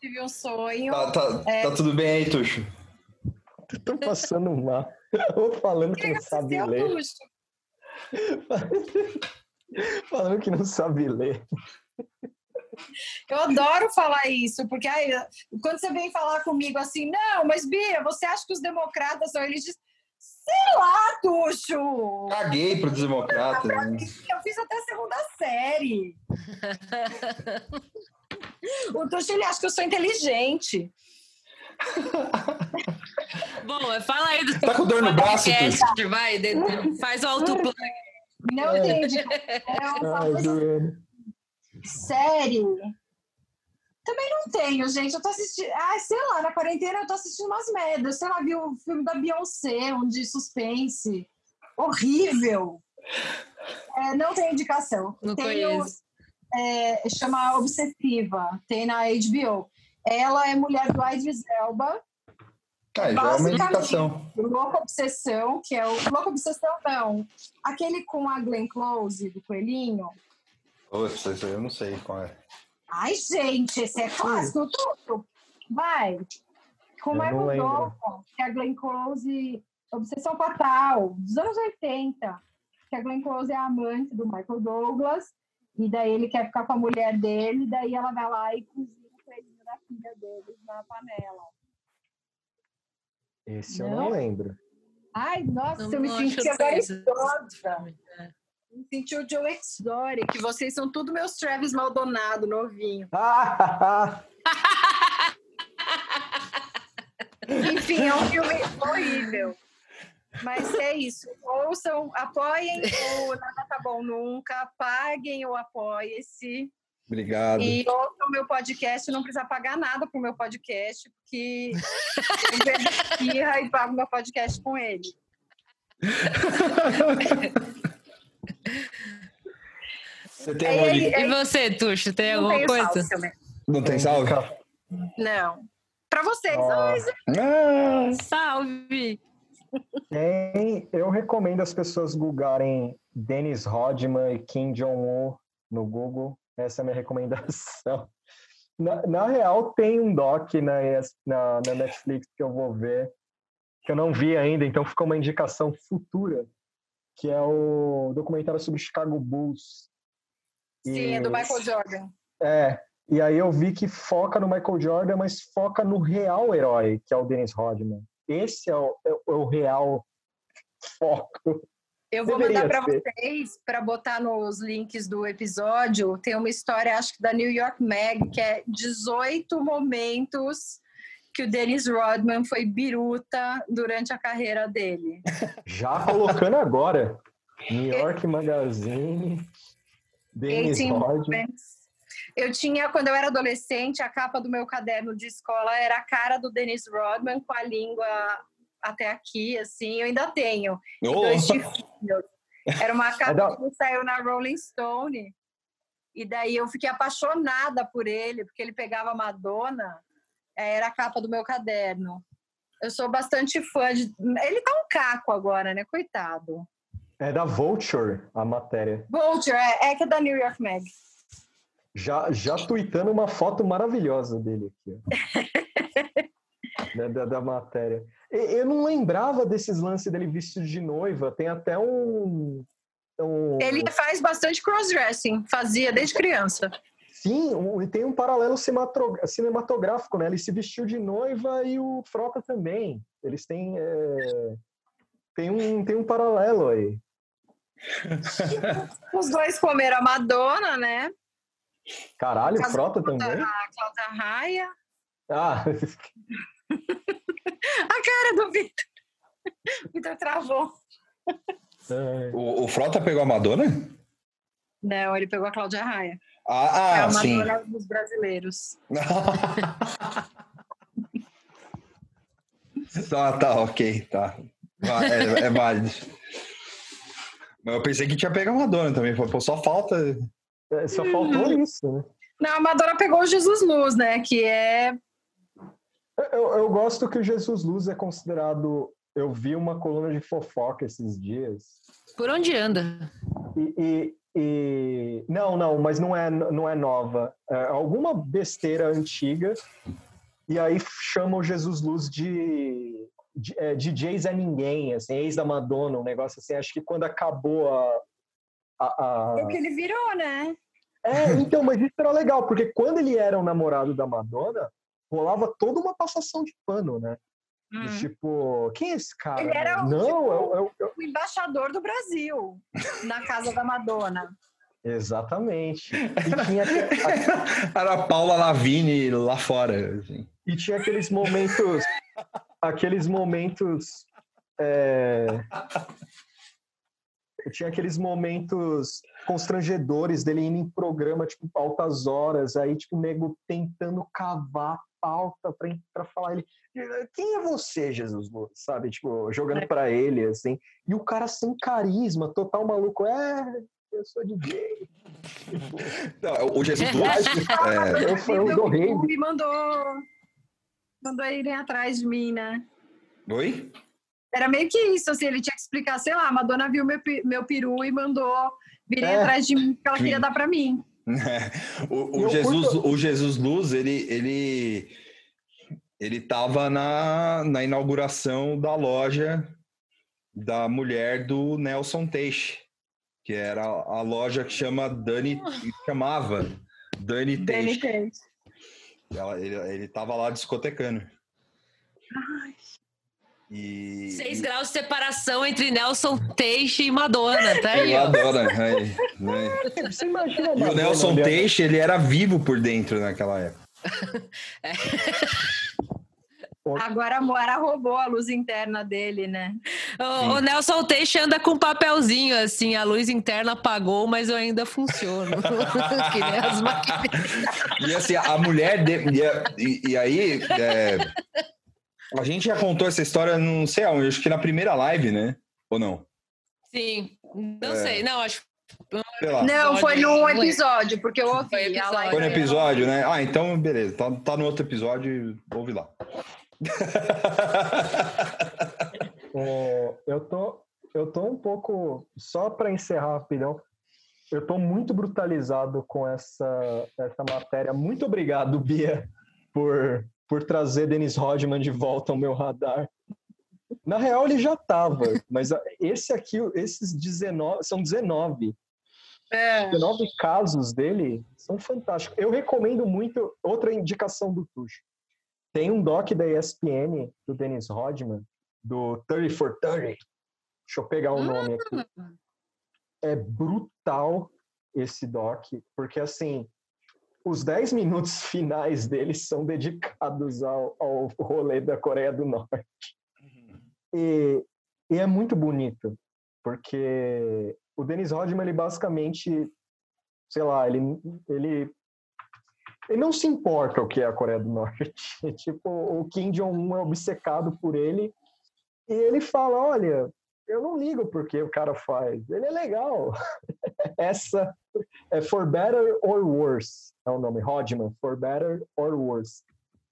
Tive um sonho. Tá, tá- É. tá tudo bem aí, Tuxo? Tô passando mal. Ou falando que não sabe Seu ler. Tuxo. Falando que não sabe ler. Eu adoro falar isso, porque aí, quando você vem falar comigo assim, não, mas Bia, você acha que os democratas são eles? Sei lá, Tuxo! Caguei pro democrata. né? Eu fiz até a segunda série. o Tuxo, ele acha que eu sou inteligente. Bom, fala aí do Tá com dor no braço, podcast, Tuxo? vai, de- de- faz o autoplay. Não É. entende. É Ai, uma doendo. Série. Também não tenho, gente. Eu tô assistindo. Ah, sei lá, na quarentena eu tô assistindo umas merdas. Sei lá, vi o filme da Beyoncé, um de suspense. Horrível. É, não tem indicação. Não Tenho, é, chama Obsessiva, tem na HBO. Ela é mulher do Idris Elba, Ah, já é uma indicação. Louca Obsessão, que é o. Louca Obsessão, não. Aquele com a Glenn Close, do Coelhinho. Putz, isso aí eu não sei qual é. Ai, gente, esse é clássico, tudo. Vai. Com Eu o não Michael. Douglas, que é a Glenn Close, Obsessão Fatal, dos anos 80. Que a Glenn Close é a amante do Michael Douglas, e daí ele quer ficar com a mulher dele, daí ela vai lá e cozinha o coelhinho da filha dele na panela. Esse eu Não? não lembro. Ai, nossa, Não- eu me não senti agora senti o Joe Exotic, que vocês são tudo meus Travis Maldonado, novinho. Enfim, é um filme horrível. Mas é isso. Ouçam, apoiem o Nada Tá Bom Nunca, paguem o Apoie-se Obrigado. e ouçam o meu podcast. Não precisa pagar nada pro meu podcast, porque eu e pago meu podcast com ele. Você tem É, é, dica? E você, Tuxo, tem Não alguma coisa? salve. Não tem salve? Não. Pra vocês. Ah, Salve! Tem, eu recomendo as pessoas googarem Dennis Rodman e Kim Jong-un no Google. Essa é a minha recomendação. Na, na real, tem um doc na, na, na Netflix que eu vou ver, que eu não vi ainda, então ficou uma indicação futura, que é o documentário sobre Chicago Bulls. sim, E- é do Michael Jordan. É, E aí eu vi que foca no Michael Jordan, mas foca no real herói, que é o Dennis Rodman. Esse é o, é o real foco. Eu vou Deveria mandar para vocês, para botar nos links do episódio, tem uma história, acho que da New York Mag, que é 18 momentos que o Dennis Rodman foi biruta durante a carreira dele. Já colocando agora. New York Magazine, Dennis 18 Rodman. Eu tinha, quando eu era adolescente, a capa do meu caderno de escola era a cara do Dennis Rodman com a língua até aqui, assim, eu ainda tenho. Dois chifrinhos. Era uma capa que saiu na Rolling Stone. E daí eu fiquei apaixonada por ele, porque ele pegava Madonna, era a capa do meu caderno. Eu sou bastante fã de. Ele tá um caco agora, né? Coitado. É da Vulture a matéria. Vulture, é, é que é da New York Mag. Já, já tweetando uma foto maravilhosa dele aqui. da, da, da matéria. E- Eu não lembrava desses lances dele vestido de noiva. Tem até um. um Ele faz bastante crossdressing, fazia desde criança. Sim, um- tem um paralelo cinematográfico, né? Ele se vestiu de noiva e o Frota também. Eles têm. é, Tem, um, tem um paralelo aí. Os dois comeram a Madonna, né? Caralho, o Casou Frota também? A Cláudia Raia. Ah, A cara do Vitor. Vitor travou. O, o Frota pegou a Madonna? Não, ele pegou a Cláudia Raia. É Ah, a ah sim. Dos brasileiros. tá, tá, ok, tá. Va- É, é válido. Mas eu pensei que tinha pegado a Madonna também. Pô, só falta. É, Só faltou isso, né? Não, a Madonna pegou o Jesus Luz, né? Que é. Eu, eu gosto que o Jesus Luz é considerado. Eu vi uma coluna de fofoca esses dias. Por onde anda? E, e- e- não, não, mas não é, não é nova. É alguma besteira antiga. E aí chamam Jesus Luz de, de é, DJ Zé Ninguém, assim, ex da Madonna, um negócio assim. Acho que quando acabou a. a- a- É o que ele virou, né? É, então, mas isso era legal, porque quando ele era o namorado da Madonna, rolava toda uma passação de pano, né? Hum. tipo, quem é esse cara? Ele era o, Não, tipo, eu, eu- eu- O embaixador do Brasil na casa da Madonna. Exatamente. E tinha, Era a Paula Lavigne lá fora. assim. e tinha aqueles momentos. Aqueles momentos. é, Tinha aqueles momentos constrangedores dele indo em programa, tipo, altas horas, aí, tipo, o nego tentando cavar a pauta pra, pra falar ele. Quem é você, Jesus Luz? Sabe? Tipo, jogando pra ele, assim. E o cara sem carisma, total maluco. É, eu sou DJ. Não, o Jesus Luz. é, Eu fui o do rei. Mandou, mandou irem atrás de mim, né? Oi? Era meio que isso, assim, ele tinha que explicar, sei lá, a Madonna viu meu, meu peru e mandou virem É. atrás de mim, porque ela queria dar pra mim. O, o Jesus, curto- o Jesus Luz, ele, ele, ele tava na, na inauguração da loja da mulher do Nelson Teixe, que era a loja que chama Dani, que chamava Dani Danny Teixe. Tate. Ela- Ele, ele tava lá discotecando. E, Seis graus de separação entre Nelson Teixe e Madonna, tá aí, adoro, né? Né? Você imagina a E o Madonna Nelson olhando- Teixe, ele era vivo por dentro naquela época. Agora a Moara roubou a luz interna dele, né? O, o Nelson Teixe anda com um papelzinho assim, a luz interna apagou, mas eu ainda funciono. que nem as máquinas. E assim, a mulher. De, e, e- e aí. é, a gente já contou essa história, não sei aonde, acho que na primeira live, né? Ou não? Sim, não É. sei, não, acho. Não, foi Episódio, num episódio, porque eu ouvi. Foi a episódio. live Foi no episódio, né? Ah, então beleza. Tá, tá no outro episódio, ouve lá. É, eu tô eu tô um pouco só para encerrar rapidão. Eu tô muito brutalizado com essa essa matéria. Muito obrigado, Bia, por por trazer Denis Rodman de volta ao meu radar. Na real ele já tava, mas esse aqui, esses 19, são 19 É. 19 casos dele são fantásticos. Eu recomendo muito outra indicação do Tuxo. Tem um doc da ESPN, do Dennis Rodman, do 30 for 30. Deixa eu pegar o nome aqui. É brutal esse doc, porque assim, os 10 minutos finais dele são dedicados ao, ao rolê da Coreia do Norte. E, e é muito bonito, porque o Dennis Rodman, ele basicamente, sei lá, ele, ele, ele não se importa o que é a Coreia do Norte. tipo, o Kim Jong-un é obcecado por ele e ele fala, olha, eu não ligo porque o cara faz, ele é legal. Essa é For Better or Worse, é o nome, Rodman, For Better or Worse.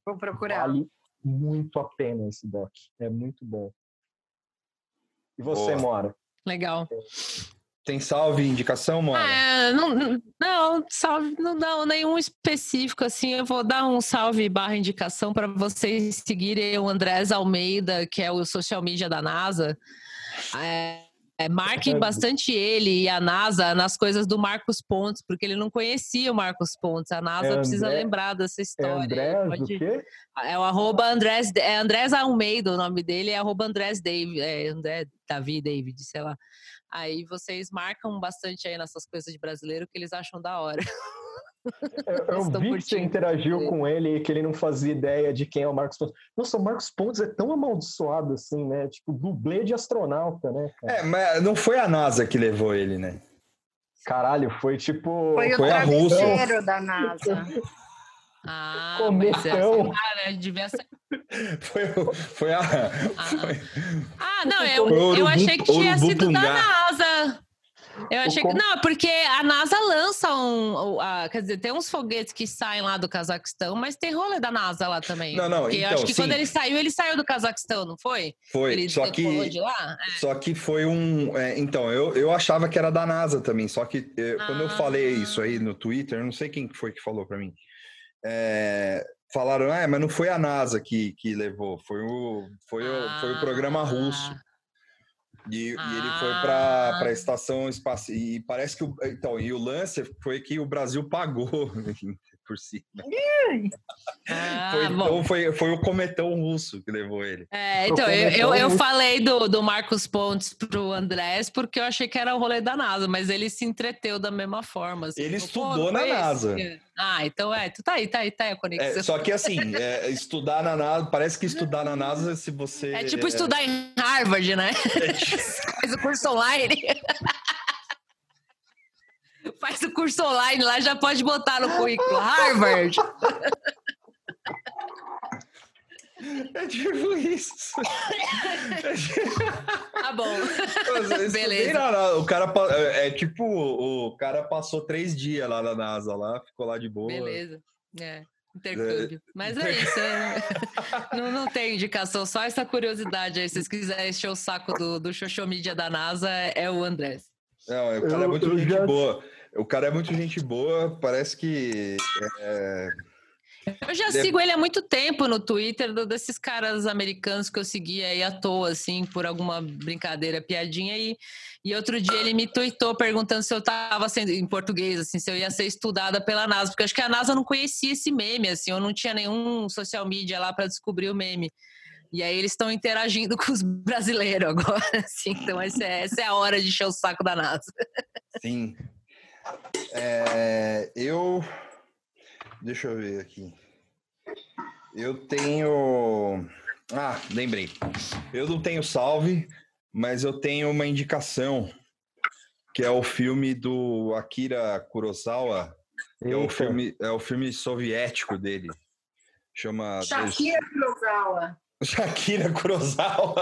Vou procurar. Vale muito a pena esse doc, é muito bom. E você, Boa. Mora? Legal. Tem salve, indicação, mano? Ah, não, não, salve, não dá nenhum específico assim. Eu vou dar um salve barra indicação para vocês seguirem o Andrés Almeida, que é o social media da NASA. É, é, marquem bastante ele e a NASA nas coisas do Marcos Pontes, porque ele não conhecia o Marcos Pontes. A NASA É precisa André- lembrar dessa É história. André do Pode-? É o arroba Andrés, é Andrés Almeida, o nome dele é arroba Andrés David, é André Davi David, sei lá. Aí vocês marcam bastante aí nessas coisas de brasileiro que eles acham da hora. Eu, eu vi que você interagiu com ele e que ele não fazia ideia de quem é o Marcos Pontes. Nossa, o Marcos Pontes é tão amaldiçoado assim, né? Tipo, dublê de astronauta, né? Cara? É, mas não foi a NASA que levou ele, né? Caralho, foi tipo. Foi o Foi a Rússia. travesseiro da NASA. Ah, é, ah, né, devia ser. Foi, o- foi a. Foi, Ah, não, eu, eu achei que tinha sido da. NASA. Eu achei que. Não, porque a NASA lança um. a- quer dizer, tem uns foguetes que saem lá do Cazaquistão, mas tem rolê da NASA lá também. Não, não, Porque eu então, acho que quando sim. ele saiu, ele saiu do Cazaquistão, não foi? foi. Ele Só que. de lá? Só que foi um. é, então, eu, eu achava que era da NASA também. Só que eh, quando eu falei isso aí no Twitter, eu não sei quem que foi que falou pra mim. é, falaram, ah, mas não foi a NASA que, que levou, foi o, foi o, foi o programa russo. Ah, E, e ele foi para Ah. a estação espacial. E parece que. O, então, e o lance foi que o Brasil pagou por cima. ah, Foi, então foi, foi o cometão russo que levou ele. É, então, eu, eu, eu falei do, do Marcos Pontes pro Andrés porque eu achei que era o rolê da NASA, mas ele se entreteu da mesma forma. assim, Ele falou, "Pô, estudou na esse NASA." Ah, então é, tu tá aí, tá aí, tá aí a conexão. É, só que assim, é, estudar na NASA, parece que estudar na NASA, se você. É tipo estudar em Harvard, né? é tipo- Faz o curso online. Faz o curso online lá, já pode botar no currículo. Harvard. É tipo isso. Tá bom. Mas eu estudei Beleza. NASA, O cara, é é tipo, o cara passou três dias lá na NASA, lá, ficou lá de boa. Beleza. É. Intercâmbio. Mas é isso. é. Não, não tem indicação, só essa curiosidade aí. Se vocês quiserem encher o saco do, do Xoxô Mídia da NASA, é o Andrés. Não, o cara é Eu- muito eu gente já- boa. O cara é muito gente boa, parece que. é, Eu já sigo ele há muito tempo no Twitter, do- desses caras americanos que eu seguia aí à toa, assim, por alguma brincadeira, piadinha. E, e outro dia ele me tweetou perguntando se eu tava sendo, em português, assim, se eu ia ser estudada pela NASA, porque acho que a NASA não conhecia esse meme, assim, eu não tinha nenhum social media lá para descobrir o meme. E aí eles estão interagindo com os brasileiros agora, assim, então essa é, essa é a hora de encher o saco da NASA. Sim. É, eu. Deixa eu ver aqui. Eu tenho. Ah, lembrei. Eu não tenho salve, mas eu tenho uma indicação, que é o filme do Akira Kurosawa. É o filme, é o filme soviético dele. Chama. Shakira Kurosawa. Shakira Kurosawa.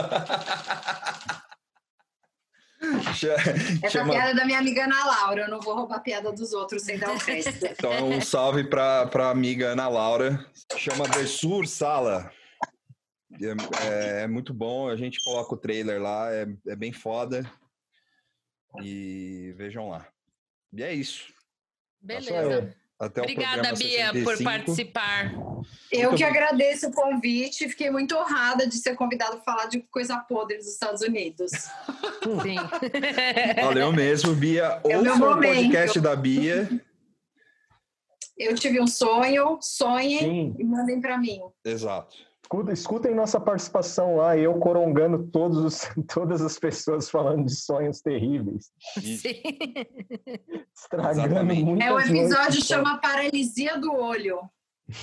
Essa Chama- piada da minha amiga Ana Laura. Eu não vou roubar a piada dos outros sem dar o resto. Então, um salve para a amiga Ana Laura. Chama Dressur Sala. É, é- é muito bom. A gente coloca o trailer lá. É, é bem foda. E vejam lá. E é isso. Beleza. Até Obrigada, Bia, por 65. participar. Eu Muito que bom. agradeço o convite, fiquei muito honrada de ser convidado para falar de coisa podre dos Estados Unidos. Sim. Valeu mesmo, Bia. É Ouça o podcast da Bia. Eu tive um sonho, sonhem Sim. e mandem para mim. Exato. Escuta- Escutem nossa participação lá, eu corongando todos os- todas as pessoas falando de sonhos terríveis, Isso. Sim. estragando Exatamente. muitas É, o episódio noites chama Paralisia do Olho.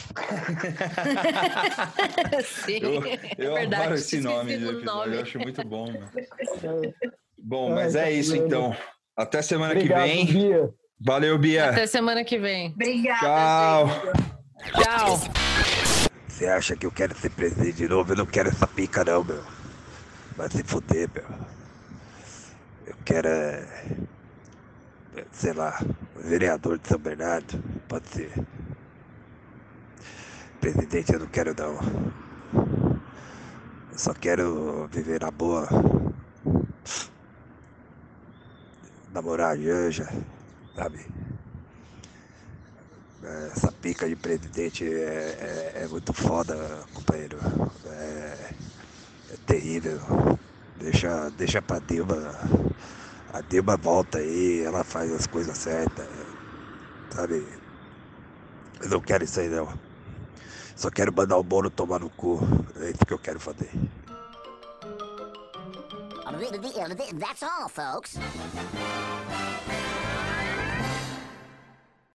Sim. Eu, eu É verdade, adoro esse nome nome. eu acho muito bom. mano. É, Bom, Ai, mas tá é isso vendo. então. Até semana Obrigado, que vem. Bia. Valeu, Bia. Até semana que vem. Obrigada, Tchau. gente. Tchau. Você acha que eu quero ser presidente de novo? Eu não quero essa pica não, meu. Vai se fuder, meu. Eu quero é... Sei lá, vereador de São Bernardo. Pode ser. Presidente eu não quero não. Eu só quero viver na boa. Namorar a Janja, sabe? Essa pica de presidente é, é, é muito foda, companheiro. É, é terrível. Deixa, deixa pra Dilma. A Dilma volta aí, ela faz as coisas certas. Sabe? Eu não quero isso aí não. Só quero mandar o Moro tomar no cu. É isso que eu quero fazer. That's all, folks.